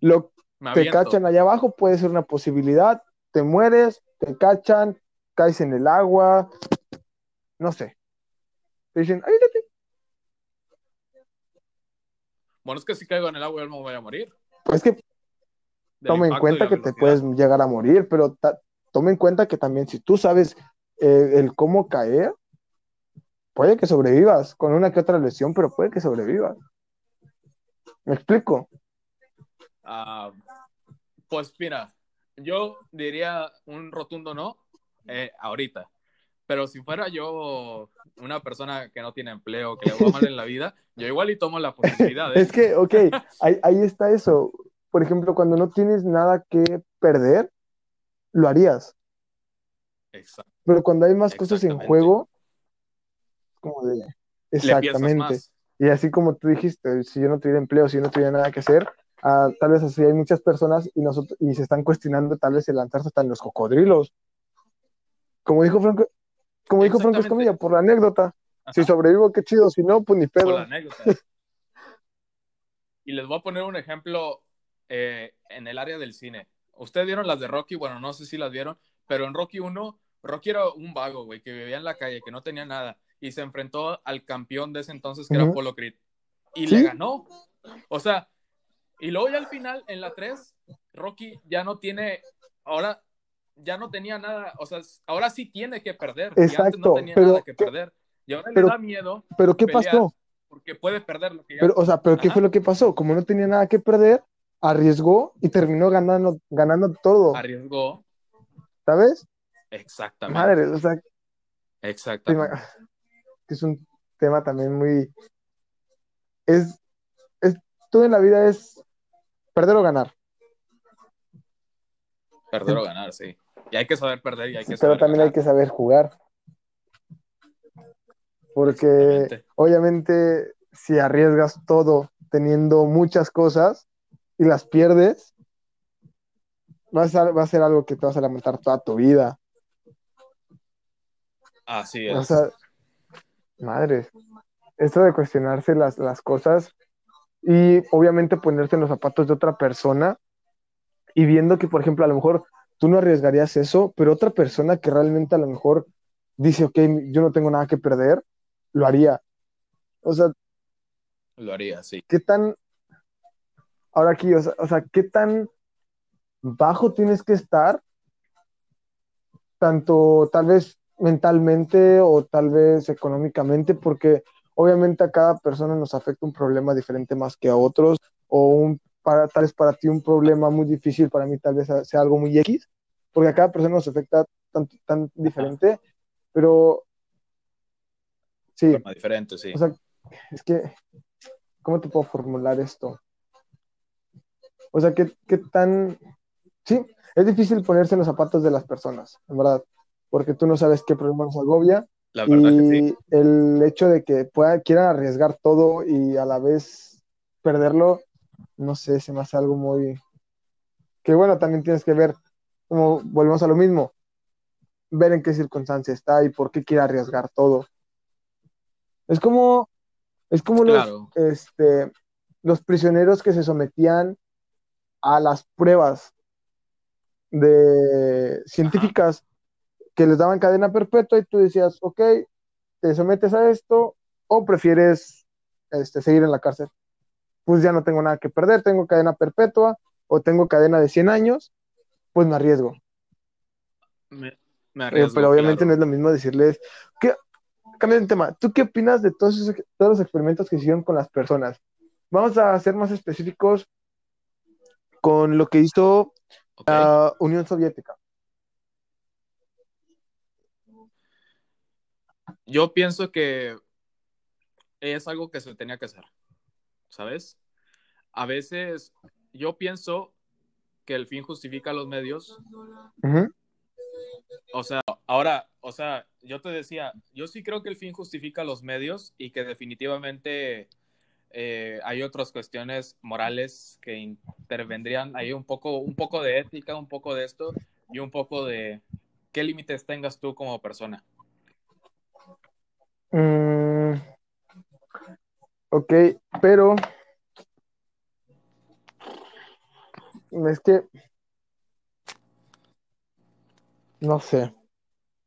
Lo te cachan allá abajo, puede ser una posibilidad. Te mueres, te cachan, caes en el agua, no sé. Te dicen, aviéntate. Bueno, es que si caigo en el agua yo no me voy a morir. Pues que toma en cuenta que te puedes llegar a morir, pero toma en cuenta que también si tú sabes eh, el cómo caer, puede que sobrevivas con una que otra lesión, pero puede que sobrevivas. ¿Me explico? Ah, pues mira, yo diría un rotundo no eh, ahorita. Pero si fuera yo una persona que no tiene empleo, que le va mal en la vida, yo igual y tomo la posibilidad. ¿eh? Es que, ok, ahí, ahí está eso. Por ejemplo, cuando no tienes nada que perder, lo harías. Exacto. Pero cuando hay más cosas en juego, como de... Exactamente. más. Y así como tú dijiste, si yo no tuviera empleo, si yo no tuviera nada que hacer, ah, tal vez así hay muchas personas y, nosotros, y se están cuestionando tal vez el lanzarse hasta en los cocodrilos. Como dijo Franco, como dijo Franco. Escamilla, por la anécdota. Si sobrevivo, qué chido, si no, pues ni por pedo. la anécdota. Y les voy a poner un ejemplo eh, en el área del cine. Ustedes vieron las de Rocky, bueno, no sé si las vieron, pero en Rocky 1, Rocky era un vago, güey, que vivía en la calle, que no tenía nada, y se enfrentó al campeón de ese entonces, que era. Apollo Creed, y Sí. le ganó. O sea, y luego ya al final, en la 3, Rocky ya no tiene, ahora ya no tenía nada, o sea, ahora sí tiene que perder, y antes no Exacto, tenía pero nada que ¿qué- perder. Y ahora pero- le da miedo Pero ¿qué pasó? porque puede perder lo que ya Pero, o sea, pero ¿qué fue lo que pasó? Como no tenía nada que perder, arriesgó y terminó ganando, ganando todo, arriesgó. ¿sabes? Exactamente. Madre, o sea, te Exactamente. es un tema también muy... Es, es, todo en la vida es perder o ganar, Perder o ganar, sí. Y hay que saber perder y hay que pero saber también hay que saber jugar. Porque obviamente si arriesgas todo teniendo muchas cosas y las pierdes, va a ser, va a ser algo que te vas a lamentar toda tu vida. Así es. O sea, madre, esto de cuestionarse las, las cosas y obviamente ponerse en los zapatos de otra persona y viendo que, por ejemplo, a lo mejor tú no arriesgarías eso, pero otra persona que realmente a lo mejor dice, ok, yo no tengo nada que perder, lo haría. O sea, Lo haría, sí. ¿qué tan... Ahora aquí, o sea, o sea, ¿qué tan bajo tienes que estar? Tanto tal vez mentalmente o tal vez económicamente, porque obviamente a cada persona nos afecta un problema diferente más que a otros, o un, para, tal vez para ti un problema muy difícil, para mí tal vez sea algo muy X, porque a cada persona nos afecta tan, tan diferente, pero sí, Forma diferente, sí. o sea, es que, ¿cómo te puedo formular esto? O sea, ¿qué, qué tan... Sí, es difícil ponerse en los zapatos de las personas, en verdad, porque tú no sabes qué problema nos agobia La verdad que sí. y el hecho de que pueda, quieran arriesgar todo y a la vez perderlo, no sé, se me hace algo muy... Que bueno, también tienes que ver, como volvemos a lo mismo, ver en qué circunstancia está y por qué quiere arriesgar todo. Es como, es como los, este, los prisioneros que se sometían a las pruebas de científicas que les daban cadena perpetua y tú decías, ok, te sometes a esto o prefieres este, seguir en la cárcel. Pues ya no tengo nada que perder, tengo cadena perpetua o tengo cadena de 100 años, pues me arriesgo. Me, me Eh, arriesgo, pero obviamente claro. no es lo mismo decirles. Cambia de tema, ¿tú qué opinas de todos, esos, todos los experimentos que hicieron con las personas? Vamos a ser más específicos con lo que hizo la Unión Soviética. Yo pienso que es algo que se tenía que hacer, ¿sabes? A veces yo pienso que el fin justifica los medios. O sea, ahora, o sea, yo te decía, yo sí creo que el fin justifica los medios y que definitivamente eh, hay otras cuestiones morales que intervendrían ahí un poco, un poco de ética, un poco de esto y un poco de qué límites tengas tú como persona. Mm, Ok, pero es que no sé.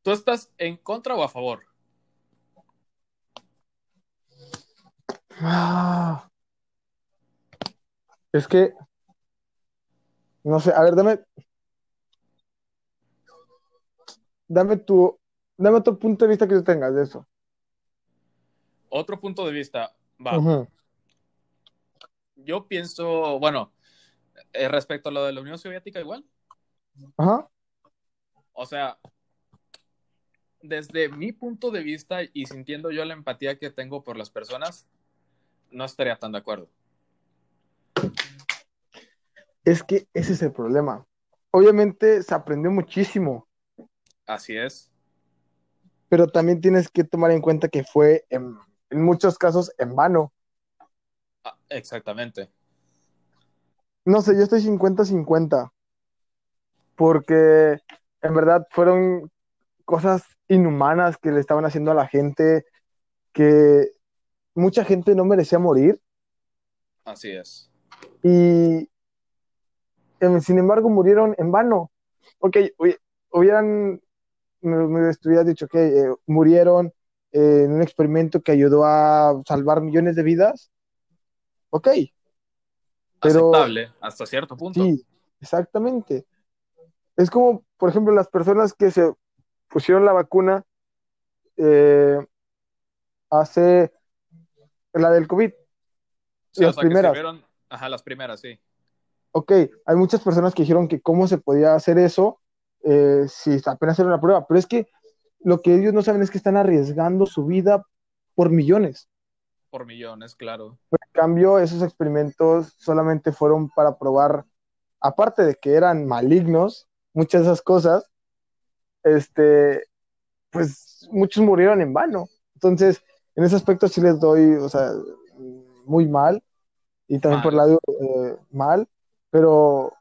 ¿Tú estás en contra o a favor? Ah, es que no sé, a ver, dame dame tu dame otro punto de vista que tú tengas de eso. Otro punto de vista, va. Ujú. Yo pienso, bueno, eh, respecto a lo de la Unión Soviética igual. Ajá. O sea, desde mi punto de vista y sintiendo yo la empatía que tengo por las personas, no estaría tan de acuerdo. Es que ese es el problema. Obviamente se aprendió muchísimo, Así es. pero también tienes que tomar en cuenta que fue en, en muchos casos en vano. Ah, exactamente. No sé, yo estoy 50-50, porque en verdad fueron cosas inhumanas que le estaban haciendo a la gente, que mucha gente no merecía morir Así es. y sin embargo murieron en vano. Ok, hubi- hubieran, me, me hubieras dicho que eh, murieron eh, en un experimento que ayudó a salvar millones de vidas. Ok, Pero- Aceptable hasta cierto punto. sí, exactamente. Es como, por ejemplo, las personas que se pusieron la vacuna eh, hace la del COVID. Sí, o las sea, que primeras. sirvieron- ajá, las primeras, sí. Ok, hay muchas personas que dijeron que cómo se podía hacer eso eh, si apenas era una prueba, pero es que lo que ellos no saben es que están arriesgando su vida por millones. Por millones, claro. Cambio, esos experimentos solamente fueron para probar, aparte de que eran malignos, muchas de esas cosas, este, pues muchos murieron en vano. Entonces, en ese aspecto sí les doy, o sea, muy mal, y también Mal. por el lado eh, mal, pero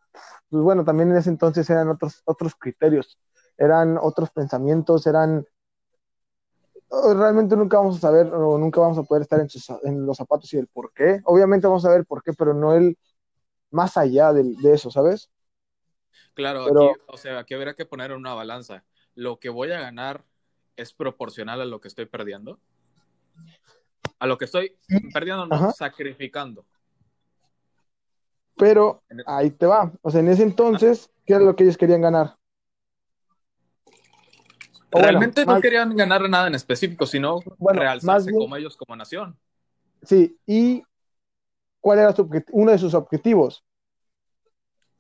pues bueno, también en ese entonces eran otros, otros criterios, eran otros pensamientos, eran realmente nunca vamos a saber o nunca vamos a poder estar en, sus- en los zapatos y el por qué. Obviamente vamos a ver el por qué, pero no el más allá de, eso, ¿sabes? Claro, Pero- aquí, o sea, aquí habría que poner una balanza. ¿Lo que voy a ganar es proporcional a lo que estoy perdiendo? A lo que estoy perdiendo, no, Ajá. sacrificando. Pero el- ahí te va. O sea, en ese entonces, ¿qué era lo que ellos querían ganar? Bueno, Realmente no querían ganar nada en específico, sino Bueno, realzarse más bien- como ellos como nación. Sí, ¿y cuál era su uno de sus objetivos?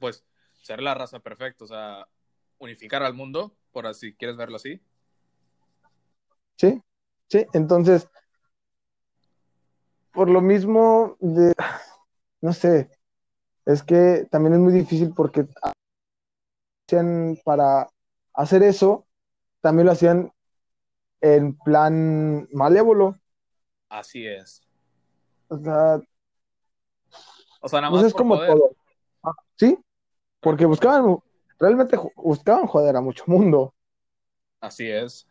Pues ser la raza perfecta, o sea, unificar al mundo, por así quieres verlo así. ¿Sí? Sí, entonces, por lo mismo, de, no sé, es que también es muy difícil porque para hacer eso, también lo hacían en plan malévolo. Así es. O sea, O sea, nada pues más es por como todo. Ah, ¿Sí? Porque buscaban, realmente buscaban joder a mucho mundo. Así es.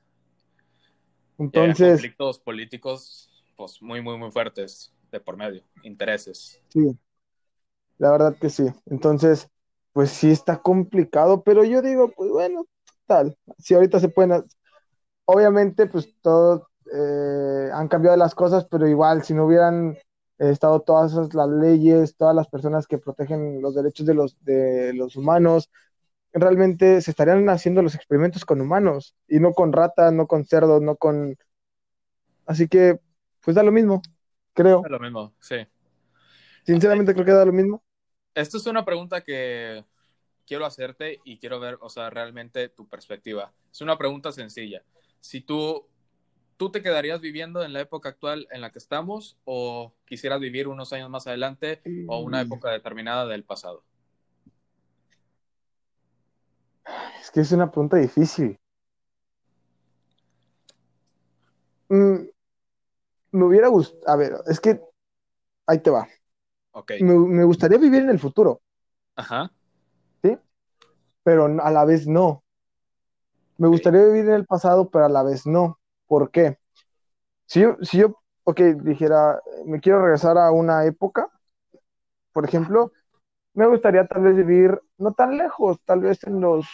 Entonces, conflictos políticos, pues muy, muy, muy fuertes de por medio, intereses. sí, la verdad que sí. Entonces, pues sí está complicado, pero yo digo, pues bueno, tal. Si ahorita se pueden, obviamente, pues todo, eh, han cambiado las cosas, pero igual, si no hubieran estado todas esas, las leyes, todas las personas que protegen los derechos de los, de los humanos, realmente se estarían haciendo los experimentos con humanos y no con ratas, no con cerdos, no con... Así que, pues da lo mismo, creo. Es lo mismo, sí. Sinceramente creo que da lo mismo. Esta es una pregunta que quiero hacerte y quiero ver, o sea, realmente tu perspectiva. Es una pregunta sencilla. Si tú, tú te quedarías viviendo en la época actual en la que estamos o quisieras vivir unos años más adelante o una época determinada del pasado. Es que es una pregunta difícil. Mm, me hubiera gustado, a ver, es que ahí te va. Ok. Me, me gustaría vivir en el futuro, Ajá. Pero a la vez no. Me gustaría vivir en el pasado, pero a la vez no. ¿Por qué? Si yo, si yo ok, dijera, me quiero regresar a una época, por ejemplo, me gustaría tal vez vivir no tan lejos, tal vez en los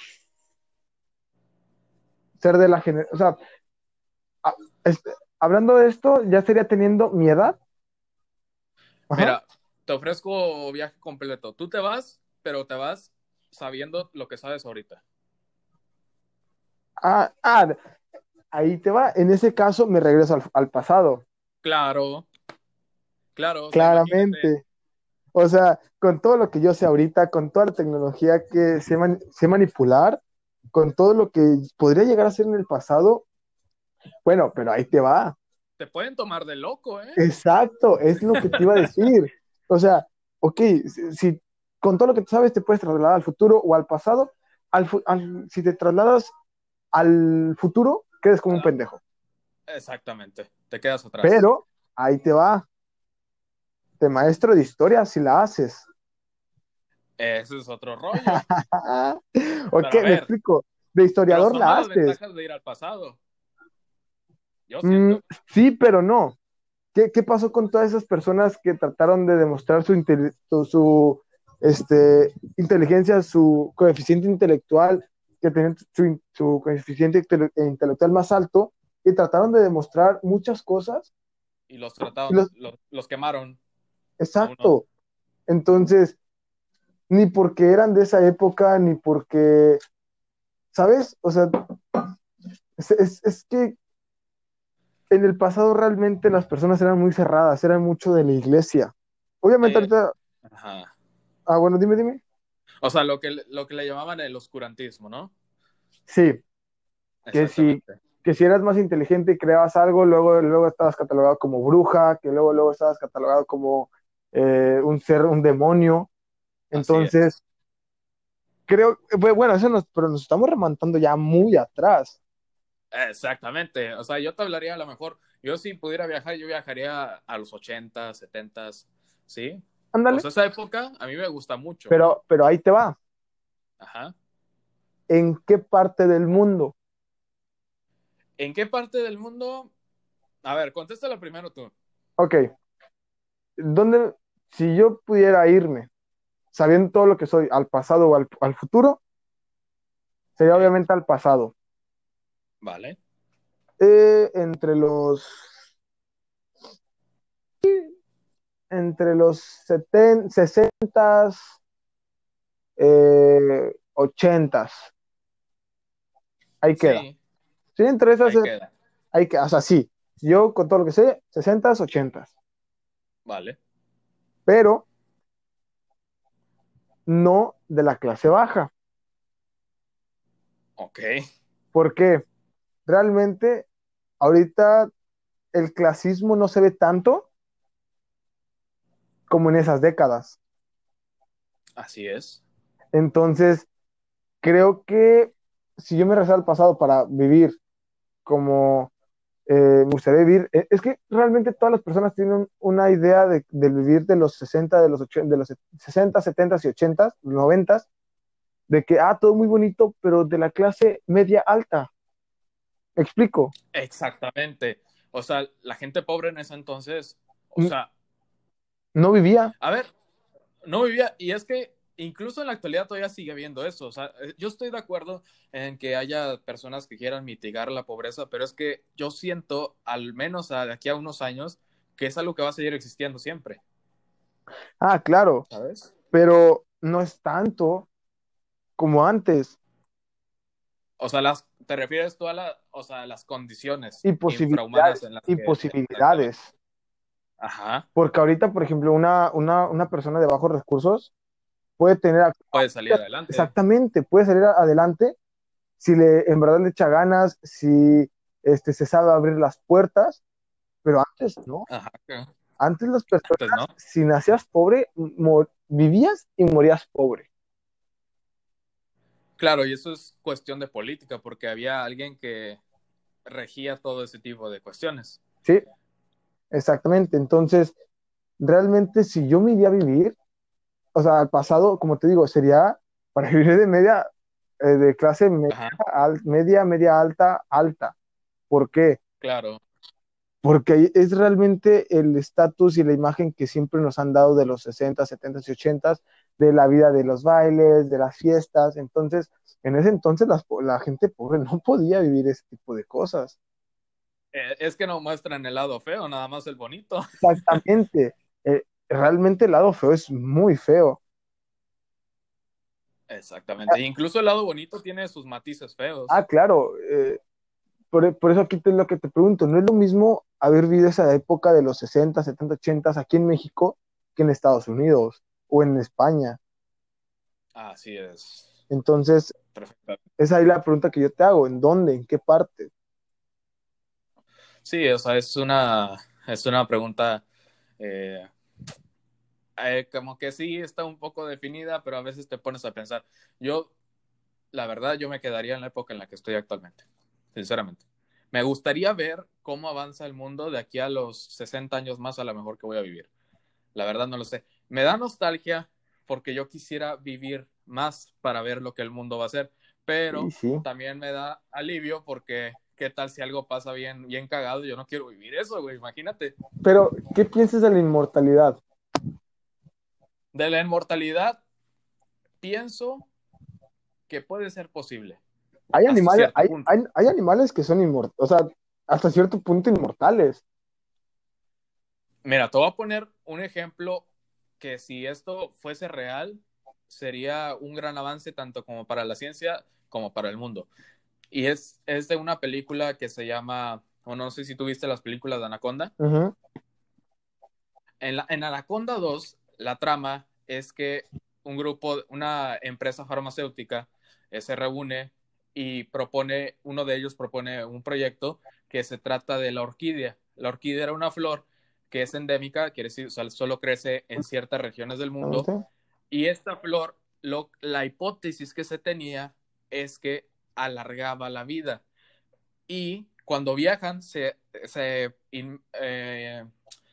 ser de la generación, o sea, a- este, hablando de esto, ya sería teniendo mi edad. Ajá. Mira, te ofrezco viaje completo. Tú te vas, pero te vas sabiendo lo que sabes ahorita. Ah, ah, ahí te va. En ese caso me regreso al, al pasado, Claro, claro. imagínate. claramente. O sea, con todo lo que yo sé ahorita, con toda la tecnología que sé, man- sé manipular, con todo lo que podría llegar a ser en el pasado, bueno, pero ahí te va. Te pueden tomar de loco, ¿eh? Exacto, es lo que te iba a decir. O sea, ok, si, si con todo lo que tú sabes te puedes trasladar al futuro o al pasado, al, fu- al- si te trasladas al futuro, quedas como un pendejo. Exactamente. Te quedas atrás. Pero ahí te va. De maestro de historia, si la haces. Ese es otro rollo. ok, me explico. De Pero historiador son la haces. ventajas de ir al pasado. Yo Mm, sí, pero no. ¿Qué, qué pasó con todas esas personas que trataron de demostrar su, su, este, inteligencia, su coeficiente intelectual, que tenían su, su coeficiente intele- intelectual más alto, y trataron de demostrar muchas cosas? Y los Y trataron, los- los, los quemaron. Exacto. Entonces, ni porque eran de esa época, ni porque, ¿sabes? O sea, es, es- es que en el pasado realmente las personas eran muy cerradas, eran mucho de la iglesia. Obviamente Eh, ahorita, Ajá. Ah, bueno, dime, dime. O sea, lo que, lo que le llamaban el oscurantismo, ¿no? Sí, Que. Exactamente. que si eras más inteligente y creabas algo, luego, luego estabas catalogado como bruja, que luego, luego estabas catalogado como eh, un ser, un demonio. Entonces, creo, bu- bueno, eso nos, pero nos estamos remontando ya muy atrás. Exactamente. O sea, yo te hablaría a lo mejor. Yo si pudiera viajar, yo viajaría a los 80, 70, ¿sí? Ándale. Sea, esa época a mí me gusta mucho. Pero, pero ahí te va. Ajá. ¿En qué parte del mundo? ¿En qué parte del mundo? A ver, contéstalo primero tú. Ok. ¿Dónde, si yo pudiera irme, sabiendo todo lo que soy, al pasado o al, al futuro, sería obviamente al pasado. Vale. Eh, entre los entre los 70, 60, eh, 80. Ahí queda. Sí, Sí, entre esas, ahí queda. ahí queda. O sea, sí. Yo con todo lo que sé, 60, 80. Vale. Pero no de la clase baja. Ok. Porque realmente ahorita el clasismo no se ve tanto como en esas décadas. Así es. Entonces, creo que si yo me regresara al pasado para vivir como eh, me gustaría vivir, eh, es que realmente todas las personas tienen una idea de, de vivir de los 60, de los 80, de los 60, 70 y 80, 90, de que, ah, todo muy bonito, pero de la clase media alta. ¿Me explico? Exactamente. O sea, la gente pobre en ese entonces, o Mm. sea, No vivía. a ver, no vivía, y es que incluso en la actualidad todavía sigue habiendo eso. O sea, eh, yo estoy de acuerdo en que haya personas que quieran mitigar la pobreza, pero es que yo siento, al menos a- de aquí a unos años, que es algo que va a seguir existiendo siempre. Ah, claro, ¿Sabes? pero no es tanto como antes. O sea, las, te refieres tú a la, o sea, a las condiciones Y posibilidades, en las y que- posibilidades. Ajá, Porque ahorita, por ejemplo, una, una, una persona de bajos recursos puede tener, puedes salir adelante. exactamente, puede salir adelante si le, en verdad le echa ganas, si este, se sabe abrir las puertas, pero antes no. Ajá, Antes las personas, antes no. si nacías pobre, vivías y morías pobre. Claro, y eso es cuestión de política, porque había alguien que regía todo ese tipo de cuestiones. Sí, exactamente. Entonces, realmente si yo me iría a vivir, o sea, al pasado, como te digo, sería para vivir de media, eh, de clase media, al- media, media alta, alta. ¿Por qué? claro. porque es realmente el estatus y la imagen que siempre nos han dado de los 60, 70 y 80 de la vida de los bailes, de las fiestas. Entonces, en ese entonces la gente pobre no podía vivir ese tipo de cosas. Eh, es que no muestran el lado feo, nada más el bonito. Exactamente. Eh, realmente el lado feo es muy feo. Exactamente. Incluso el lado bonito tiene sus matices feos. Ah, claro. Eh, por, eso aquí te, lo que te pregunto, ¿no es lo mismo haber vivido esa época de los 60, 70, 80 aquí en México que en Estados Unidos o en España? Así es. Entonces, es ahí la pregunta que yo te hago, ¿en dónde? ¿En qué parte? Sí, o sea, es una, es una pregunta eh, eh, como que sí está un poco definida, pero a veces te pones a pensar. Yo, la verdad, yo me quedaría en la época en la que estoy actualmente, sinceramente. Me gustaría ver cómo avanza el mundo de aquí a los 60 años más a lo mejor que voy a vivir. La verdad no lo sé. Me da nostalgia porque yo quisiera vivir más para ver lo que el mundo va a hacer, pero también me da alivio porque qué tal si algo pasa bien, bien cagado, yo no quiero vivir eso, güey, imagínate. Pero, ¿qué piensas de la inmortalidad? De la inmortalidad, pienso que puede ser posible. Hay animales, hay, hay, animales que son inmortales, o sea, hasta cierto punto inmortales. Mira, te voy a poner un ejemplo que si esto fuese real, sería un gran avance tanto como para la ciencia como para el mundo. Y es, es de una película que se llama, o no sé si tuviste las películas de Anaconda. en, la, en Anaconda 2 la trama es que un grupo, una empresa farmacéutica eh, se reúne y propone, uno de ellos propone un proyecto que se trata de la orquídea. La orquídea era una flor que es endémica, quiere decir, solo crece en ciertas regiones del mundo. Y esta flor, lo, la hipótesis que se tenía es que alargaba la vida. Y cuando viajan, se, se, eh,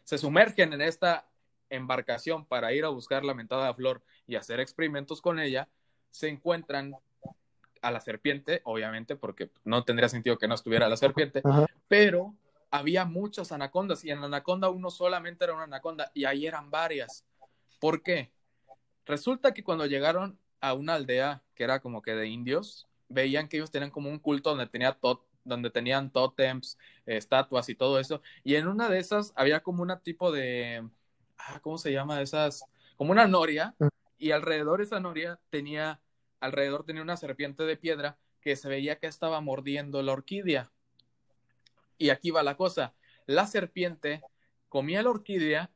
se sumergen en esta embarcación para ir a buscar la mentada flor y hacer experimentos con ella, se encuentran a la serpiente, obviamente, porque no tendría sentido que no estuviera la serpiente, pero había muchas anacondas y en la anaconda uno solamente era una anaconda y ahí eran varias. ¿Por qué? Resulta que cuando llegaron a una aldea que era como que de indios, veían que ellos tenían como un culto donde tenía donde tenían tótems, estatuas y todo eso, y en una de esas había como un tipo de ah, ¿cómo se llama? Esas, como una noria, y alrededor de esa noria tenía, alrededor tenía una serpiente de piedra que se veía que estaba mordiendo la orquídea. Y aquí va la cosa, la serpiente comía la orquídea,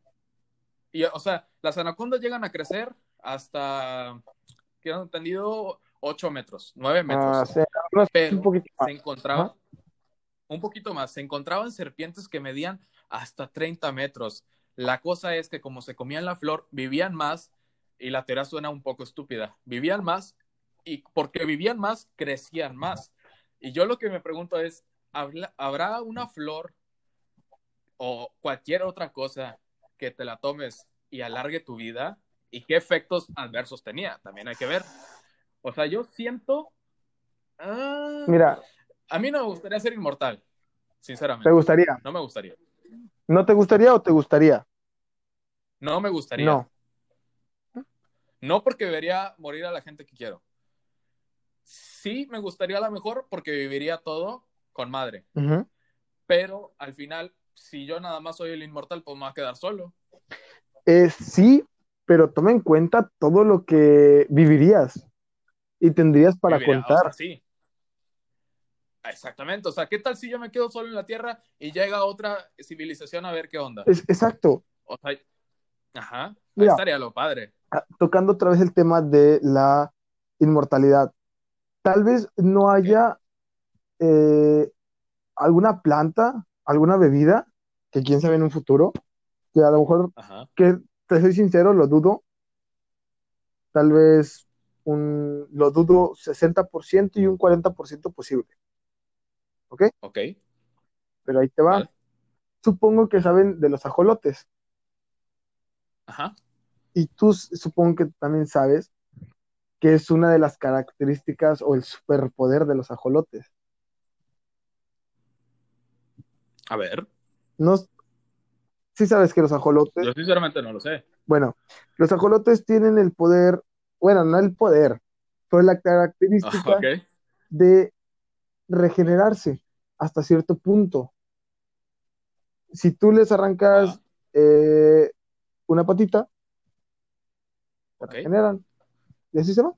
y, o sea, las anacondas llegan a crecer hasta, que han entendido, 8 metros, 9 metros. Ah, pero un poquito se encontraban, un poquito más, se encontraban serpientes que medían hasta 30 metros. La cosa es que como se comían la flor, vivían más, y la teoría suena un poco estúpida, vivían más, y porque vivían más, crecían más. Y yo lo que me pregunto es, ¿habrá una flor o cualquier otra cosa que te la tomes y alargue tu vida? ¿Y qué efectos adversos tenía? También hay que ver. O sea, yo siento... Ah, Mira. A mí no me gustaría ser inmortal, sinceramente. ¿Te gustaría? No me gustaría. ¿No te gustaría o te gustaría? No me gustaría. No. No porque debería morir a la gente que quiero. Sí me gustaría a lo mejor porque viviría todo con madre. Pero al final, si yo nada más soy el inmortal, pues me va a quedar solo. Eh, sí, pero toma en cuenta todo lo que vivirías y tendrías para contar. sí. Exactamente, o sea, ¿qué tal si yo me quedo solo en la Tierra y llega otra civilización a ver qué onda? Es, exacto. O sea, Ajá, estaría lo padre. Ah, tocando otra vez el tema de la inmortalidad. Tal vez no haya eh, alguna planta, alguna bebida, que quién sabe en un futuro, que a lo mejor, que te soy sincero, lo dudo. Tal vez un, lo dudo 60% y un 40% posible. ¿Ok? Ok. Pero ahí te va. Supongo que saben de los ajolotes. Ajá. Y tú supongo que también sabes que es una de las características o el superpoder de los ajolotes. A ver. no, sí sabes que los ajolotes, Yo sinceramente no lo sé. bueno, los ajolotes tienen el poder, bueno, no el poder, pero la característica Ok. de regenerarse hasta cierto punto. Si tú les arrancas Ah, eh, una patita, regeneran. Y así se van,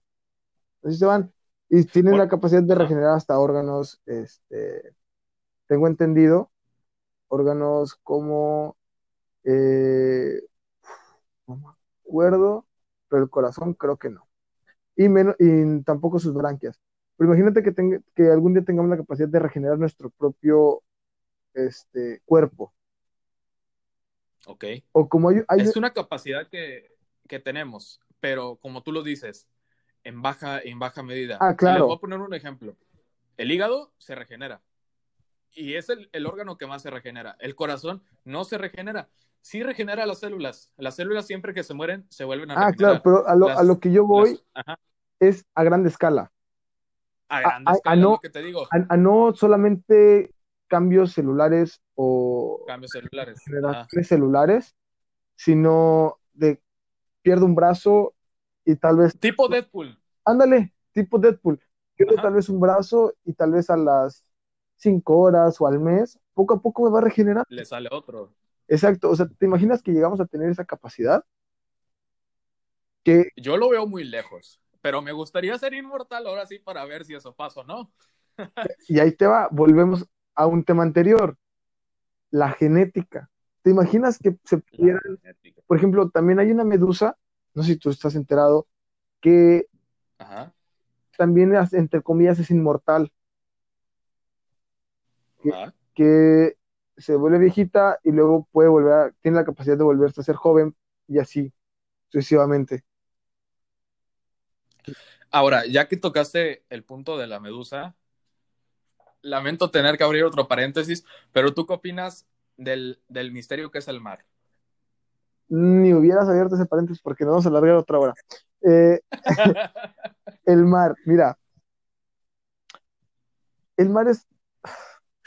así se van. Y tienen la capacidad de regenerar hasta órganos, este, tengo entendido, órganos como, eh, no me acuerdo, pero el corazón creo que no. Y, menos, y tampoco sus branquias. Pero imagínate que, tenga- que algún día tengamos la capacidad de regenerar nuestro propio este, cuerpo. Ok. O como hay, hay- Es una capacidad que, que tenemos, pero como tú lo dices, en baja, en baja medida. Ah, Y les claro. voy a poner un ejemplo. El hígado se regenera. Y es el, el órgano que más se regenera. El corazón no se regenera. Sí regenera las células. Las células siempre que se mueren se vuelven a Ah, claro, regenerar. pero a lo, a lo que yo voy Las- es a grande escala. a grande a- a escala es no- lo que te digo. A, no solamente cambios celulares o Cambios celulares. Generaciones celulares, sino de pierdo un brazo y tal vez, Tipo Deadpool. ándale, tipo Deadpool, pierdo Ajá. tal vez un brazo y tal vez a las cinco horas o al mes, poco a poco me va a regenerar. Le sale otro. Exacto, o sea, ¿te imaginas que llegamos a tener esa capacidad? Que Yo lo veo muy lejos. Pero me gustaría ser inmortal ahora sí para ver si eso pasa o no. Y ahí te va, volvemos a un tema anterior, la genética. ¿Te imaginas que se pudieran, por ejemplo, también hay una medusa, no sé si tú estás enterado, que Ajá. también, entre comillas, es inmortal, Que se vuelve viejita y luego puede volver a, tiene la capacidad de volverse a ser joven y así sucesivamente. Ahora, ya que tocaste el punto de la medusa, lamento tener que abrir otro paréntesis, pero ¿tú qué opinas del, del misterio que es el mar? Ni hubieras abierto ese paréntesis porque nos vamos a alargar otra hora. Eh, el mar, mira, el mar es,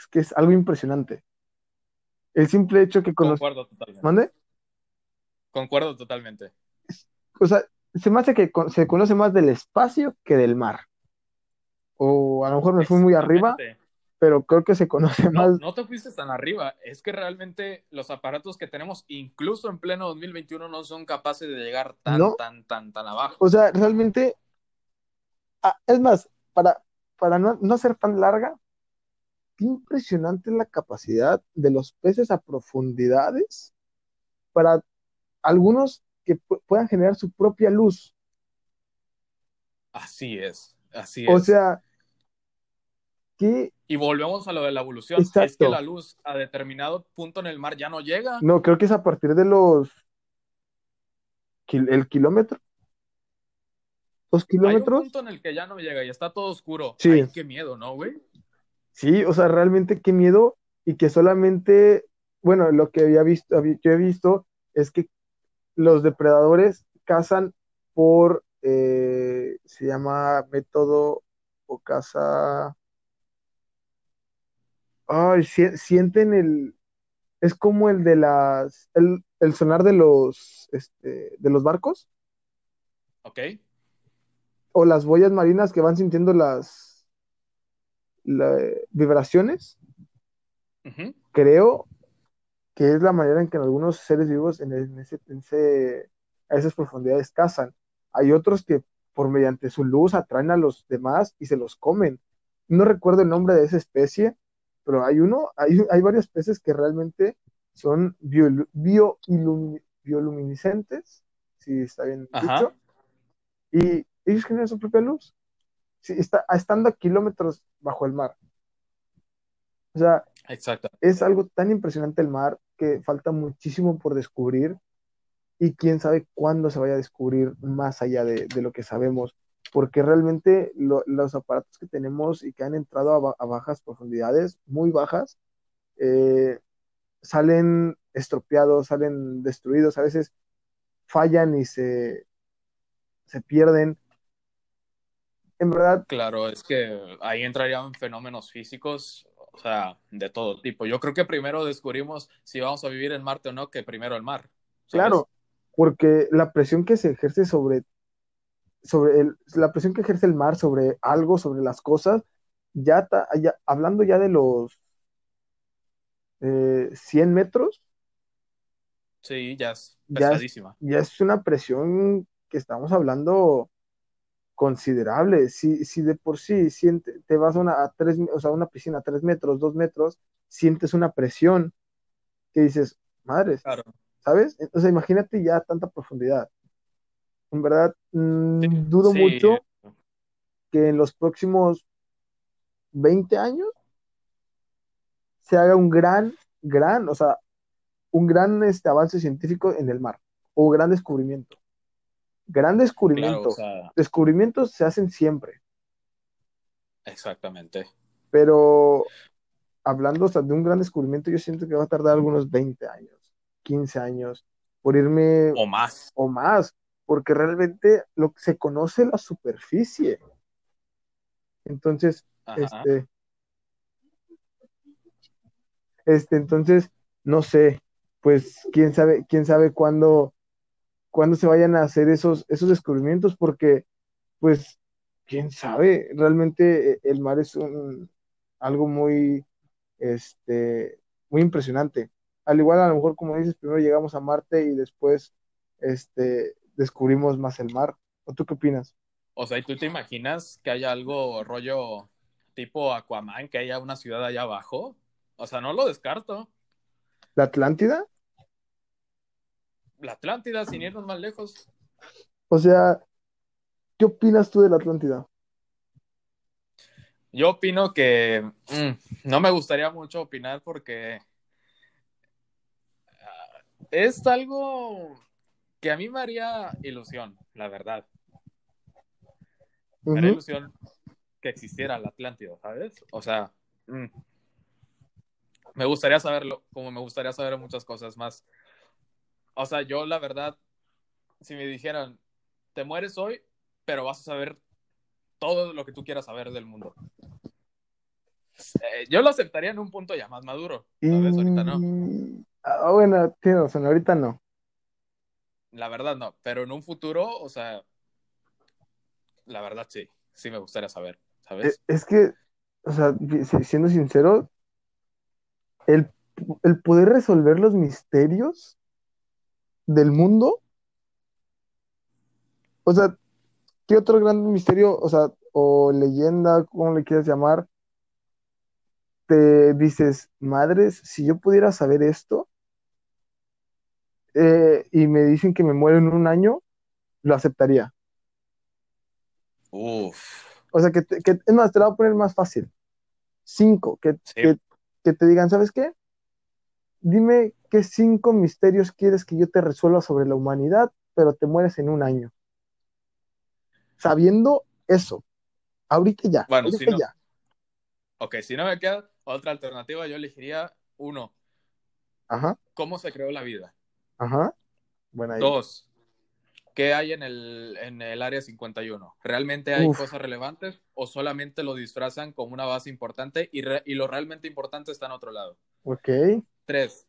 es que es algo impresionante. El simple hecho que conoce, Concuerdo totalmente. ¿mande? Concuerdo totalmente. O sea, se me hace que con- se conoce más del espacio que del mar. O a lo mejor me fui muy arriba, pero creo que se conoce No, más. no te fuiste tan arriba. Es que realmente los aparatos que tenemos, incluso en pleno 2021, no son capaces de llegar tan, No. tan, tan, tan abajo. O sea, realmente, ah, es más, para, para no, no ser tan larga, qué impresionante es la capacidad de los peces a profundidades para algunos que pu- puedan generar su propia luz. Así es, así O es. sea, que y volvemos a lo de la evolución. Es Exacto. que la luz a determinado punto en el mar ya no llega. no, creo que es a partir de los el kilómetro, dos Hay un kilómetros. punto en el que ya no llega y está todo oscuro. Sí. Ay, qué miedo, ¿no, güey? Sí, o sea, realmente qué miedo y que solamente, bueno, lo que había visto, había- yo he visto es que los depredadores cazan por, eh, se llama método o caza, ay, sie- sienten el, es como el de las, el, el sonar de los, este, de los barcos ¿Ok? o las boyas marinas que van sintiendo las, la- vibraciones. Creo que es la manera en que algunos seres vivos en, en ese, en ese- a esas profundidades cazan. Hay otros que por mediante su luz atraen a los demás y se los comen. No recuerdo el nombre de esa especie, pero hay uno, hay, hay varios peces que realmente son bio- bioilumi- bioluminiscentes, si está bien Ajá. dicho, y ellos generan su propia luz, Sí, está, estando a kilómetros bajo el mar. O sea, Exacto. es algo tan impresionante el mar que falta muchísimo por descubrir y quién sabe cuándo se vaya a descubrir más allá de, de lo que sabemos, porque realmente lo- los aparatos que tenemos y que han entrado a bajas profundidades, muy bajas, eh, salen estropeados, salen destruidos, a veces fallan y se, se pierden. En verdad, Claro, es que ahí entrarían fenómenos físicos O sea, de todo tipo. Yo creo que primero descubrimos si vamos a vivir en Marte o no, que primero el mar. ¿sabes? Claro, porque la presión que se ejerce sobre, sobre el, la presión que ejerce el mar sobre algo, sobre las cosas, ya, ta- ya- hablando ya de los eh, 100 metros, Sí, ya es ya es, pesadísima. ya es una presión que estamos hablando considerable. Si, si de por sí siente, te vas a una, a tres, o sea, una piscina a 3 metros, 2 metros, sientes una presión que dices, madres, Claro. ¿sabes? O sea, imagínate ya tanta profundidad. En verdad, Sí, mm, dudo sí, mucho que en los próximos 20 años se haga un gran, gran, o sea, un gran este, avance científico en el mar o gran descubrimiento. Gran claro, o descubrimiento. sea, Descubrimientos se hacen siempre, exactamente. pero hablando o sea, de un gran descubrimiento, yo siento que va a tardar algunos 20 años, 15 años, por irme O más. o más, porque realmente lo que se conoce la superficie. Entonces, Ajá. este, este, entonces, no sé, pues quién sabe, quién sabe cuándo, cuándo se vayan a hacer esos, esos descubrimientos, porque, pues, quién sabe, realmente eh, el mar es un, algo muy, este, muy impresionante. Al igual, a lo mejor, como dices, primero llegamos a Marte y después, este, descubrimos más el mar. ¿O tú qué opinas? O sea, ¿y tú te imaginas que haya algo rollo tipo Aquaman, que haya una ciudad allá abajo? O sea, no lo descarto. ¿La Atlántida? La Atlántida, sin irnos más lejos. O sea, ¿qué opinas tú de la Atlántida? Yo opino que mm, no me gustaría mucho opinar porque ah, es algo que a mí me haría ilusión, la verdad. Me haría ilusión que existiera la Atlántida, ¿sabes? O sea, mm, me gustaría saberlo, como me gustaría saber muchas cosas más. O sea, yo la verdad, si me dijeran, te mueres hoy, pero vas a saber todo lo que tú quieras saber del mundo. Eh, yo lo aceptaría en un punto ya más maduro, ¿sabes? Ahorita no. Y... Ah, bueno, tienes razón, ahorita no. La verdad no, pero en un futuro, o sea, la verdad sí, sí me gustaría saber, ¿sabes? Es que, o sea, si- siendo sincero, el, el poder resolver los misterios del mundo, o sea, ¿qué otro gran misterio, o sea, o leyenda, como le quieras llamar, te dices, madres, si yo pudiera saber esto, eh, y me dicen que me muero en un año, lo aceptaría. Uf, O sea, que, te- que es más, te la voy a poner más fácil. Cinco, que, sí, que, que te digan, ¿sabes qué? Dime qué cinco misterios quieres que yo te resuelva sobre la humanidad, pero te mueres en un año. Sabiendo eso, ahorita ya, bueno, ahorita si no, ya. ok, si no me queda otra alternativa, yo elegiría uno, Ajá, ¿cómo se creó la vida? ajá. Bueno, ahí. Dos, ¿qué hay en el, en el área 51? ¿Realmente hay Uf, cosas relevantes o solamente lo disfrazan como una base importante y, re- y lo realmente importante está en otro lado? ok. Tres,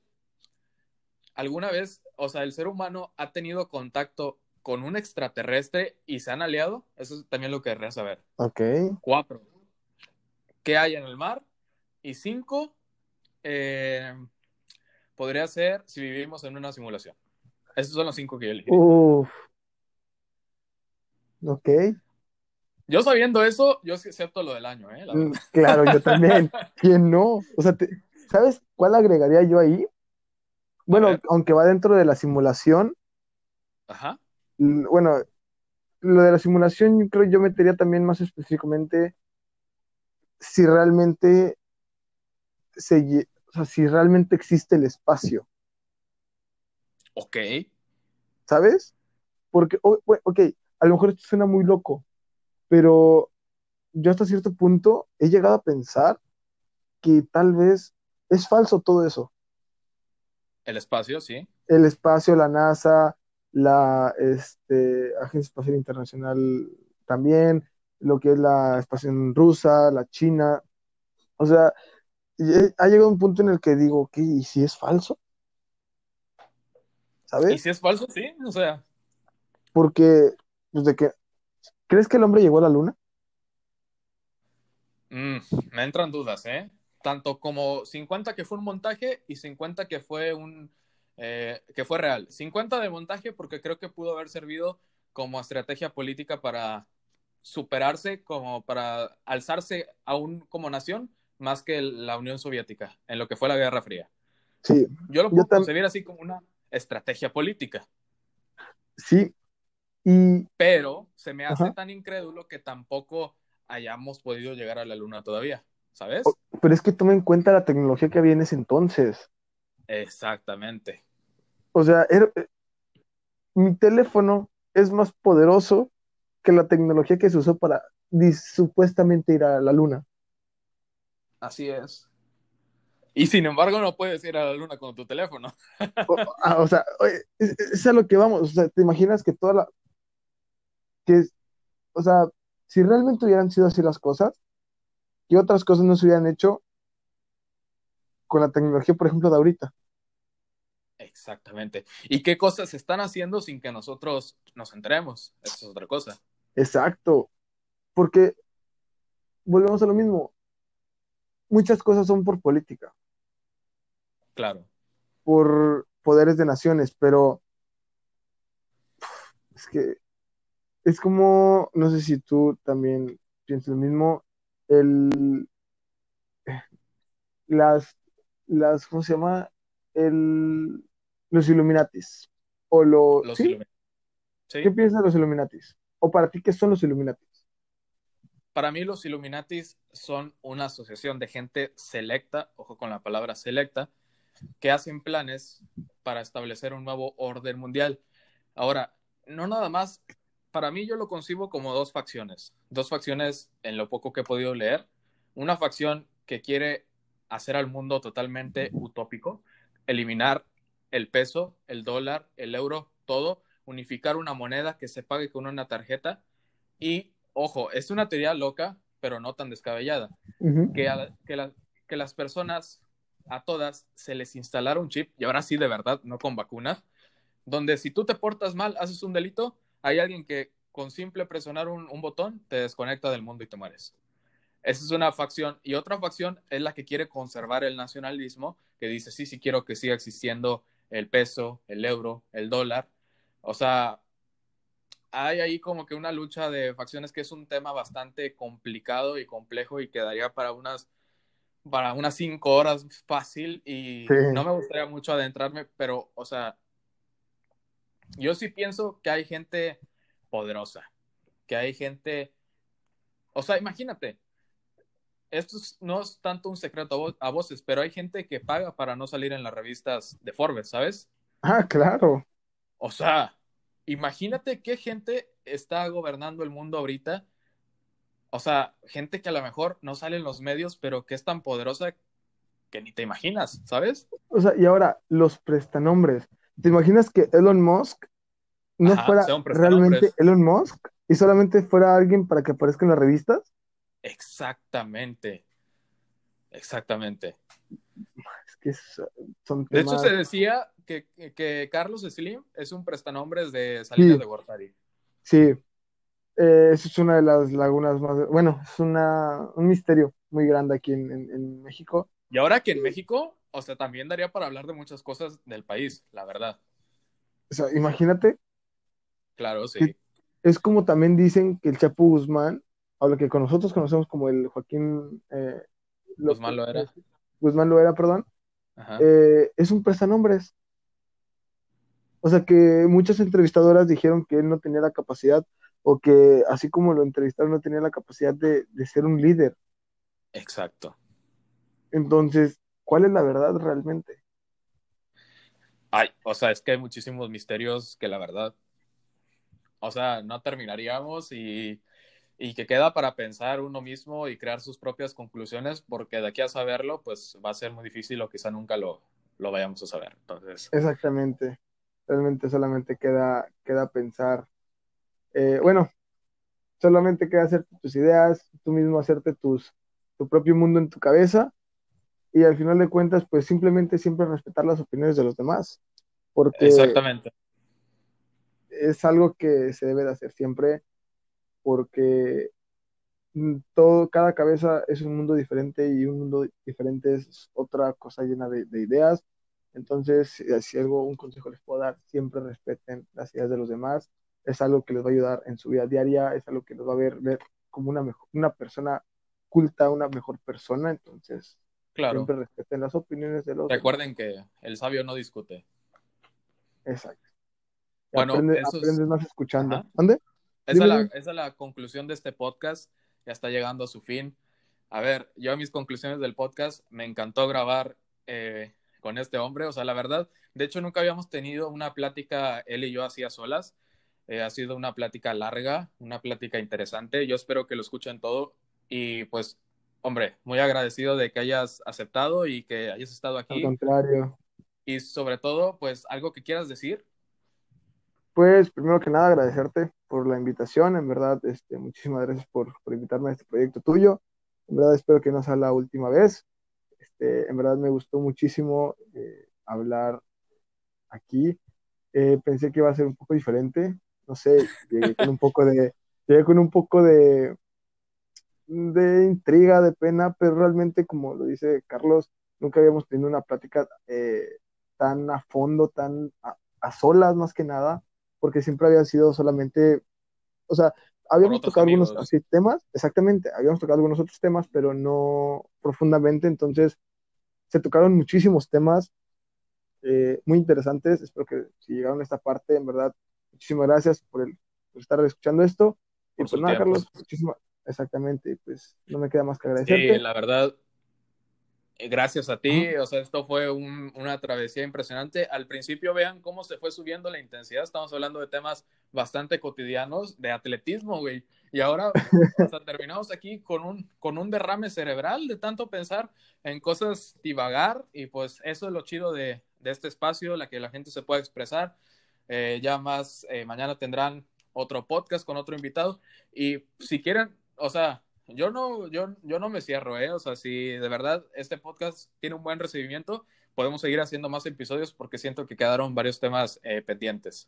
¿alguna vez, o sea, el ser humano ha tenido contacto con un extraterrestre y se han aliado? Eso es también lo que querría saber. Ok. Cuatro, ¿qué hay en el mar? Y cinco, eh, podría ser si vivimos en una simulación. Esos son los cinco que yo elegí. Uf. Ok. Yo sabiendo eso, yo acepto lo del año, ¿eh? La Mm. Claro, yo también. ¿Quién no? O sea, te- ¿sabes cuál agregaría yo ahí? Bueno, ver, aunque va dentro de la simulación, ajá. bueno, lo de la simulación yo creo yo metería también más específicamente si realmente se, o sea, si realmente existe el espacio, Ok. ¿sabes? Porque, ok, a lo mejor esto suena muy loco, pero yo hasta cierto punto he llegado a pensar que tal vez es falso todo eso. El espacio, sí. El espacio, la NASA, la este, Agencia Espacial Internacional también, lo que es la espacial rusa, la China. O sea, ha llegado un punto en el que digo, ¿qué? ¿Y si es falso? ¿Sabes? ¿Y si es falso? Sí, o sea. Porque, pues de que, ¿crees que el hombre llegó a la luna? Mm, me entran dudas, ¿eh? Tanto como 50 que fue un montaje y 50 que fue un eh, que fue real. 50 de montaje porque creo que pudo haber servido como estrategia política para superarse, como para alzarse aún como nación, más que la Unión Soviética, en lo que fue la Guerra Fría. Sí. Yo lo puedo concebir así como una estrategia política. Sí. Y... Pero se me hace tan incrédulo que tampoco hayamos podido llegar a la Luna todavía, ¿sabes? Pero es que toma en cuenta la tecnología que había en ese entonces. Exactamente. O sea, eh, mi teléfono es más poderoso que la tecnología que se usó para supuestamente ir a la luna. Así es. Y sin embargo no puedes ir a la luna con tu teléfono. Ah, o, sea, es, es, a lo que vamos. O sea, ¿te imaginas que toda la... que O sea, si realmente hubieran sido así las cosas, ¿qué otras cosas no se hubieran hecho con la tecnología, por ejemplo, de ahorita? Exactamente. ¿Y qué cosas se están haciendo sin que nosotros nos enteremos? Eso es otra cosa. Exacto. Porque volvemos a lo mismo. Muchas cosas son por política. Claro. Por poderes de naciones, pero es que es como, no sé si tú también piensas lo mismo, el las, las, ¿cómo se llama? El, los Illuminatis. O los ¿sí? ¿Qué piensas de los Illuminatis? ¿O para ti qué son los Illuminatis? Para mí los Illuminatis son una asociación de gente selecta, ojo con la palabra selecta, que hacen planes para establecer un nuevo orden mundial. Ahora, no nada más, para mí yo lo concibo como dos facciones, dos facciones en lo poco que he podido leer. Una facción que quiere hacer al mundo totalmente utópico, eliminar el peso, el dólar, el euro, todo, unificar una moneda que se pague con una tarjeta. Y, ojo, es una teoría loca, pero no tan descabellada, que, que, las personas, a todas, se les instalara un chip, y ahora sí de verdad, no con vacuna, donde si tú te portas mal, haces un delito, hay alguien que con simple presionar un, un botón te desconecta del mundo y te mueres. Esa es una facción. Y otra facción es la que quiere conservar el nacionalismo, que dice, sí, sí quiero que siga existiendo el peso, el euro, el dólar. O sea, hay ahí como que una lucha de facciones que es un tema bastante complicado y complejo y quedaría para unas para unas cinco horas fácil y no me gustaría mucho adentrarme, pero, o sea, yo sí pienso que hay gente poderosa, que hay gente, o sea, imagínate, esto no es tanto un secreto a, voces, pero hay gente que paga para no salir en las revistas de Forbes, ¿sabes? Ah, claro. O sea, imagínate qué gente está gobernando el mundo ahorita. O sea, gente que a lo mejor no sale en los medios, pero que es tan poderosa que ni te imaginas, ¿sabes? O sea, y ahora, los prestanombres. ¿Te imaginas que Elon Musk no fuera realmente Elon Musk y solamente fuera alguien para que aparezca en las revistas? Exactamente. Exactamente. Es que son De hecho, se decía que, que, Carlos Slim es un prestanombres de Salinas de Gortari. Sí. Eh, es una de las lagunas más. Bueno, es una, un misterio muy grande aquí en, en, México. Y ahora que en México, o sea, también daría para hablar de muchas cosas del país, la verdad. O sea, imagínate. Claro, sí. Es como también dicen que el Chapo Guzmán a lo que con nosotros conocemos como el Joaquín eh, Guzmán Loera. Guzmán Loera, perdón, eh, es un prestanombres. O sea que muchas entrevistadoras dijeron que él no tenía la capacidad, o que así como lo entrevistaron, no tenía la capacidad de, ser un líder. Exacto. Entonces, ¿cuál es la verdad realmente? Ay, o sea, es que hay muchísimos misterios que la verdad, o sea, no terminaríamos y y que queda para pensar uno mismo y crear sus propias conclusiones, porque de aquí a saberlo, pues va a ser muy difícil o quizá nunca lo, lo vayamos a saber. Entonces... Exactamente, realmente solamente queda, queda pensar, eh, bueno, solamente queda hacerte tus ideas, tú mismo hacerte tus, tu propio mundo en tu cabeza y al final de cuentas, pues simplemente siempre respetar las opiniones de los demás, porque Exactamente. es algo que se debe de hacer siempre, porque mm, todo, cada cabeza es un mundo diferente y un mundo diferente es otra cosa llena de, de ideas. Entonces, si algo, un consejo les puedo dar, siempre respeten las ideas de los demás. Es algo que les va a ayudar en su vida diaria, es algo que los va a ver, ver como una, mejor, una persona culta, una mejor persona. Entonces, Claro. siempre respeten las opiniones de los demás. Recuerden que el sabio no discute. Exacto. Y Bueno, aprende- aprendes más escuchando. ¿Dónde? Esa es, la, dime. esa es la conclusión de este podcast. Ya está llegando a su fin. A ver, yo a mis conclusiones del podcast me encantó grabar eh, con este hombre. O sea, la verdad, de hecho nunca habíamos tenido una plática él y yo así a solas. Eh, ha sido una plática larga, una plática interesante. Yo espero que lo escuchen todo. Y pues, hombre, muy agradecido de que hayas aceptado y que hayas estado Al aquí. contrario. Y sobre todo, pues, algo que quieras decir. Pues primero que nada agradecerte por la invitación, en verdad, este, muchísimas gracias por, por invitarme a este proyecto tuyo. En verdad espero que no sea la última vez. Este, en verdad me gustó muchísimo eh, hablar aquí. Eh, pensé que iba a ser un poco diferente. No sé, llegué con un poco de, llegué con un poco de, de intriga, de pena, pero realmente, como lo dice Carlos, nunca habíamos tenido una plática eh, tan a fondo, tan a, a solas más que nada, porque siempre había sido solamente, o sea, habíamos tocado algunos así temas, exactamente, habíamos tocado algunos otros temas, pero no profundamente, entonces se tocaron muchísimos temas eh, muy interesantes, espero que si llegaron a esta parte, en verdad, muchísimas gracias por, el, por estar escuchando esto, y pues nada, tiempo. Carlos, muchísimas, exactamente, y pues no me queda más que Sí, agradecerte. la verdad, eh, gracias a ti. O sea, esto fue un- una travesía impresionante. Al principio vean cómo se fue subiendo la intensidad. Estamos hablando de temas bastante cotidianos de atletismo, güey. Y ahora o sea, terminamos aquí con un, con un derrame cerebral de tanto pensar en cosas divagar. Y pues eso es lo chido de, de este espacio, la que la gente se pueda expresar. Eh, ya más, eh, mañana tendrán otro podcast con otro invitado. Y si quieren, o sea, yo no, yo, yo no me cierro, ¿eh? O sea, si de verdad este podcast tiene un buen recibimiento, podemos seguir haciendo más episodios porque siento que quedaron varios temas eh, pendientes.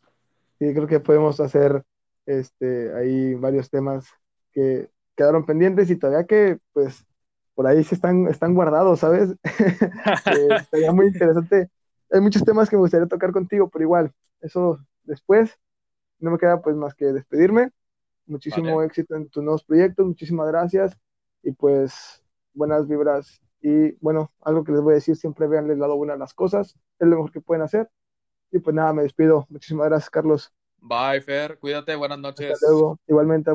Sí, creo que podemos hacer este, ahí varios temas que quedaron pendientes y todavía que, pues, por ahí se están, están guardados, ¿sabes? Eh, estaría muy interesante. Hay muchos temas que me gustaría tocar contigo, pero igual, eso después. No me queda pues más que despedirme. Muchísimo Vale. éxito en tus nuevos proyectos, muchísimas gracias y pues buenas vibras. Y bueno, algo que les voy a decir, siempre vean el lado bueno a las cosas, es lo mejor que pueden hacer. Y pues nada, me despido. Muchísimas gracias, Carlos. Bye, Fer. Cuídate. Buenas Hasta noches. luego. Igualmente,